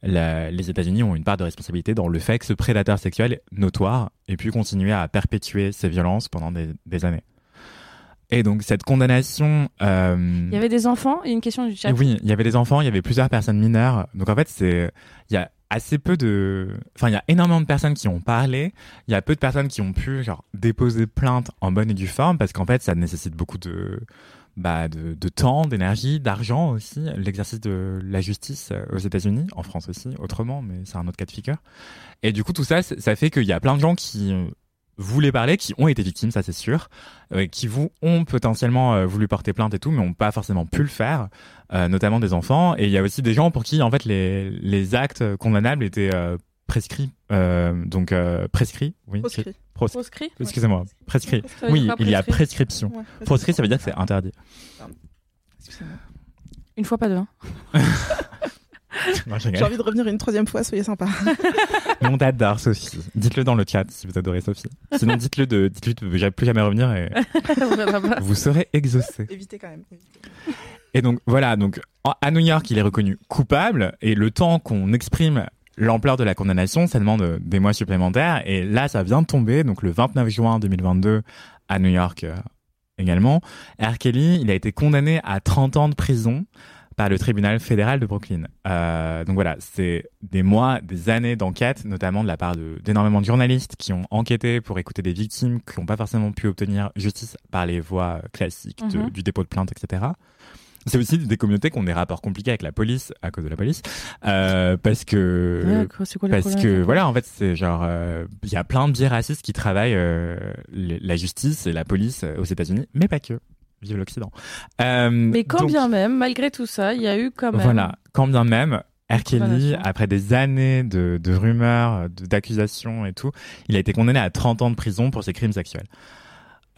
la- les États-Unis ont une part de responsabilité dans le fait que ce prédateur sexuel notoire ait pu continuer à perpétuer ces violences pendant des, des années. Et donc cette condamnation, euh, Il y avait des enfants. Il y a une question du chat. et oui, il y avait des enfants, il y avait plusieurs personnes mineures. Donc en fait, c'est il y a assez peu de enfin il y a énormément de personnes qui ont parlé, il y a peu de personnes qui ont pu genre déposer plainte en bonne et due forme parce qu'en fait, ça nécessite beaucoup de bah de, de temps, d'énergie, d'argent aussi, l'exercice de la justice euh, aux États-Unis, en France aussi, autrement, mais c'est un autre cas de figure. Et du coup, tout ça, ça fait qu'il y a plein de gens qui euh, voulaient parler, qui ont été victimes, ça c'est sûr, euh, qui vous ont potentiellement voulu porter plainte et tout, mais n'ont pas forcément pu le faire, notamment des enfants. Et il y a aussi des gens pour qui en fait les, les actes condamnables étaient prescrits, euh, donc euh, prescrits, oui, Proscrit. c'est- pros- Proscrit excusez-moi, veut Oui, il y a prescrit prescription. Ouais, Proscrit, ça veut dire que c'est interdit. Une fois, pas deux. hein. J'ai envie de revenir une troisième fois, soyez sympa. On t'adore, Sophie. Dites-le dans le chat si vous adorez Sophie. Sinon, dites-le de, dites-lui de ne plus jamais revenir et vous serez exaucé. Évitez quand même. Et donc voilà, donc à New York, il est reconnu coupable et le temps qu'on exprime l'ampleur de la condamnation, ça demande euh, des mois supplémentaires et là, ça vient de tomber. Donc le 29 juin 2022 à New York euh, également, R. Kelly, il a été condamné à 30 ans de prison par le tribunal fédéral de Brooklyn. Euh, donc voilà, c'est des mois, des années d'enquête, notamment de la part d'énormément de, journalistes qui ont enquêté pour écouter des victimes qui n'ont pas forcément pu obtenir justice par les voies euh, classiques de- Mhm. du dépôt de plainte, etc. C'est aussi des communautés qui ont des rapports compliqués avec la police à cause de la police, euh, parce que Ouais, quoi, parce problèmes que voilà, en fait, c'est genre euh, il y a plein de biais racistes qui travaillent euh, la justice et la police aux États-Unis, mais pas que. Vive l'Occident. Mais quand donc, bien même, malgré tout ça, il y a eu quand même. Voilà, quand bien même, R. Kelly, après des années de, de rumeurs, d'accusations et tout, il a été condamné à 30 ans de prison pour ses crimes sexuels.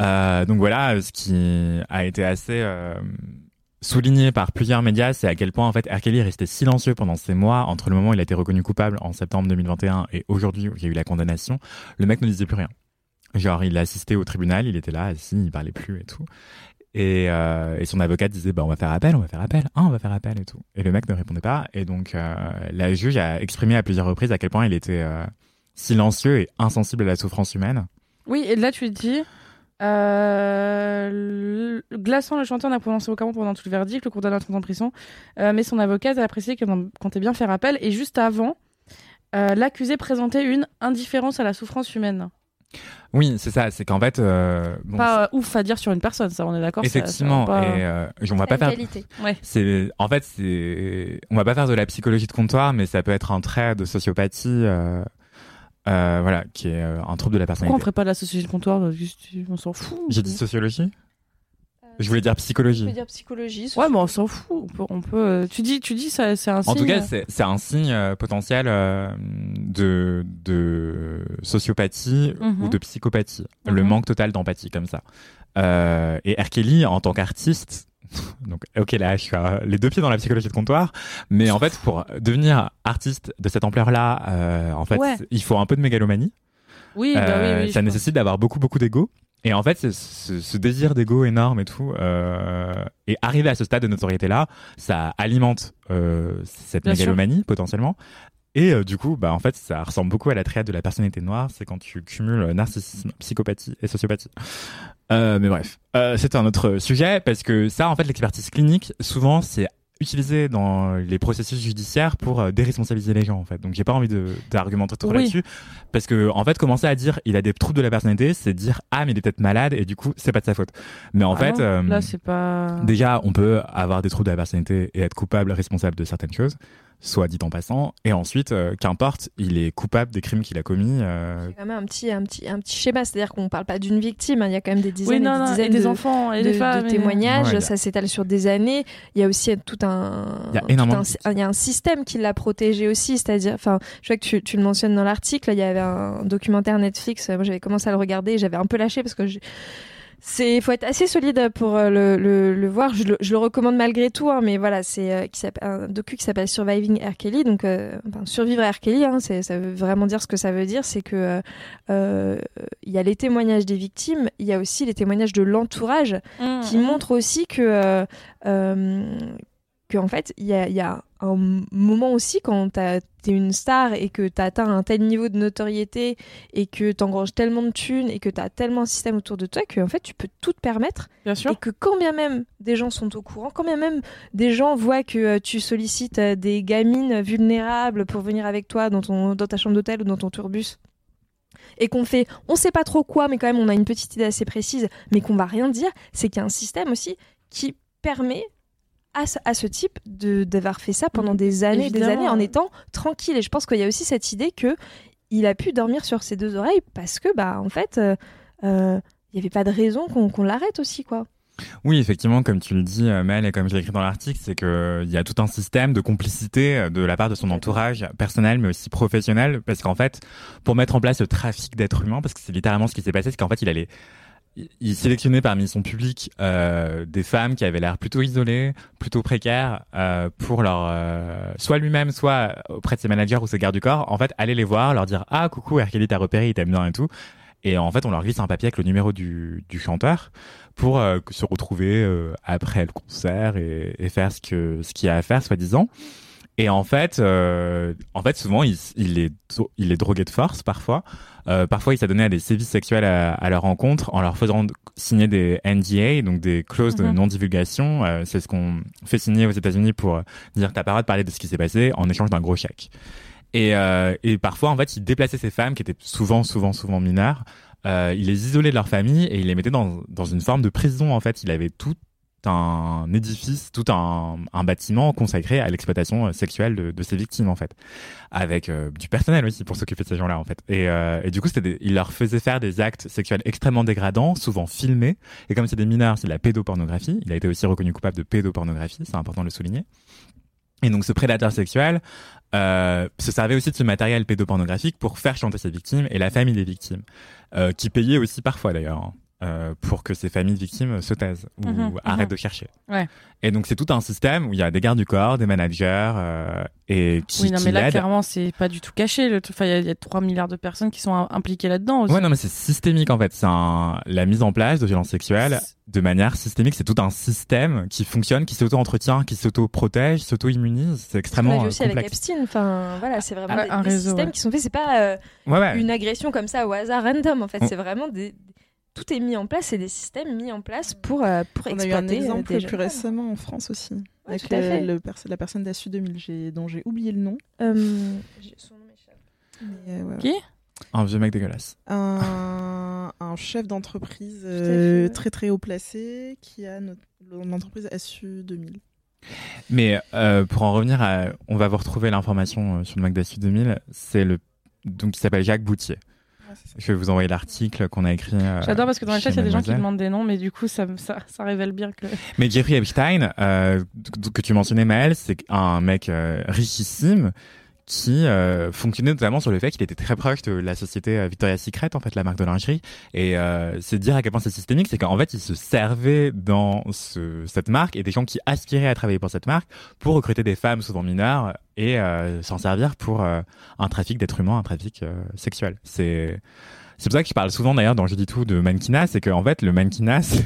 Euh, donc voilà, ce qui a été assez euh, souligné par plusieurs médias, c'est à quel point en fait R. Kelly est resté silencieux pendant ces mois entre le moment où il a été reconnu coupable en septembre 2021 et aujourd'hui où il y a eu la condamnation. Le mec ne disait plus rien. Genre, il a assisté au tribunal, il était là, assis, il parlait plus et tout. Et, euh, son avocat disait bah on va faire appel, on va faire appel, ah, on va faire appel et tout. Et le mec ne répondait pas. Et donc euh, la juge a exprimé à plusieurs reprises à quel point il était euh, silencieux et insensible à la souffrance humaine. Oui, et là tu dis. Euh, le- Glaçant, le chanteur n'a prononcé aucun mot pendant tout le verdict, le condamné à 30 ans de prison, Euh, mais son avocate a apprécié qu'elle comptait bien faire appel. Et juste avant, euh, l'accusé présentait une indifférence à la souffrance humaine. Oui, c'est ça. C'est qu'en fait, euh, bon, pas euh, ouf à dire sur une personne, ça, on est d'accord. ça- ça va effectivement, pas- et euh, on va pas faire. qualité. Ouais. C'est en fait c'est on va pas faire de la psychologie de comptoir, mais ça peut être un trait de sociopathie. Euh, euh, voilà, qui est euh, un trouble de la Pourquoi on personnalité. ferait pas de la société de comptoir juste, On s'en fout. J'ai dit sociologie Je voulais dire Je peux psychologie. dire psychologie. Ouais, mais on s'en fout. On peut, on peut, euh, Tu dis, tu dis, ça, c'est un En signe. tout cas, c'est c'est un signe euh, potentiel euh, de, de sociopathie Mhm. ou de psychopathie. Le Mhm. manque total d'empathie, comme ça. Euh, et R. Kelly, en tant qu'artiste, donc, ok, là, je suis à- les deux pieds dans la psychologie de comptoir, mais en fait, pour devenir artiste de cette ampleur-là, euh, en fait, Ouais. il faut un peu de mégalomanie. Oui, bah Euh, oui, oui. ça nécessite d'avoir beaucoup, beaucoup d'ego. Et en fait, ce, ce désir d'ego énorme et tout, euh, et arriver à ce stade de notoriété-là, ça alimente euh, cette Bien sûr. mégalomanie potentiellement. Et euh, du coup, bah en fait, ça ressemble beaucoup à la triade de la personnalité noire. C'est quand tu cumules narcissisme, psychopathie et sociopathie. Euh, mais bref, euh, c'est un autre sujet parce que ça, en fait, l'expertise clinique, souvent, c'est utilisé dans les processus judiciaires pour euh, déresponsabiliser les gens en fait. Donc j'ai pas envie de d'argumenter trop Oui. là-dessus parce que en fait commencer à dire il a des troubles de la personnalité, c'est dire ah mais il est peut-être malade et du coup c'est pas de sa faute. Mais en Ah fait non, euh, là, c'est pas. Déjà, on peut avoir des troubles de la personnalité et être coupable, responsable de certaines choses, soit dit en passant. Et ensuite, euh, qu'importe, il est coupable des crimes qu'il a commis. euh, C'est quand même un petit, un petit, un petit schéma, c'est-à-dire qu'on parle pas d'une victime, hein. il y a quand même des dizaines Oui, non, et des non, dizaines et des de, enfants et de- des femmes. de et- témoignages, Ouais, il y a- ça s'étale sur des années. Il y a aussi tout un, Il y a tout énormément un- de- il y a un système qui l'a protégé aussi, c'est-à-dire, enfin, je vois que tu, tu le mentionnes dans l'article, il y avait un documentaire Netflix, moi j'avais commencé à le regarder, j'avais un peu lâché parce que j'ai- C'est, faut être assez solide pour euh, le, le, le voir. Je le, je le recommande malgré tout, hein, mais voilà, c'est euh, qui s'appelle- un docu qui s'appelle Surviving R. Kelly, donc euh, enfin, survivre à R. Kelly. Hein, c'est, ça veut vraiment dire ce que ça veut dire, c'est que euh, euh, il y a les témoignages des victimes, il y a aussi les témoignages de l'entourage Mmh, qui montrent aussi que euh, euh, que en fait il y a, y a un moment aussi quand t'es une star et que t'as atteint un tel niveau de notoriété et que t'engranges tellement de thunes et que t'as tellement un système autour de toi que en fait tu peux tout te permettre Bien sûr. et que quand bien même des gens sont au courant, quand bien même des gens voient que euh, tu sollicites euh, des gamines vulnérables pour venir avec toi dans, ton, dans ta chambre d'hôtel ou dans ton tourbus, et qu'on fait, on sait pas trop quoi, mais quand même on a une petite idée assez précise, mais qu'on va rien dire, c'est qu'il y a un système aussi qui permet à ce, à ce type de d'avoir fait ça pendant des années, des années en étant tranquille. Et je pense qu'il y a aussi cette idée que il a pu dormir sur ses deux oreilles parce que bah en fait euh, euh, il n'y avait pas de raison qu'on l'arrête aussi quoi. Oui, effectivement, comme tu le dis, euh, Mel, et comme je l'ai écrit dans l'article, c'est que il y a tout un système de complicité de la part de son entourage personnel, mais aussi professionnel, parce qu'en fait, pour mettre en place le trafic d'êtres humains, parce que c'est littéralement ce qui s'est passé, c'est qu'en fait, il allait il- sélectionnait parmi son public euh, des femmes qui avaient l'air plutôt isolées, plutôt précaires, euh, pour leur euh, soit lui-même, soit auprès de ses managers ou ses gardes du corps, en fait, aller les voir, leur dire ah coucou. Kelly t'a repéré, il t'aime bien et tout, et en fait, on leur glisse un papier avec le numéro du, du chanteur pour euh, se retrouver euh, après le concert et, et faire ce que ce qu'il y a à faire soi-disant. Et en fait, euh, en fait, souvent, il, il est il est drogué de force parfois. Euh, parfois, il s'adonnait à des sévices sexuels à, à leur rencontre en leur faisant signer des NDA, donc des clauses de Mhm. non-divulgation. Euh, c'est ce qu'on fait signer aux États-Unis pour dire t'as pas le droit de parler de ce qui s'est passé en échange d'un gros chèque. Et, euh, et parfois, en fait, il déplaçait ces femmes qui étaient souvent, souvent, souvent mineures. Euh, il les isolait de leur famille et il les mettait dans, dans une forme de prison. En fait, il avait tout un édifice, tout un, bâtiment consacré à l'exploitation euh, sexuelle de, de ses victimes, en fait, avec euh, du personnel aussi pour s'occuper de ces gens-là, en fait. Et, euh, du coup, il leur faisait faire des actes sexuels extrêmement dégradants, souvent filmés. Et comme c'est des mineurs, c'est de la pédopornographie. Il a été aussi reconnu coupable de pédopornographie, c'est important de le souligner. Et donc ce prédateur sexuel se servait aussi de ce matériel pédopornographique pour faire chanter ses victimes et la famille des victimes, qui payait aussi parfois d'ailleurs hein, euh, pour que ces familles de victimes se taisent ou Mhm, arrêtent mhm. de chercher. Ouais. Et donc c'est tout un système où il y a des gardes du corps, des managers euh, et qui, Oui, non, qui mais là, clairement, c'est pas du tout caché. le il y a- il y, a 3 milliards de personnes qui sont im- impliquées là-dedans aussi. Ouais, non, mais c'est systémique en fait. C'est un... la mise en place de violences sexuelles de manière systémique. C'est tout un système qui fonctionne, qui s'auto-entretient, qui s'auto-protège, s'auto-immunise. C'est On extrêmement euh, aussi avec. Epstein. Enfin voilà, c'est vraiment Ah, des, un des réseau, systèmes ouais. qui sont faits. C'est pas euh, Ouais, ouais. une agression comme ça au hasard random. En fait, On- c'est vraiment des tout est mis en place. C'est des systèmes mis en place pour euh, pour On a eu un exploiter. euh, exemple plus récemment en France aussi, avec tout à le- fait. le pers- la personne d'Assu 2000 j'ai- dont j'ai oublié le nom. Euh, son nom m'échappe. Mais, euh, ouais, Qui? Un vieux mec dégueulasse. un, un chef d'entreprise euh, très très haut placé qui a notre- l'entreprise Assu 2000. Mais euh, pour en revenir à, on va vous retrouver l'information sur le Magdasu 2000. C'est le donc il s'appelle Jacques Boutier. Je vais vous envoyer l'article qu'on a écrit. euh, J'adore parce que dans le chat, il y a des gens qui demandent des noms, mais du coup, ça, ça, ça révèle bien que. Mais Jeffrey Epstein, euh, que tu mentionnais Maël, c'est un mec euh, richissime qui euh, fonctionnait notamment sur le fait qu'il était très proche de la société euh, Victoria's Secret, en fait, la marque de lingerie. Et euh, c'est dire à quel point c'est systémique, c'est qu'en fait, il se servait dans ce, cette marque et des gens qui aspiraient à travailler pour cette marque pour recruter des femmes souvent mineures et s'en servir pour un trafic d'êtres humains, un trafic sexuel. C'est c'est pour ça que je parle souvent d'ailleurs dans Je dis tout de mannequinat, c'est qu'en fait le mannequinat c'est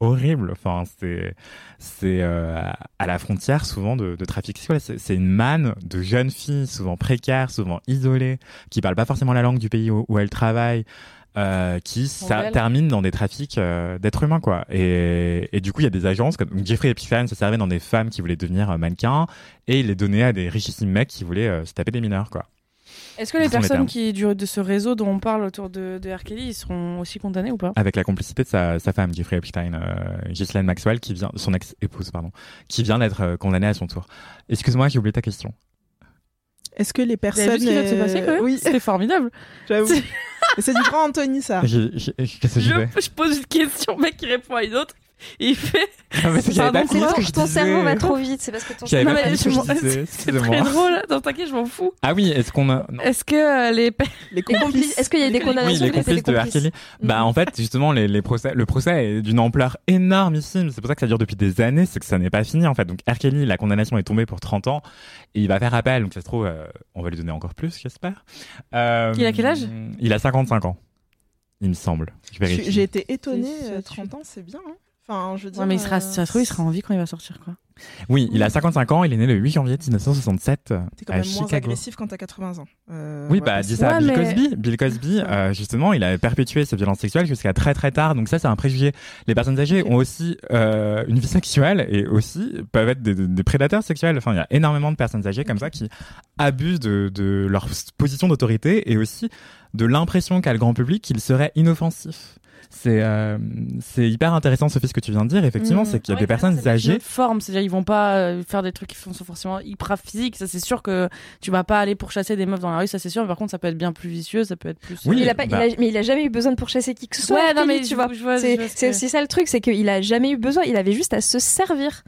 horrible. Enfin c'est c'est euh, à la frontière souvent de, de trafic sexuel. C'est une manne de jeunes filles souvent précaires, souvent isolées, qui parlent pas forcément la langue du pays où, où elles travaillent. Euh, qui ça termine dans des trafics euh, d'êtres humains quoi et, et du coup il y a des agences comme Jeffrey Epstein se servait dans des femmes qui voulaient devenir euh, mannequins et il les donnait à des richissimes mecs qui voulaient euh, se taper des mineurs quoi Est-ce que les personnes qui du, de ce réseau dont on parle autour de, de R. Kelly, ils seront aussi condamnées ou pas avec la complicité de sa, sa femme Jeffrey Epstein, euh, Ghislaine Maxwell, qui vient, son ex-épouse pardon, qui vient d'être euh, condamnée à son tour. Excuse-moi, j'ai oublié ta question. Est-ce que les personnes. vu ce qui vient de se passer quand même Oui, C'était formidable. j'avoue. C'est- du grand Anthony ça. Je, je pose une question, mec qui répond à une autre. Il fait. Non, mais c'est Pardon, pas fini ce que ton, je ton disais. cerveau va trop vite, c'est parce que ton cerveau disais. C'est très drôle. Non, t'inquiète, je m'en fous. Ah oui, est-ce qu'on a. non. Est-ce que euh, les. Complices. Est-ce qu'il y a des condamnations Oui, les complices de Kelly. Bah, en fait, justement, les, les procès, le procès est d'une ampleur énormissime. C'est pour ça que ça dure depuis des années. C'est que ça n'est pas fini, en fait. Donc, R. Kelly, la condamnation est tombée pour 30 ans. Et il va faire appel. Donc, ça se trouve, euh, on va lui donner encore plus, j'espère. Euh, Il a quel âge? Il a 55 ans. Il me semble. J'ai été étonnée, C'est- euh, c'est- 30 ans, c'est bien. hein. Enfin, je veux dire. Ouais, mais il sera, euh, si ça se trouve, il sera en vie quand il va sortir, quoi. Oui, il a 55 ans. Il est né le 8 janvier 1967 T'es quand à même moins agressif quand t'as 80 ans. Euh, Oui, bah, dis ça à Bill mais- Cosby. Bill Cosby, euh, justement, il a perpétué ses violences sexuelles jusqu'à très très tard. Donc ça, c'est un préjugé. Les personnes âgées ont aussi euh, une vie sexuelle et aussi peuvent être des, prédateurs sexuels. Enfin, il y a énormément de personnes âgées comme ça qui abusent de, de leur position d'autorité et aussi de l'impression qu'a le grand public qu'il serait inoffensif. C'est euh, c'est hyper intéressant, Sophie, ce que tu viens de dire. Effectivement, Mmh. c'est qu'il y a Ouais, des personnes une âgées autre forme, c'est-à-dire ils vont pas euh, faire des trucs qui sont forcément hyper physiques. Ça c'est sûr que tu vas pas aller pour chasser des meufs dans la rue, ça c'est sûr. Mais par contre, ça peut être bien plus vicieux, ça peut être plus. Oui, il a pas, il bah. a- mais il a jamais eu besoin de pourchasser qui que ce soit. Ouais, non, Kelly, mais tu vois. C'est que- aussi ça le truc, c'est qu'il a jamais eu besoin. Il avait juste à se servir.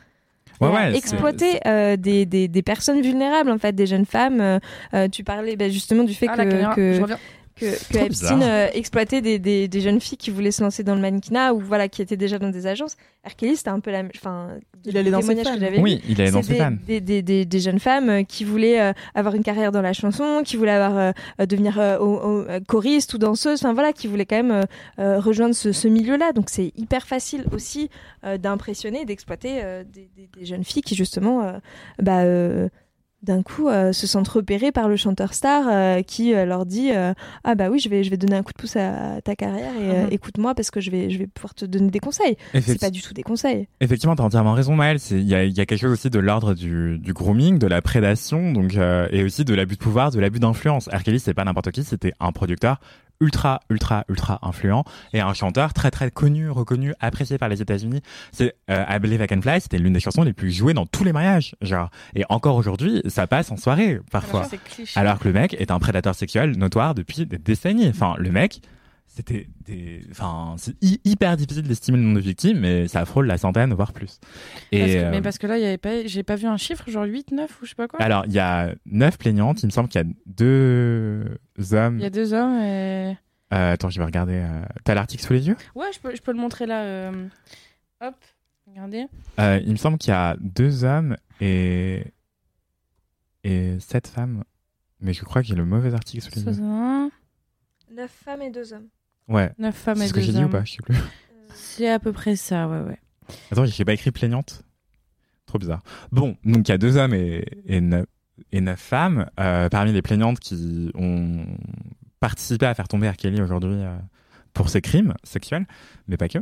Ouais, ouais, exploiter euh, des, des, des personnes vulnérables en fait, des jeunes femmes. Euh, euh, tu parlais bah, justement du fait Ah, que, je que reviens. Que, que Epstein euh, exploitait des, des, des jeunes filles qui voulaient se lancer dans le mannequinat ou voilà qui étaient déjà dans des agences. R. Kelly c'était un peu la, enfin, Il allait dans ses que j'avais Oui, il allait dans ses fans. des, des, des, des jeunes femmes euh, qui voulaient euh, avoir une carrière dans la chanson, qui voulaient avoir euh, devenir euh, au- au- euh, choriste ou danseuse, enfin voilà, qui voulaient quand même euh, euh, rejoindre ce, ce milieu-là. Donc c'est hyper facile aussi euh, d'impressionner, d'exploiter euh, des, des, des jeunes filles qui justement, euh, bah, euh, d'un coup, euh, se sentent repérées par le chanteur star euh, qui euh, leur dit euh, ah bah oui, je vais je vais donner un coup de pouce à, ta carrière et euh, Mhm. écoute-moi parce que je vais je vais pouvoir te donner des conseils. C'est pas du tout des conseils. Effectivement, t'as entièrement raison, Maëlle. C'est- Il y a, il y a quelque chose aussi de l'ordre du, du grooming, de la prédation, donc euh, et aussi de l'abus de pouvoir, de l'abus d'influence. R. Kelly, c'est pas n'importe qui, c'était un producteur ultra, ultra, ultra influent et un chanteur très, très connu, reconnu, apprécié par les États-Unis. C'est euh, I Believe I Can Fly, c'était l'une des chansons les plus jouées dans tous les mariages, genre. Et encore aujourd'hui, ça passe en soirée parfois. Alors que le mec est un prédateur sexuel notoire depuis des décennies. Enfin, le mec, c'était des, enfin, c'est hy- hyper difficile d'estimer le nombre de victimes, mais ça frôle la centaine, voire plus. Et Parce que- euh, Mais parce que là, il y avait pas, j'ai pas vu un chiffre, genre 8, 9 ou je sais pas quoi. alors, il y a neuf plaignantes. Il me semble qu'il y a deux hommes. Il y a deux hommes et. Euh, attends, je vais regarder. euh, T'as l'article sous les yeux? Ouais, je peux, je peux le montrer là. euh, Hop, regardez. Euh, Il me semble qu'il y a deux hommes et et sept femmes. Mais je crois qu'il y a le mauvais article sous les yeux. 61, Neuf femmes et deux hommes. Ouais. 9 femmes C'est et ce que j'ai dit ou hommes. pas Je sais plus. C'est à peu près ça, ouais, ouais. Attends, j'ai pas écrit plaignante. Trop bizarre. Bon, donc il y a deux hommes et, et, neuf, et neuf femmes. Euh, parmi les plaignantes qui ont participé à faire tomber R. Kelly aujourd'hui euh, pour ses crimes sexuels, mais pas que.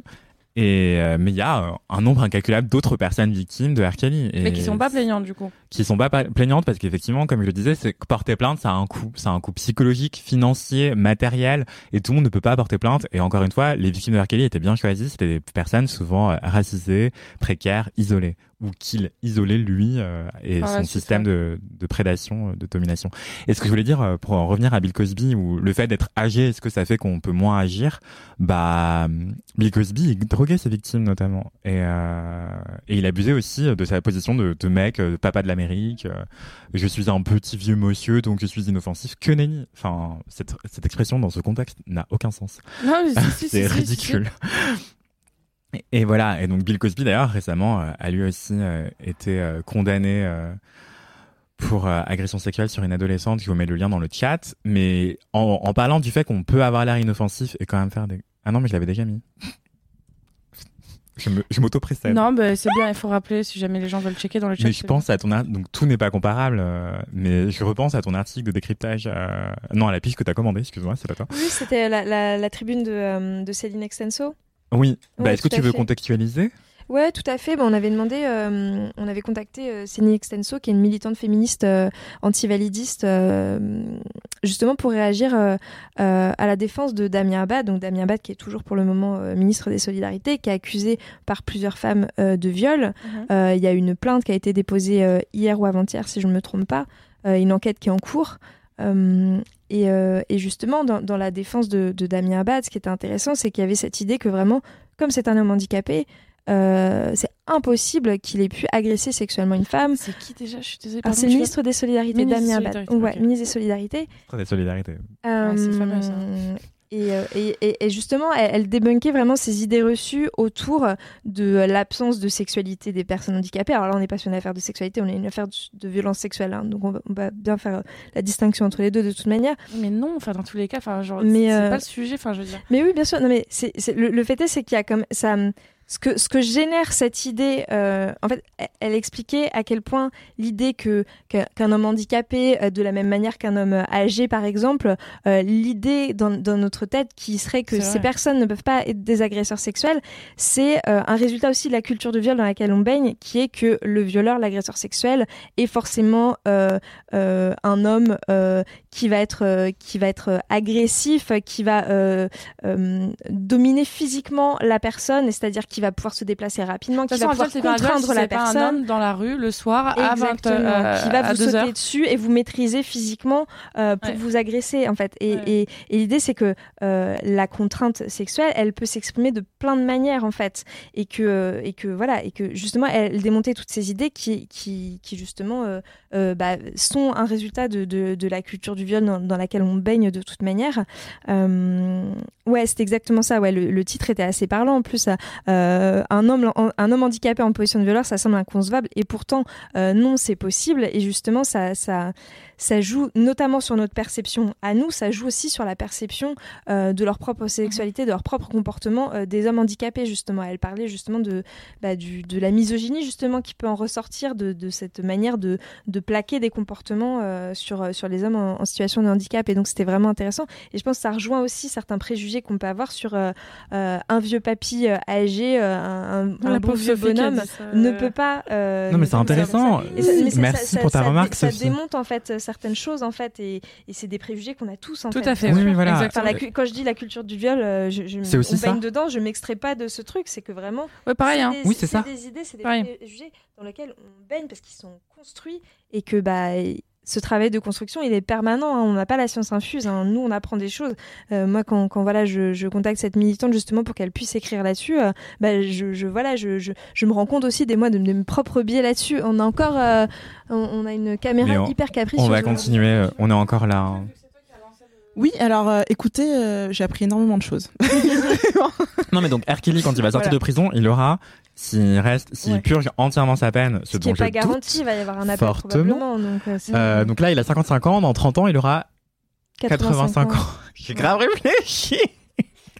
Et euh, mais il y a un nombre incalculable d'autres personnes victimes de R. Kelly. Et Mais qui sont pas plaignantes du coup. qui sont pas pa- plaignantes parce qu'effectivement, comme je le disais, c'est que porter plainte, ça a un coût. Ça a un coût psychologique, financier, matériel, et tout le monde ne peut pas porter plainte. Et encore une fois, les victimes de R. Kelly étaient bien choisies. C'était des personnes souvent euh, racisées, précaires, isolées, ou qu'il isolait lui euh, et la son système de, de prédation, euh, de domination. Et ce que je voulais dire, euh, pour en revenir à Bill Cosby, où le fait d'être âgé, est-ce que ça fait qu'on peut moins agir? Bah, hum, Bill Cosby, il droguait ses victimes notamment, et, euh, et il abusait aussi de sa position de, de mec, euh, de papa de l'Amérique. euh, je suis un petit vieux monsieur, donc je suis inoffensif. Que nenni Enfin, cette, cette expression dans ce contexte n'a aucun sens. Non, mais si, C'est si, ridicule. Et, et voilà. Et donc Bill Cosby d'ailleurs récemment euh, a lui aussi euh, été euh, condamné euh, pour euh, agression sexuelle sur une adolescente. Je vous mets le lien dans le chat. Mais en, en parlant du fait qu'on peut avoir l'air inoffensif et quand même faire des ah non mais je l'avais déjà mis. Je me- je m'auto-précède. Non, bah, c'est bien, il faut rappeler si jamais les gens veulent checker dans le chat. Mais je pense à ton art- donc tout n'est pas comparable, euh, mais je repense à ton article de décryptage, euh, non à la piste que t'as commandé, excuse-moi, c'est pas toi. Oui, c'était la, la, la tribune de, euh, de Céline Extenso. Oui, bah, est-ce que tu veux fait. contextualiser? Ouais, tout à fait. Bon, on avait demandé, euh, on avait contacté euh, Céline Extenso, qui est une militante féministe euh, anti-validiste, euh, justement pour réagir euh, euh, à la défense de Damien Abad. Donc Damien Abad, qui est toujours pour le moment euh, ministre des Solidarités, qui est accusé par plusieurs femmes euh, de viol. Mhm. Euh, Il y a une plainte qui a été déposée euh, hier ou avant-hier, si je ne me trompe pas. Euh, une enquête qui est en cours. Euh, et, euh, et justement, dans, dans la défense de, de Damien Abad, ce qui était intéressant, c'est qu'il y avait cette idée que vraiment, comme c'est un homme handicapé, euh, c'est impossible qu'il ait pu agresser sexuellement une femme. C'est qui déjà? Je suis désolée. Alors, pardon, c'est le ministre des Solidarités, Ministre des Damien Abad. Solidarités, Ouais, ministre des Solidarités. Très de solidarité. Euh, c'est fameux, ça. Et, euh, et, et- et justement, elle, elle débunkait vraiment ces idées reçues autour de l'absence de sexualité des personnes handicapées. Alors là, on n'est pas sur une affaire de sexualité, on est une affaire de, de violence sexuelle. hein. donc on va, on va bien faire euh, la distinction entre les deux de toute manière. Mais non, enfin dans tous les cas, enfin genre c'est euh, pas le sujet, enfin je veux dire. Mais oui, bien sûr. Non, mais c'est- le, le fait est, c'est qu'il y a comme ça. Ce que, ce que génère cette idée, euh, en fait, elle, expliquait à quel point l'idée que qu'un homme handicapé, euh, de la même manière qu'un homme âgé, par exemple, euh, l'idée dans, dans notre tête qui serait que ces personnes ne peuvent pas être des agresseurs sexuels, c'est euh, un résultat aussi de la culture de viol dans laquelle on baigne, qui est que le violeur, l'agresseur sexuel, est forcément euh, euh, un homme euh, qui va être euh, qui va être euh, agressif, qui va euh, euh, dominer physiquement la personne, c'est-à-dire qui va pouvoir se déplacer rapidement, De qui va pouvoir contraindre la c'est pas un personne. homme dans la rue le soir à 20 Exactement, euh, qui va vous 2 sauter heures. dessus et vous maîtriser physiquement euh, pour Ouais. vous agresser en fait. Et, Ouais. et, et l'idée c'est que euh, la contrainte sexuelle, elle peut s'exprimer de plein de manières en fait, et que et que voilà et que justement elle démontait toutes ces idées qui qui, qui justement euh, euh, bah, sont un résultat de, de, de la culture du viol dans, dans laquelle on baigne de toute manière. Euh, ouais, c'est exactement ça. Ouais, le, le titre était assez parlant en plus. Euh, un homme handicapé en position de violeur, ça semble inconcevable. Et pourtant euh, non, c'est possible. Et justement ça ça joue notamment sur notre perception à nous, ça joue aussi sur la perception euh, de leur propre sexualité, de leur propre comportement euh, des hommes handicapés justement. Elle parlait justement de bah, du, de la misogynie justement qui peut en ressortir de, de cette manière de, de plaquer des comportements euh, sur sur les hommes en, en situation de handicap et donc c'était vraiment intéressant et je pense que ça rejoint aussi certains préjugés qu'on peut avoir sur euh, euh, un vieux papy euh, âgé, euh, un, un, La un beau pauvre bonhomme ne peut pas. euh, Non, mais c'est intéressant. Et ça- mais ça- Merci ça- pour ta ça- remarque, Ça démonte en fait certaines choses en fait et, et c'est des préjugés qu'on a tous en Tout fait. à fait. Oui, oui, voilà. Enfin, la cu- quand je dis la culture du viol, euh, je, je, C'est aussi on ça. baigne dedans, je m'extrais pas de ce truc, c'est que vraiment. Ouais, pareil hein. des- Oui, c'est ça. des idées, c'est des Pareil. préjugés dans lesquels on baigne parce qu'ils sont construits et que bah ce travail de construction il est permanent. hein. On n'a pas la science infuse. hein. Nous on apprend des choses. Euh, moi quand, quand voilà je, je contacte cette militante justement pour qu'elle puisse écrire là-dessus, euh, bah, je, je voilà je, je, je me rends compte aussi des mois de, de mes propres biais là-dessus. On a encore euh, on, on a une caméra on- hyper capricieuse. On va continuer, euh, on est encore là. hein. Oui, alors euh, écoutez, euh, j'ai appris énormément de choses. Non, mais donc. Kelly, quand il va sortir Voilà. de prison, il aura, s'il reste, s'il Ouais. purge entièrement sa peine, ce Ce qui dont n'est je pas garanti, il va y avoir un appel fortement. probablement. Donc, euh, euh, donc là, il a 55 ans, dans 30 ans, il aura 85 ans. J'ai grave réfléchi.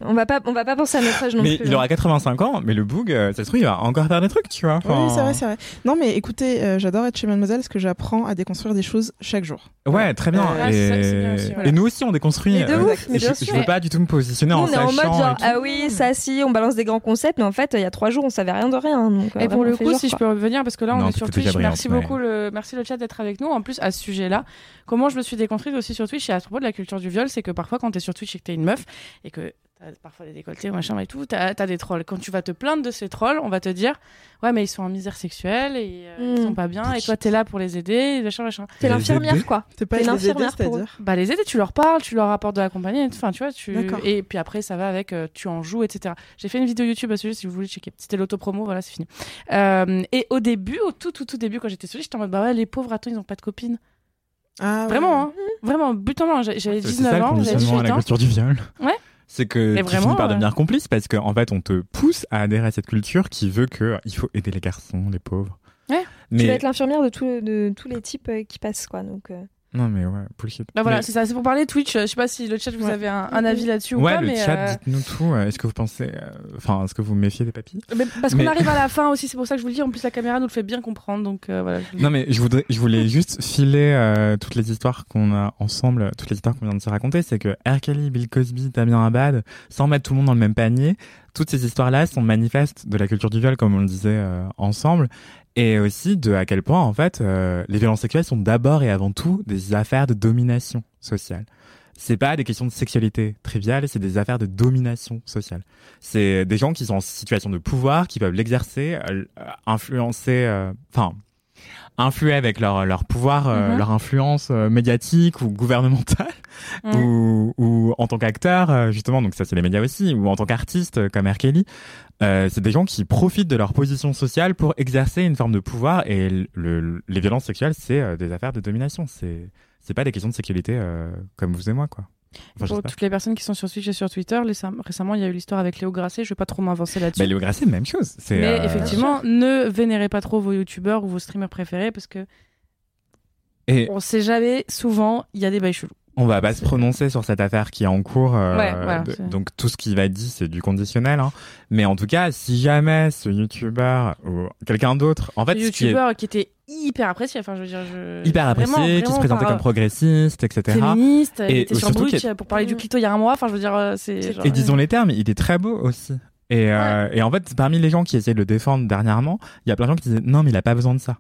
On va pas, on va pas penser à notre âge non mais plus. il hein. aura 85 ans, mais le boug, euh, ça se trouve, il va encore faire des trucs, tu vois. Oui, c'est vrai, c'est vrai. Non, mais écoutez, euh, j'adore être chez Mademoiselle parce que j'apprends à déconstruire des choses chaque jour. Ouais, très bien. Euh, ça, et... c'est bien aussi, voilà. et nous aussi, on déconstruit. Mais de euh, ouf, mais je, bien je sûr. veux pas du tout me positionner Nous, en on est en sachant. mode genre, ah oui, ça si, on balance des grands concepts, mais en fait, il y a trois jours, on savait rien de rien. Donc, euh, Et pour le coup, genre, si je peux revenir, parce que là, on Non, est sur Twitch. Merci beaucoup, le, merci le chat d'être avec nous. En plus, à ce sujet-là, comment je me suis déconstruite aussi sur Twitch et à propos de la culture du viol, c'est que parfois, quand t'es sur Twitch et que t'es une meuf et que t'as parfois des décolletés, machin et tout, t'as as des trolls. Quand tu vas te plaindre de ces trolls, on va te dire, ouais, mais ils sont en misère sexuelle et euh, ils Mm. sont pas bien et toi, t'es là pour les aider, machin, machin. T'es l'infirmière, quoi. T'es pas l'infirmière pour eux. c'est-à-dire Bah, les aider, tu leur parles, tu leur apportes de la compagnie, et tout. enfin, tu vois, tu. Et puis après, ça va avec, euh, tu en joues, etc. J'ai fait une vidéo YouTube à ce sujet si vous voulez checker. C'était l'autopromo, voilà, c'est fini. Euh, et au début, au tout, tout, tout début, quand j'étais sur j'étais en mode, bah ouais, les pauvres, attends, ils ont pas de copines. Ah, ouais. Vraiment, hein. Vraiment, but en blanc. J'ai- J'avais C'est 19 ça le ans, j'avais conditionnement à 18 la ans. culture du viol. Ouais. C'est que Mais tu vraiment, finis par devenir complice parce qu'en fait, on te pousse à adhérer à cette culture qui veut que il faut aider les garçons, les pauvres. Ouais. Mais Tu vas être l'infirmière de, tous- de tous les types euh, qui passent, quoi. Donc, euh, non, mais ouais, bullshit. Bah voilà, Mais- c'est ça. C'est pour parler Twitch. Je sais pas si le chat, vous Ouais. avez un, un avis là-dessus ou Ouais, pas, le mais. chat, euh, dites-nous tout. Euh, Est-ce que vous pensez, euh, enfin, est-ce que vous méfiez des papilles mais parce qu'on arrive à la fin aussi, c'est pour ça que je vous le dis. En plus, la caméra nous le fait bien comprendre, donc euh, voilà. Non, mais je voudrais, je voulais juste filer euh, toutes les histoires qu'on a ensemble, toutes les histoires qu'on vient de se raconter. C'est que R. Kelly, Bill Cosby, Damien Abad, sans mettre tout le monde dans le même panier, toutes ces histoires-là sont manifestes de la culture du viol, comme on le disait euh, ensemble, et aussi de à quel point, en fait, euh, les violences sexuelles sont d'abord et avant tout des affaires de domination sociale. C'est pas des questions de sexualité triviale, c'est des affaires de domination sociale. C'est des gens qui sont en situation de pouvoir, qui peuvent l'exercer, euh, influencer, euh, enfin, influer avec leur leur pouvoir, euh, Mhm. leur influence euh, médiatique ou gouvernementale, ou, ou en tant qu'acteur euh, justement. Donc ça c'est les médias aussi, ou en tant qu'artiste euh, comme R. Kelly. Euh, c'est des gens qui profitent de leur position sociale pour exercer une forme de pouvoir et le- le- les violences sexuelles c'est euh, des affaires de domination. C'est c'est pas des questions de sexualité euh, comme vous et moi quoi. Enfin, Pour toutes les personnes qui sont sur Twitch et sur Twitter, récem- récemment, il y a eu l'histoire avec Léo Grasset. Je vais pas trop m'avancer là-dessus. Bah, Léo Grasset, même chose. Mais euh, effectivement, ne vénérez pas trop vos youtubeurs ou vos streamers préférés parce que Et on sait jamais, souvent, il y a des bails chelous. On va pas se prononcer sur cette affaire qui est en cours. euh, Ouais, voilà, de- c'est- donc tout ce qui va être dit, c'est du conditionnel. Hein. Mais en tout cas, si jamais ce youtubeur ou quelqu'un d'autre, en fait, ce qui est youtubeurs qui étaient hyper appréciés. Enfin, je veux dire, je... hyper apprécié, Vraiment, qui se présentait comme progressiste, etc. féministe, il Et était sur surtout Brut qu'il y a- pour parler du clito il y a un mois. Enfin, je veux dire, euh, c'est. genre, Et disons les termes, il est très beau aussi. Et, euh, et en fait, parmi les gens qui essayaient de le défendre dernièrement, il y a plein de gens qui disaient non, mais il a pas besoin de ça.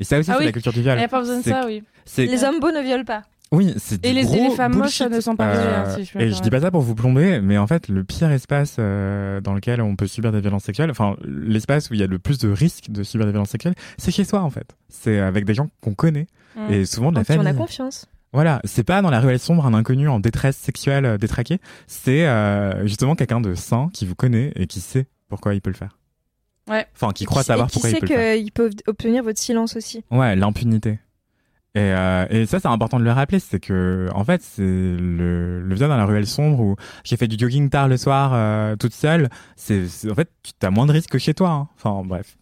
Et ça aussi, Ah c'est oui. la culture du Il viol. n'y a pas besoin de ça, oui. Les hommes beaux ne violent pas. Oui, c'est Et les- et gros les femmes moches, ne sont pas visées, hein, si je peux Et je dis pas ça pour vous plomber, mais en fait, le pire espace euh, dans lequel on peut subir des violences sexuelles, enfin, l'espace où il y a le plus de risques de subir des violences sexuelles, c'est chez soi, en fait. C'est avec des gens qu'on connaît, Mm. et souvent de la En qui on a famille. confiance. Voilà, c'est pas dans la ruelle sombre un inconnu en détresse sexuelle euh, détraqué, c'est euh, justement quelqu'un de sain qui vous connaît et qui sait pourquoi il peut le faire. Ouais. Enfin, qui croit savoir qui pourquoi il sait peut le faire. qu'ils peuvent obtenir votre silence aussi. Ouais, l'impunité. Et, euh, et ça, c'est important de le rappeler, c'est que en fait, c'est le, le dans la ruelle sombre où j'ai fait du jogging tard le soir euh, toute seule. C'est c'est- en fait, tu as moins de risques que chez toi. hein. Enfin bref.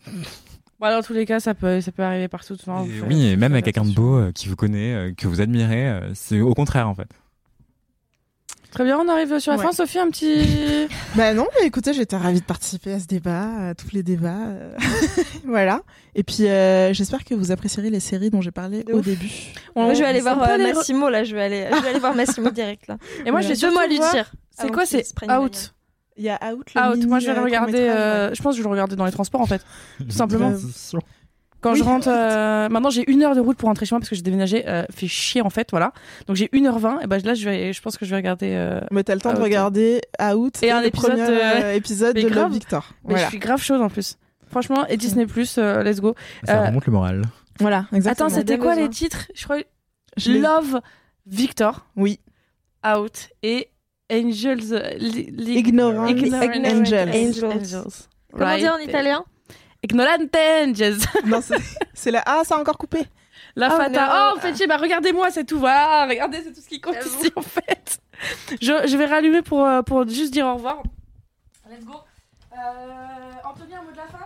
Bon, dans tous les cas, ça peut, ça peut arriver partout. Enfin, Et oui, et même avec quelqu'un de beau euh, qui vous connaît, euh, que vous admirez, euh, c'est au contraire en fait. Très bien, on arrive sur la Ouais. fin. Sophie, un petit. Bah non, mais écoutez, j'étais ravie de participer à ce débat, à tous les débats. euh, voilà. Et puis, euh, j'espère que vous apprécierez les séries dont j'ai parlé De au ouf. début. On- Moi, je vais aller voir euh, Massimo, là. Je vais aller, je vais aller voir Massimo direct, là. Et moi, je vais surtout Deux mois lui dire. C'est quoi C'est Out? Il y a Out, le Out. mini, Moi, je vais le regarder. euh, ouais. Je pense que je vais le regarder dans les transports, en fait. Tout simplement. Quand Oui. je rentre, euh, maintenant j'ai une heure de route pour rentrer chez moi parce que j'ai déménagé, euh, fait chier en fait, voilà. Donc j'ai 1h20 et ben là je vais, je pense que je vais regarder. euh, Mais t'as le temps de Out. regarder Out Et un épisode premier euh, épisode de grave. Love Victor. Mais Voilà. je suis grave chaude en plus. Franchement, et Disney Plus, euh, let's go. Ça Euh, remonte le moral. Voilà, exactement. Attends, c'était quoi besoin. les titres? Je crois Je Love Victor, Oui. Out et Angels. Ignorant Ignorant Angels. Angels. Comment dire en Right. italien? Ignorante Angels. Non, c'est- c'est la. Ah, ça a encore coupé. La Oh fata. non. Oh, en fait, bah regardez-moi, c'est tout. Voilà, regardez, c'est tout ce qui compte ici, en fait. Je, je vais rallumer pour, euh, pour juste dire au revoir. Let's go. Euh, Anthony, un mot de la fin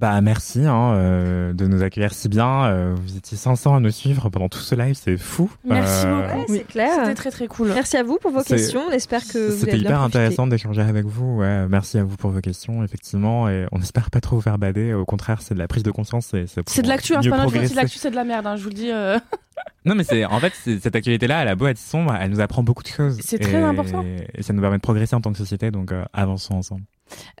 Bah merci hein, euh, de nous accueillir si bien. Euh, vous étiez 500 à nous suivre pendant tout ce live, c'est fou. Merci Euh, beaucoup. Ouais, Oui. c'est clair. C'était très très cool. Merci à vous pour vos questions. On espère que vous C'était hyper intéressant d'échanger avec vous. Ouais, merci à vous pour vos questions, effectivement. Et on espère pas trop vous faire bader. Au contraire, c'est de la prise de conscience. C'est de l'actu, hein, c'est pas de l'actu, c'est de la merde, hein, je vous le dis. euh. Non, mais c'est en fait cette actualité-là, elle a beau être sombre, elle nous apprend beaucoup de choses. C'est très Et- important. Et ça nous permet de progresser en tant que société. Donc euh, avançons ensemble.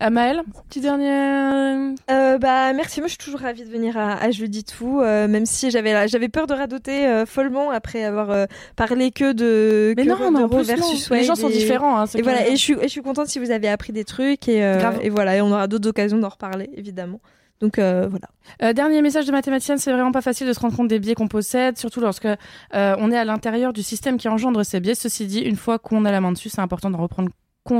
Euh, Maëlle, petit dernier. Euh, bah merci, moi je suis toujours ravie de venir à, à Je dis tout, euh, même si j'avais j'avais peur de radoter euh, follement après avoir euh, parlé que de Mais que non, de non. versus les gens sont différents. Hein, Et voilà, et je suis et je suis contente si vous avez appris des trucs et euh, et voilà, et on aura d'autres occasions d'en reparler évidemment. Donc euh, voilà. Euh, dernier message de mathématicienne, c'est vraiment pas facile de se rendre compte des biais qu'on possède, surtout lorsque euh, on est à l'intérieur du système qui engendre ces biais. Ceci dit, une fois qu'on a la main dessus, c'est important de reprendre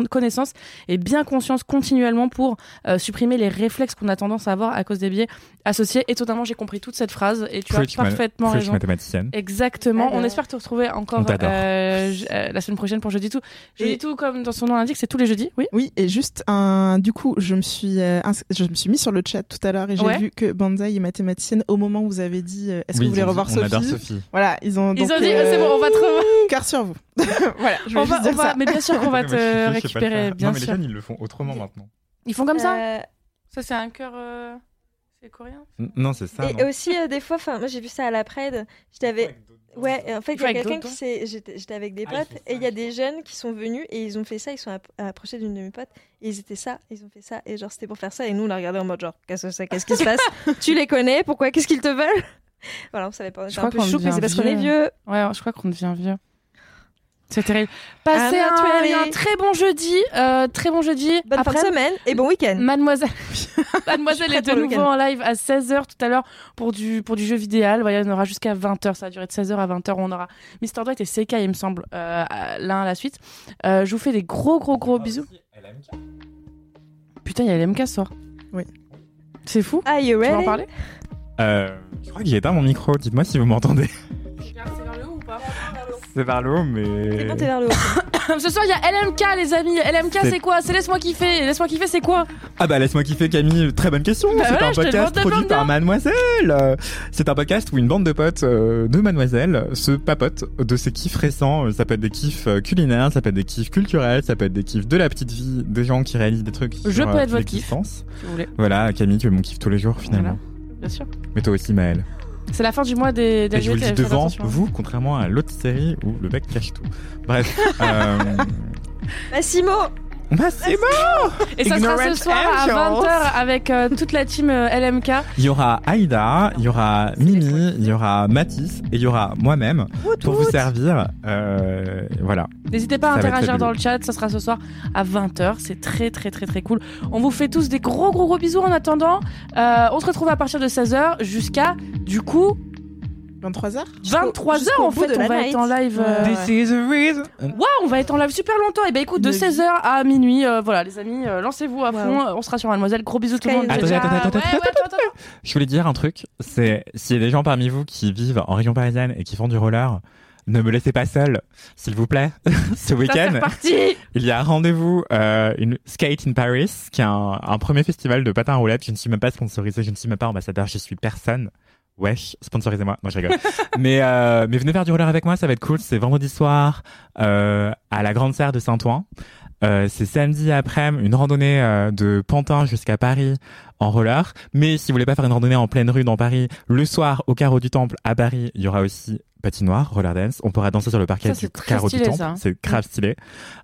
connaissance et bien conscience continuellement pour euh, supprimer les réflexes qu'on a tendance à avoir à cause des biais associés. Et totalement, j'ai compris toute cette phrase et tu as parfaitement raison. mathématicienne. Exactement. Alors. On espère te retrouver encore euh, euh, la semaine prochaine pour jeudi tout. Jeudi Et- tout, comme dans son nom l'indique, c'est tous les jeudis. Oui. Oui, et juste un. Du coup, je me suis, euh, je me suis mis sur le chat tout à l'heure et j'ai Ouais. vu que Banzai est mathématicienne au moment où vous avez dit euh, Est-ce Oui, que vous voulez ils ont revoir dit, Sophie On adore Sophie. Voilà, ils ont. Ils donc, ont dit, euh, c'est bon, on va te revoir. Cœur sur vous. voilà, je On vais va, juste dire on va- ça. mais bien sûr qu'on va te récupérer, bien non, mais les sûr. jeunes, ils le font autrement maintenant. Ils font comme ça Ça, c'est un cœur. C'est coréen Non, c'est ça. et non. aussi euh, des fois, enfin moi j'ai vu ça à la Pred. J'étais avec Ouais, et en fait, il y a quelqu'un qui s'est. J'étais avec des Ah, il potes, et il y a je des jeunes qui sont venus, et ils ont fait ça, ils sont app- approchés d'une de mes potes, et ils étaient ça, ils ont fait ça, et genre, c'était pour faire ça, et nous, on l'a regardé en mode genre, qu'est-ce que c'est, qu'est-ce qui se passe Tu les connais, pourquoi, qu'est-ce qu'ils te veulent? Voilà, on savait pas, on Je était crois un peu qu'on chou, mais devient c'est parce qu'on est vieux. vieux. Ouais, je crois qu'on devient vieux. C'est terrible. Passez not un, un très bon jeudi. euh, très bon jeudi. Bonne fin Après, de semaine et bon week-end. Mademoiselle, Mademoiselle Je suis est prête de pour le nouveau en live à 16h tout à l'heure pour du, pour du jeu vidéo. Voilà, en aura jusqu'à 20h. Ça va durer de 16h à 20h. On aura Mr. Dwight et CK, il me semble, euh, l'un à la suite. Euh, je vous fais des gros, gros, gros bisous. Putain, il y a LMK ce soir. Oui. C'est fou. Are you Tu veux en parler? Euh, je crois qu'il éteint mon micro. Dites-moi si vous m'entendez. C'est vers le haut, C'est mais. bon, t'es vers le haut. Ce soir, il y a LMK, les amis. LMK, C'est- c'est quoi? C'est Laisse-moi kiffer. Laisse-moi kiffer, c'est quoi? Ah bah laisse-moi kiffer Camille, très bonne question. Bah c'est voilà, un je te podcast produit par Mademoiselle. C'est un podcast où une bande de potes euh, de Mademoiselle se papote de ses kiffs récents. Ça peut être des kiffs euh, culinaires, ça peut être des kiffs culturels, ça peut être des kiffs de la petite vie, des gens qui réalisent des trucs. Je sur, peux euh, être votre kiff. Si vous voulez, Voilà, Camille, tu es mon kiff tous les jours finalement. bien sûr. Mais toi aussi Maëlle. C'est la fin du mois des, des Et je vous le dis devant attention. vous, contrairement à l'autre série où le mec cache tout. Bref. euh... Massimo Bah c'est bon Et ça sera ce soir à angels. 20h avec euh, toute la team euh, LMK. Il y aura Aïda, il y aura Mimi, il y aura Mathis et il y aura moi-même pour vous servir. Euh, voilà. N'hésitez pas à Ça va être interagir dans le chat, ça sera ce soir à 20h. C'est très très très très cool. On vous fait tous des gros gros gros bisous en attendant. Euh, on se retrouve à partir de 16h jusqu'à du coup 23h 23h jusqu'au en fait. On va night. être en live. euh. This is. Waouh, on va être en live super longtemps. Et ben écoute, de Une 16h à minuit, euh, voilà les amis, euh, lancez-vous à fond. On sera sur Mademoiselle. Gros bisous tout le monde. Ouais, ouais, attends. Je voulais dire un truc, c'est s'il y a des gens parmi vous qui vivent en région parisienne et qui font du roller, ne me laissez pas seul, s'il vous plaît. Ce week-end, il y a rendez-vous euh, une Skate in Paris, qui est un, un premier festival de patins à roulettes. Je ne suis même pas sponsorisé, je ne suis même pas ambassadeur, je suis personne. Wesh, sponsorisez-moi. Non, je rigole. mais euh, mais venez faire du roller avec moi, ça va être cool. C'est vendredi soir euh, à la Grande Serre de Saint-Ouen. Euh, c'est samedi après une randonnée euh, de Pantin jusqu'à Paris en roller. Mais si vous voulez pas faire une randonnée en pleine rue dans Paris, le soir au carreau du Temple à Paris, il y aura aussi patinoire, roller dance. On pourra danser sur le parquet Ça, du c'est très carreau stylé, du Temple. ça. C'est grave stylé.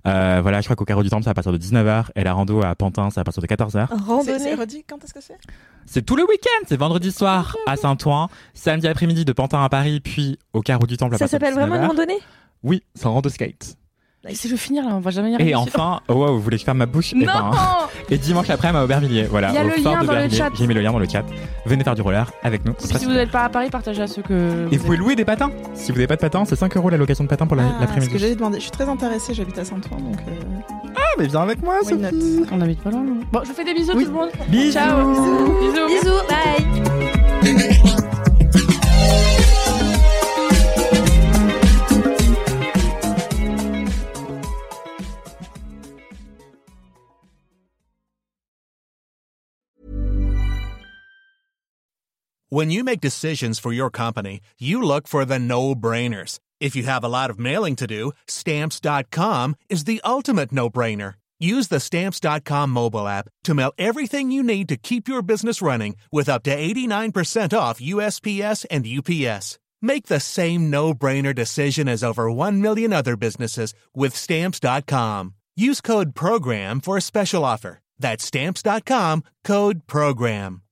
Euh, voilà, je crois qu'au carreau du Temple, c'est à partir de 19h et la rando à Pantin, c'est à partir de 14h. C'est c'est Randonnée. redit quand est-ce que c'est? C'est tout le week-end, c'est vendredi soir à Saint-Ouen, samedi après-midi de Pantin à Paris, puis au carreau du Temple à Ça partir de s'appelle vraiment une 19h. randonnée? Oui, c'est un rando skate. Laissez-le finir là, on va jamais y arriver. Et enfin, oh wow, vous voulez que je ferme ma bouche? Eh Non ben, Et dimanche après-midi à Aubervilliers, voilà. Il y a au le fort lien dans le d'Aubervilliers. chat. J'ai mis le lien dans le chat. Venez faire du roller avec nous. Si vous n'êtes pas à Paris, partagez à ceux que. Et vous pouvez louer des patins. Si vous n'avez pas de patins, c'est 5 euros la location de patins pour la- Ah, ce que l'après-midi. j'allais demander. Je suis très intéressée, j'habite à Saint-Ouen donc. euh, Ah, mais viens avec moi, Why not? Sophie. On habite pas loin. Bon, je vous fais des bisous Oui. tout le monde. Bisous. Ciao. Bisous. Bisous, bye When you make decisions for your company, you look for the no-brainers. If you have a lot of mailing to do, stamps.com is the ultimate no-brainer. Use the stamps.com mobile app to mail everything you need to keep your business running with up to 89% off USPS and UPS. Make the same no-brainer decision as over 1 million other businesses with stamps.com. Use code PROGRAM for a special offer. That's stamps.com, code PROGRAM.